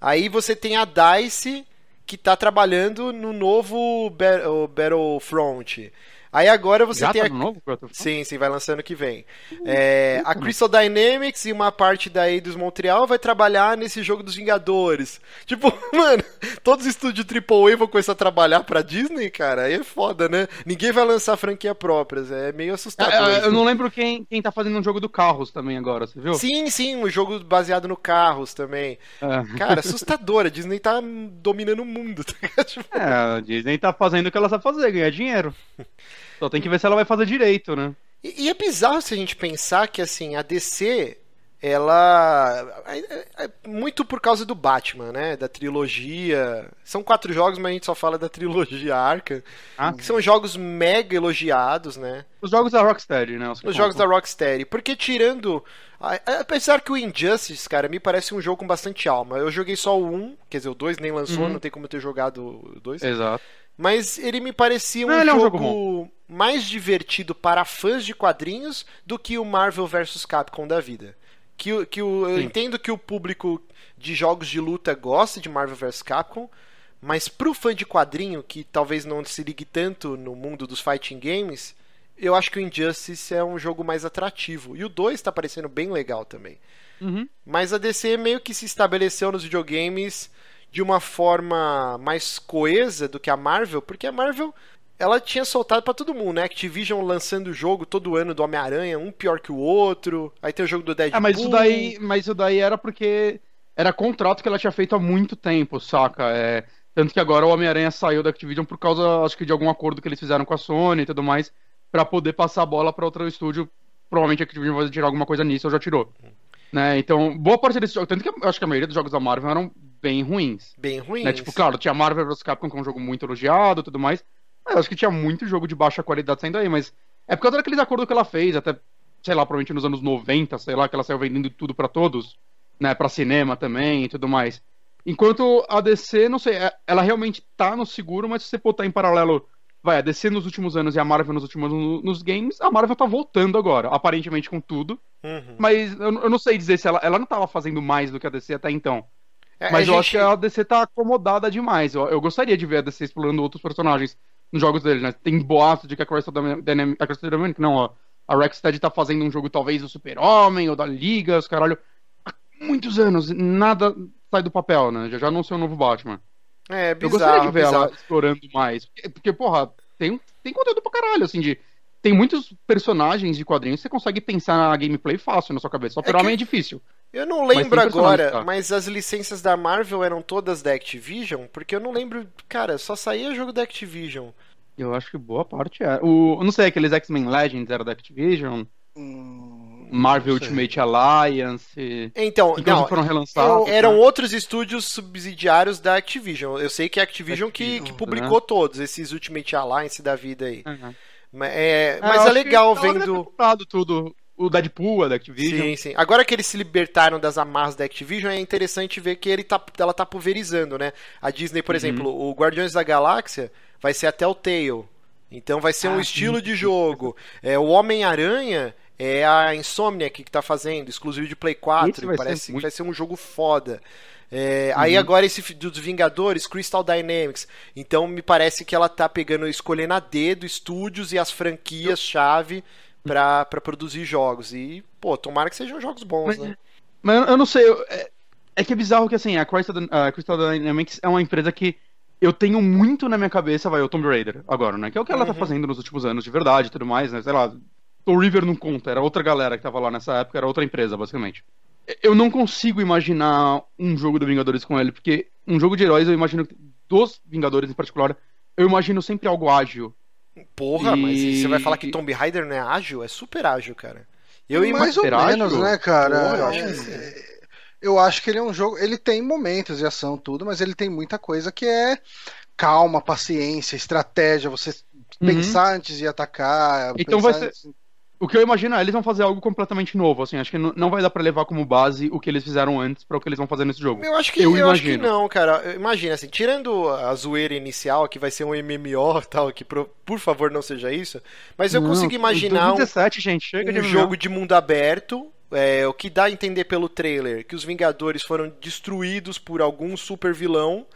Aí você tem a DICE que tá trabalhando no novo Battlefront. Aí agora você Já tem tá a... no novo? Sim, sim, vai lançando que vem. É, a Crystal Dynamics e uma parte da Eidos Montreal vai trabalhar nesse jogo dos Vingadores. Tipo, *laughs* mano, todos os estúdios AAA vão começar a trabalhar pra Disney, cara. Aí é foda, né? Ninguém vai lançar franquia próprias. É meio assustador. É, isso. eu não lembro quem, quem tá fazendo um jogo do Carros também agora, você viu? Sim, sim, um jogo baseado no carros também. É. Cara, assustador. A Disney tá dominando o mundo. tá? *laughs* Tipo, É, a Disney tá fazendo o que ela sabe fazer, ganhar dinheiro. *laughs* Só tem que ver se ela vai fazer direito, né? E, e é bizarro se a gente pensar que assim, a DC, ela. é- é- é muito por causa do Batman, né? Da trilogia. São quatro jogos, mas a gente só fala da trilogia Arkham. Ah, Que são jogos mega elogiados, né? Os jogos da Rocksteady, né? Os jogos da Rocksteady. Porque tirando. Apesar que o Injustice, cara, me parece um jogo com bastante alma. Eu joguei só o 1, quer dizer, o 2 nem lançou, Uhum. não tem como eu ter jogado o 2. Exato. Mas ele me parecia um Não, ele é um jogo, jogo mais divertido para fãs de quadrinhos do que o Marvel vs Capcom da vida. Que, que o, eu entendo que o público de jogos de luta gosta de Marvel vs Capcom, mas pro fã de quadrinho, que talvez não se ligue tanto no mundo dos fighting games, eu acho que o Injustice é um jogo mais atrativo. E o 2 tá parecendo bem legal também. Uhum. Mas a DC meio que se estabeleceu nos videogames de uma forma mais coesa do que a Marvel, porque a Marvel ela tinha soltado pra todo mundo, né? Activision lançando o jogo todo ano do Homem-Aranha, um pior que o outro. Aí tem o jogo do Deadpool. Ah, mas isso daí, mas isso daí era porque era contrato que ela tinha feito há muito tempo, saca? É, tanto que agora o Homem-Aranha saiu da Activision por causa, acho que de algum acordo que eles fizeram com a Sony e tudo mais, pra poder passar a bola pra outro estúdio. Provavelmente a Activision vai tirar alguma coisa nisso, ou já tirou. Né? Então, boa parte desses jogos, tanto que eu acho que a maioria dos jogos da Marvel eram bem ruins. Bem ruim. Né? Tipo, claro, tinha Marvel vs Capcom, que é um jogo muito elogiado e tudo mais. Mas eu acho que tinha muito jogo de baixa qualidade saindo aí, mas é por causa daqueles acordos que ela fez, até, sei lá, provavelmente nos anos 90, sei lá, que ela saiu vendendo tudo pra todos, né, pra cinema também e tudo mais. Enquanto a DC, não sei, é- ela realmente tá no seguro, mas se você botar em paralelo, vai, a DC nos últimos anos e a Marvel nos últimos anos nos games, a Marvel tá voltando agora, aparentemente com tudo, Uhum. mas eu, eu não sei dizer se ela, ela não tava fazendo mais do que a DC até então. É, Mas eu acho que a DC tá acomodada demais. Eu, eu gostaria de ver a DC explorando outros personagens nos jogos dele, né? Tem boato de que a Crystal Dynamics. A Crystal Dynamics, não, ó. A Rocksteady tá fazendo um jogo talvez do Super-Homem ou da Liga, os caralho. Há muitos anos, nada sai do papel, né? Já já anunciou um novo Batman. É, eu bizarro, gostaria de ver bizarro. ela explorando mais. Porque, porque, porra, tem, tem conteúdo pra caralho, assim, de. Tem muitos personagens de quadrinhos que você consegue pensar na gameplay fácil na sua cabeça. Só Super-Homem é difícil. Eu não Mas lembro personagens, agora, tá? mas as licenças da Marvel eram todas da Activision? Porque eu não lembro. Cara, só saía jogo da Activision. Eu acho que boa parte é. O, eu não sei, aqueles X-Men Legends era da Activision, Hum, Marvel. Ultimate Alliance. Então, Que não foram relançados. eram né? outros estúdios subsidiários da Activision. Eu sei que é a Activision que, Activision, que né? publicou todos, esses Ultimate Alliance da vida aí. Uhum. Mas é, É, mas eu é legal que vendo. tudo. O Deadpool da Activision. Sim, sim. Agora que eles se libertaram das amarras da Activision, é interessante ver que ele tá, ela tá pulverizando, né? A Disney, Uhum. por exemplo, o Guardiões da Galáxia vai ser até o Telltale. Então vai ser um Ah, estilo sim. de jogo. É, o Homem-Aranha é a Insomniac que tá fazendo, exclusivo de Play 4. Esse e vai ser parece que muito- vai ser um jogo foda. É, Aí Uhum. agora esse dos Vingadores, Crystal Dynamics. Então me parece que ela tá pegando, escolhendo a dedo estúdios e as franquias-chave pra, pra produzir jogos. E, pô, tomara que sejam jogos bons, Mas- né? Mas eu, não sei, eu- é, é que é bizarro que assim, a Crystal, a Crystal Dynamics é uma empresa que eu tenho muito na minha cabeça, vai, o Tomb Raider agora, né? Que é o que ela tá Uhum. fazendo nos últimos anos, de verdade e tudo mais, né? Sei lá, Tomb River não conta, era outra galera que tava lá nessa época, era outra empresa, basicamente. Eu não consigo imaginar um jogo do Vingadores com ele, porque um jogo de heróis eu imagino, dos Vingadores em particular, eu imagino sempre algo ágil. Porra, mas E- você vai falar que Tomb Raider não é ágil? É super ágil, cara. Eu mais ou menos, Ju? né, cara? Porra, eu acho que É, eu acho que ele é um jogo. Ele tem momentos de ação, tudo, mas ele tem muita coisa que é calma, paciência, estratégia, você pensar antes de atacar. Uhum. Então vai pensar ser- antes- O que eu imagino é, eles vão fazer algo completamente novo, assim, acho que não vai dar pra levar como base o que eles fizeram antes pra o que eles vão fazer nesse jogo. Eu acho que, Eu eu acho que imagino. não, cara. Imagina, assim, tirando a zoeira inicial, que vai ser um MMO tal, que pro- por favor não seja isso, mas eu Não, consigo imaginar um, 2017, gente, chega de um MMO. jogo de mundo aberto. é, o que dá a entender pelo trailer que os Vingadores foram destruídos por algum super vilão.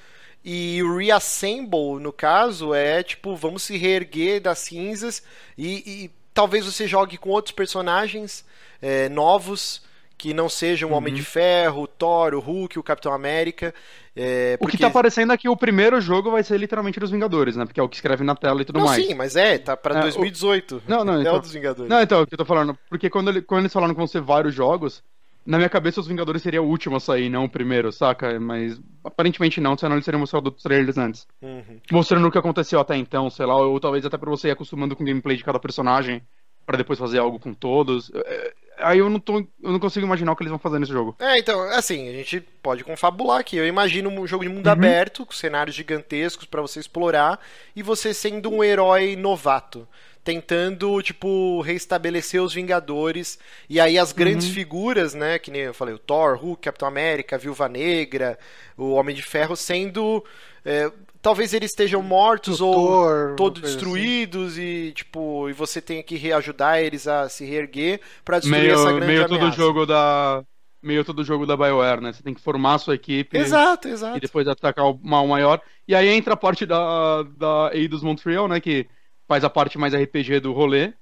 E o Reassemble, no caso, é tipo, vamos se reerguer das cinzas e, e talvez você jogue com outros personagens é, novos que não sejam o Uhum. Homem de Ferro, o Thor, o Hulk, o Capitão América. é, O que porque- tá parecendo é que o primeiro jogo vai ser literalmente dos Vingadores, né? Porque é o que escreve na tela e tudo Não, mais. sim, mas é, tá pra É, o- 2018. Não, não, *laughs* é então- o dos Vingadores. Não, então, o que eu tô falando, porque quando, ele- quando eles falaram que vão ser vários jogos, na minha cabeça os Vingadores seria o último a sair, não o primeiro, saca? Mas aparentemente não, senão eles teriam mostrado outros trailers antes. Uhum. Mostrando o que aconteceu até então, sei lá, ou talvez até pra você ir acostumando com o gameplay de cada personagem, pra depois fazer algo com todos. É, Aí eu não, tô, eu não consigo imaginar o que eles vão fazer nesse jogo. É, então, assim, a gente pode confabular aqui. Eu imagino um jogo de mundo Uhum. aberto, com cenários gigantescos pra você explorar, e você sendo um herói novato. Tentando, tipo, reestabelecer os Vingadores. E aí as grandes Uhum. figuras, né? Que nem eu falei, o Thor, Hulk, Capitão América, Viúva Negra, o Homem de Ferro, sendo. é, talvez eles estejam mortos ou Doutor, uma todos assim. destruídos e tipo e você tem que reajudar eles a se reerguer pra destruir Meio, essa grande meio todo ameaça. jogo da. Meio todo jogo da BioWare, né? Você tem que formar a sua equipe Exato, e exato. depois atacar o mal maior. E aí entra a parte da, da Eidos Montreal, né? Que faz a parte mais RPG do rolê.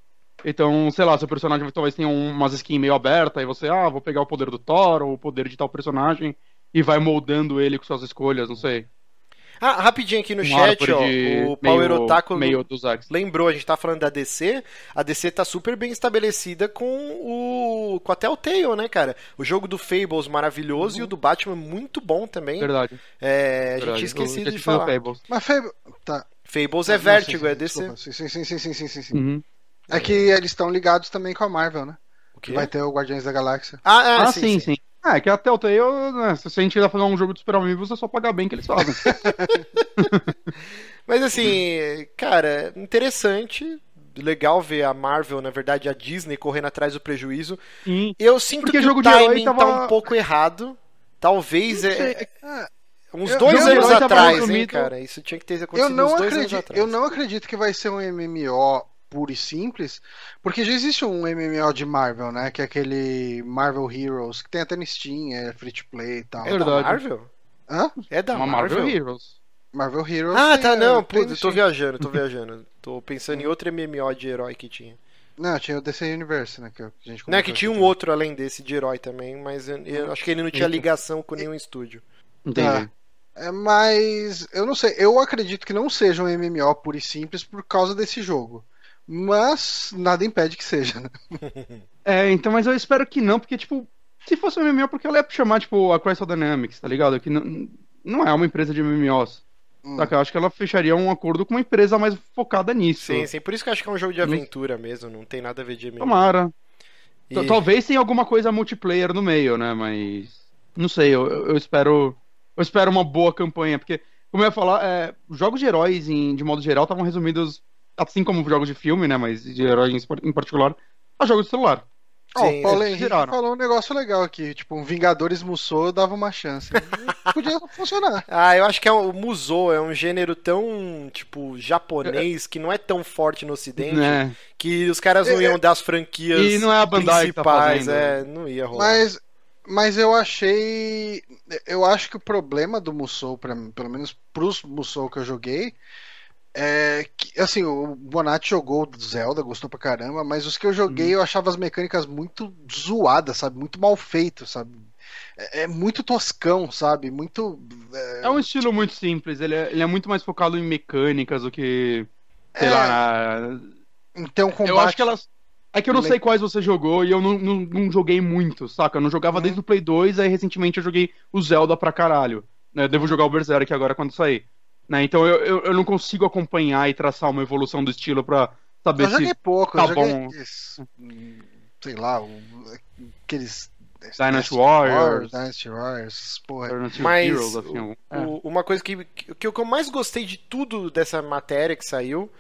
Então, sei lá, seu personagem talvez tenha um, umas skins meio abertas, e você, ah, vou pegar o poder do Thor, ou o poder de tal personagem, e vai moldando ele com suas escolhas, não sei. Ah, rapidinho aqui no Um chat, ó. O Power meio, Otaku meio dos lembrou, a gente tá falando da DC. A DC tá super bem estabelecida com o. com a Telltale, né, cara? O jogo do Fables maravilhoso e o do Batman muito bom também. Verdade. É, a gente verdade. tinha esquecido de falar. Fables. Mas foi. Tá. Fables é sim, Vertigo, é DC. Sim, sim, sim, sim, sim, sim. Uhum. É que eles estão ligados também com a Marvel, né? O Que vai ter o Guardiões da Galáxia. Ah, ah, Ah, sim, sim. Ah, é que até o Telltale, né, se a gente quiser fazer um jogo de Super Amigos, é só pagar bem que eles fazem. *laughs* Mas assim, cara, interessante. Legal ver a Marvel, na verdade, a Disney correndo atrás do prejuízo. Sim. Eu sinto Porque que jogo o de herói timing tava- tá um pouco errado. Talvez Não é, sei, Ah, uns Eu- dois de anos tava atrás, hein, cara. Isso tinha que ter Eu acontecido não, uns dois anos acredito, atrás. eu não acredito que vai ser um MMO puro e simples, porque já existe um MMO de Marvel, né? Que é aquele Marvel Heroes, que tem até no Steam, é free to play e tal. É da Verdade. Marvel? Hã? É da Uma Marvel? Marvel Heroes. Marvel Heroes. Ah, tem, tá, não. Putz, no tô viajando, tô viajando. Tô pensando em outro MMO de herói que tinha. Não, tinha o DC Universe, né? Que a gente Não, é que tinha um outro além desse de herói também, mas eu, eu acho que ele não tinha ligação com nenhum estúdio. Entendi. É, mas eu não sei, eu acredito que não seja um MMO puro e simples por causa desse jogo. Mas nada impede que seja, né? *laughs* É, então, mas eu espero que não, porque, tipo, se fosse um MMO, porque ela ia chamar, tipo, a Crystal Dynamics, tá ligado? Que não, não é uma empresa de MMOs. Hum. Saca? Eu acho que ela fecharia um acordo com uma empresa mais focada nisso. Sim, sim. Por isso que eu acho que é um jogo de aventura mesmo, não tem nada a ver de MMO. Tomara. E- Talvez tenha alguma coisa multiplayer no meio, né? Mas. Não sei, eu, eu espero. Eu espero uma boa campanha, porque, como eu ia falar, é, jogos de heróis, em- de modo geral, estavam resumidos, assim como jogos de filme, né? Mas de heróis em, particular, a jogos de celular. Ó, Sim, o Paulo Henrique tiraram. falou um negócio legal aqui, tipo, um Vingadores Musou dava uma chance. *laughs* Podia funcionar. Ah, eu acho que é um- o Musou é um gênero tão, tipo, japonês, que não é tão forte no ocidente, Né? que os caras não iam dar as franquias E não é a Bandai que tá principais, fazendo. é, não ia rolar. Mas, mas eu achei. Eu acho que o problema do Musou, pra, pelo menos pros Musou que eu joguei, é que, assim, o Bonatti jogou Zelda, gostou pra caramba, mas os que eu joguei eu achava as mecânicas muito zoadas, sabe? Muito mal feito, sabe? É, é muito toscão, sabe? Muito. é, É um estilo muito simples, ele é, ele é muito mais focado em mecânicas do que. Sei É, lá. Então, combate. Eu acho que elas. É que eu não Le- sei quais você jogou e eu não, não, não joguei muito, saca? Eu não jogava Uhum. desde o Play 2, aí recentemente eu joguei o Zelda pra caralho. Né? Eu devo jogar o Berserk agora quando sair. Né? Então eu, eu, eu não consigo acompanhar e traçar uma evolução do estilo pra saber Eu joguei se. pouco, tá eu joguei. bom. aqueles, sei lá, aqueles. Dynasty Warriors. Dynasty Warriors, porra. Mas Heroes, assim, o- é. uma coisa que, que, que eu mais gostei de tudo dessa matéria que saiu.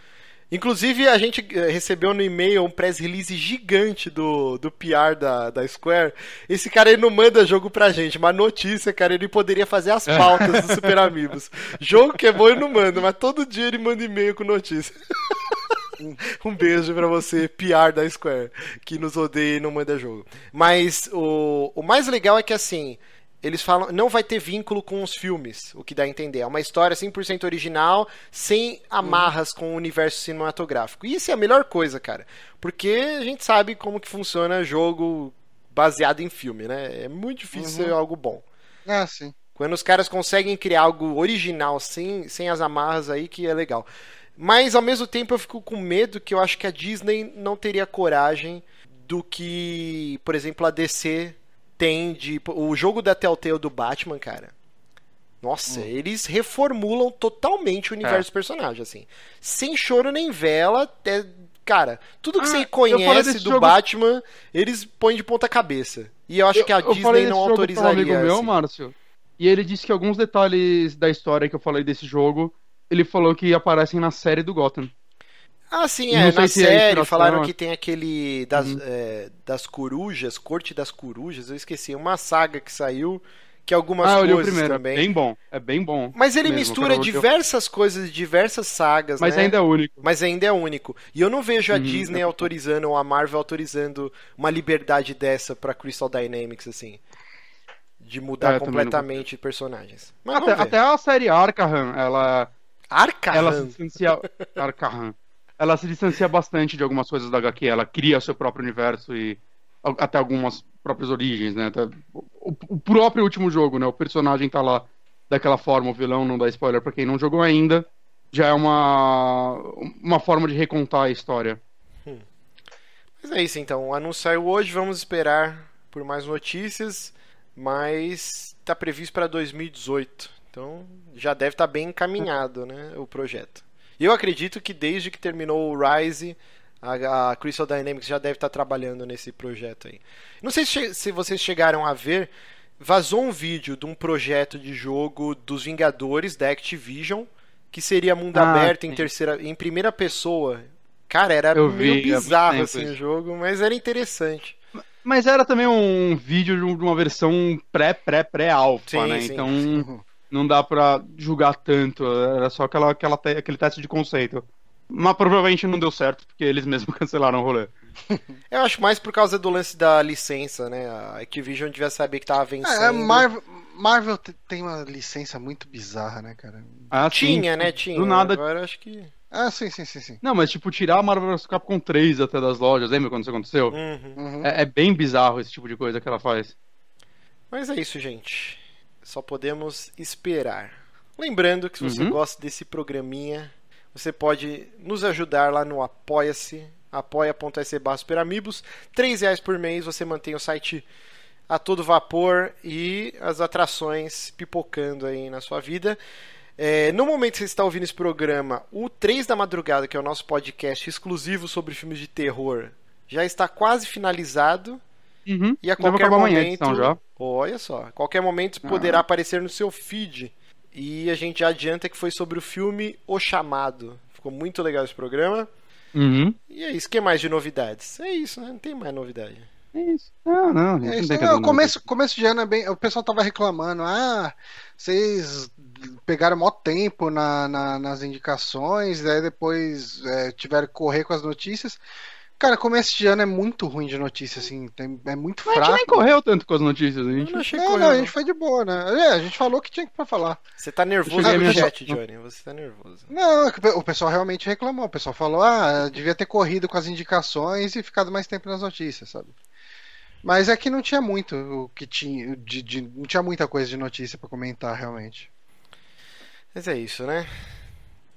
Inclusive, a gente eh, recebeu no e-mail um press release gigante do, do PR da, da Square. Esse cara ele não manda jogo pra gente, mas notícia, cara, ele poderia fazer as pautas do Super Amigos. *laughs* Jogo que é bom ele não manda, mas todo dia ele manda e-mail com notícia. *laughs* Um beijo pra você, PR da Square, que nos odeia e não manda jogo. Mas o, o mais legal é que assim, eles falam, não vai ter vínculo com os filmes, o que dá a entender. É uma história 100% original, sem amarras com o universo cinematográfico. E isso é a melhor coisa, cara. Porque a gente sabe como que funciona jogo baseado em filme, né? É muito difícil ser algo bom. Ah, sim. Quando os caras conseguem criar algo original sem, sem as amarras aí, que é legal. Mas ao mesmo tempo eu fico com medo que eu acho que a Disney não teria coragem do que, por exemplo, a DC tem de. O jogo da Telltale do Batman, cara. Nossa, eles reformulam totalmente o universo do personagem, assim. Sem choro nem vela. é- cara, tudo que Ah, você eu conhece do jogo- Batman, eles põem de ponta cabeça. E eu acho que a eu Disney não pra um autorizaria. amigo meu, assim. Márcio, e ele disse que alguns detalhes da história que eu falei desse jogo, ele falou que aparecem na série do Gotham. Ah, sim, é. Na se é série inspiração, falaram é. que tem aquele das, Uhum. é, das corujas, Corte das Corujas, eu esqueci, uma saga que saiu, que algumas ah, coisas primeiro, também. é bem bom, é bem bom. Mas ele mesmo, mistura cara, eu- diversas coisas, de diversas sagas, Mas né? ainda é único. Mas ainda é único. E eu não vejo a Uhum, Disney é. autorizando ou a Marvel autorizando uma liberdade dessa pra Crystal Dynamics, assim. De mudar É, completamente personagens. Mas Até, até a série Arkham, ela, Arkham? ela se distancia... Arkham. Ela se distancia bastante de algumas coisas da HQ. Ela cria seu próprio universo e até algumas próprias origens, né? Até o, o próprio último jogo, né? O personagem tá lá daquela forma, o vilão não dá spoiler pra quem não jogou ainda. Já é uma, uma forma de recontar a história. Mas é isso então. O anúncio saiu hoje, vamos esperar por mais notícias, mas tá previsto para 2018. Então já deve estar bem encaminhado, né, o projeto. Eu acredito que desde que terminou o Rise, a, a Crystal Dynamics já deve estar trabalhando nesse projeto aí. Não sei se, se vocês chegaram a ver, vazou um vídeo de um projeto de jogo dos Vingadores da Activision, que seria mundo Ah, aberto em sim. terceira, em primeira pessoa. Cara, era Eu meio vi, bizarro assim o jogo, mas era interessante. Mas era também um vídeo de um- uma versão pré-pré-pré-alfa, Sim, né? sim, então não dá pra julgar tanto. Era só aquela, aquela te- aquele teste de conceito. Mas provavelmente não deu certo, porque eles mesmos *laughs* cancelaram o rolê. *laughs* Eu acho mais por causa do lance da licença, né? A Activision devia saber que tava vencendo. É, Marvel, Marvel te- tem uma licença muito bizarra, né, cara? Ah, sim, Tinha, tipo, né? Tinha. Do nada. Agora acho que. Ah, sim, sim, sim, sim. Não, mas tipo, tirar a Marvel vs Capcom 3 até das lojas, lembra quando isso aconteceu? Uhum. Uhum. É, é bem bizarro esse tipo de coisa que ela faz. Mas é isso, gente. Só podemos esperar. Lembrando que se você Uhum. gosta desse programinha, você pode nos ajudar lá no Apoia-se, apoia.se barra superamigos. Três reais por mês você mantém o site a todo vapor e as atrações pipocando aí na sua vida. É, no momento que você está ouvindo esse programa, o 3 da madrugada, que é o nosso podcast exclusivo sobre filmes de terror, já está quase finalizado. Uhum. E a qualquer acabar amanhã momento. edição já. Olha só, a qualquer momento poderá aparecer no seu feed. E a gente já adianta que foi sobre o filme O Chamado. Ficou muito legal esse programa. Uhum. E é isso, o que mais de novidades? É isso, né? Não tem mais novidade. É isso. Não, não, gente, É não isso, tem que não, começo, começo de ano é bem. O pessoal tava reclamando, ah, vocês pegaram mó tempo na, na- nas indicações, daí depois é, tiveram que correr com as notícias. Cara, começo de ano é muito ruim de notícia, assim, tem- é muito Mas a gente fraco. nem correu tanto com as notícias, a gente. não achei Não, correndo, não, a gente foi de boa, né? É, a gente falou que tinha que pra falar. Você tá nervoso no a me chat, Johnny. Você tá nervoso. Não, é que o pessoal realmente reclamou. O pessoal falou, ah, devia ter corrido com as indicações e ficado mais tempo nas notícias, sabe? Mas é que não tinha muito o que tinha, de, de- não tinha muita coisa de notícia pra comentar realmente. Mas é isso, né?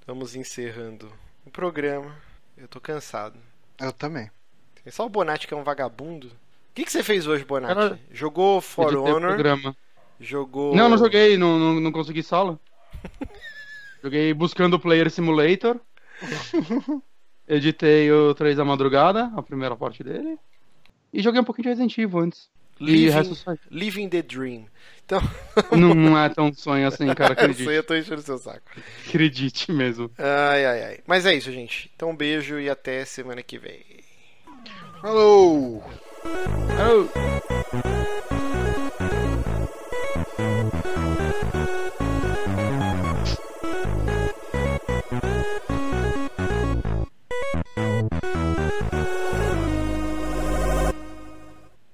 Vamos encerrando o programa. Eu tô cansado. Eu também. Tem só o Bonatti que é um vagabundo. O que, que você fez hoje, Bonatti? Cara, Jogou For Honor? programa. Jogou. Não, não joguei, não, não, não consegui sala. *laughs* joguei buscando o Player Simulator. Editei o 3 da madrugada, a primeira parte dele. E joguei um pouquinho de Resident Evil antes. E Living, o resto só. Living the Dream. Então, Não, não é tão sonho assim, cara. *laughs* eu sei, Acredite. eu tô enchendo o seu saco. Acredite mesmo. Ai, ai, ai. Mas é isso, gente. Então, um beijo e até semana que vem. Falou! Oh.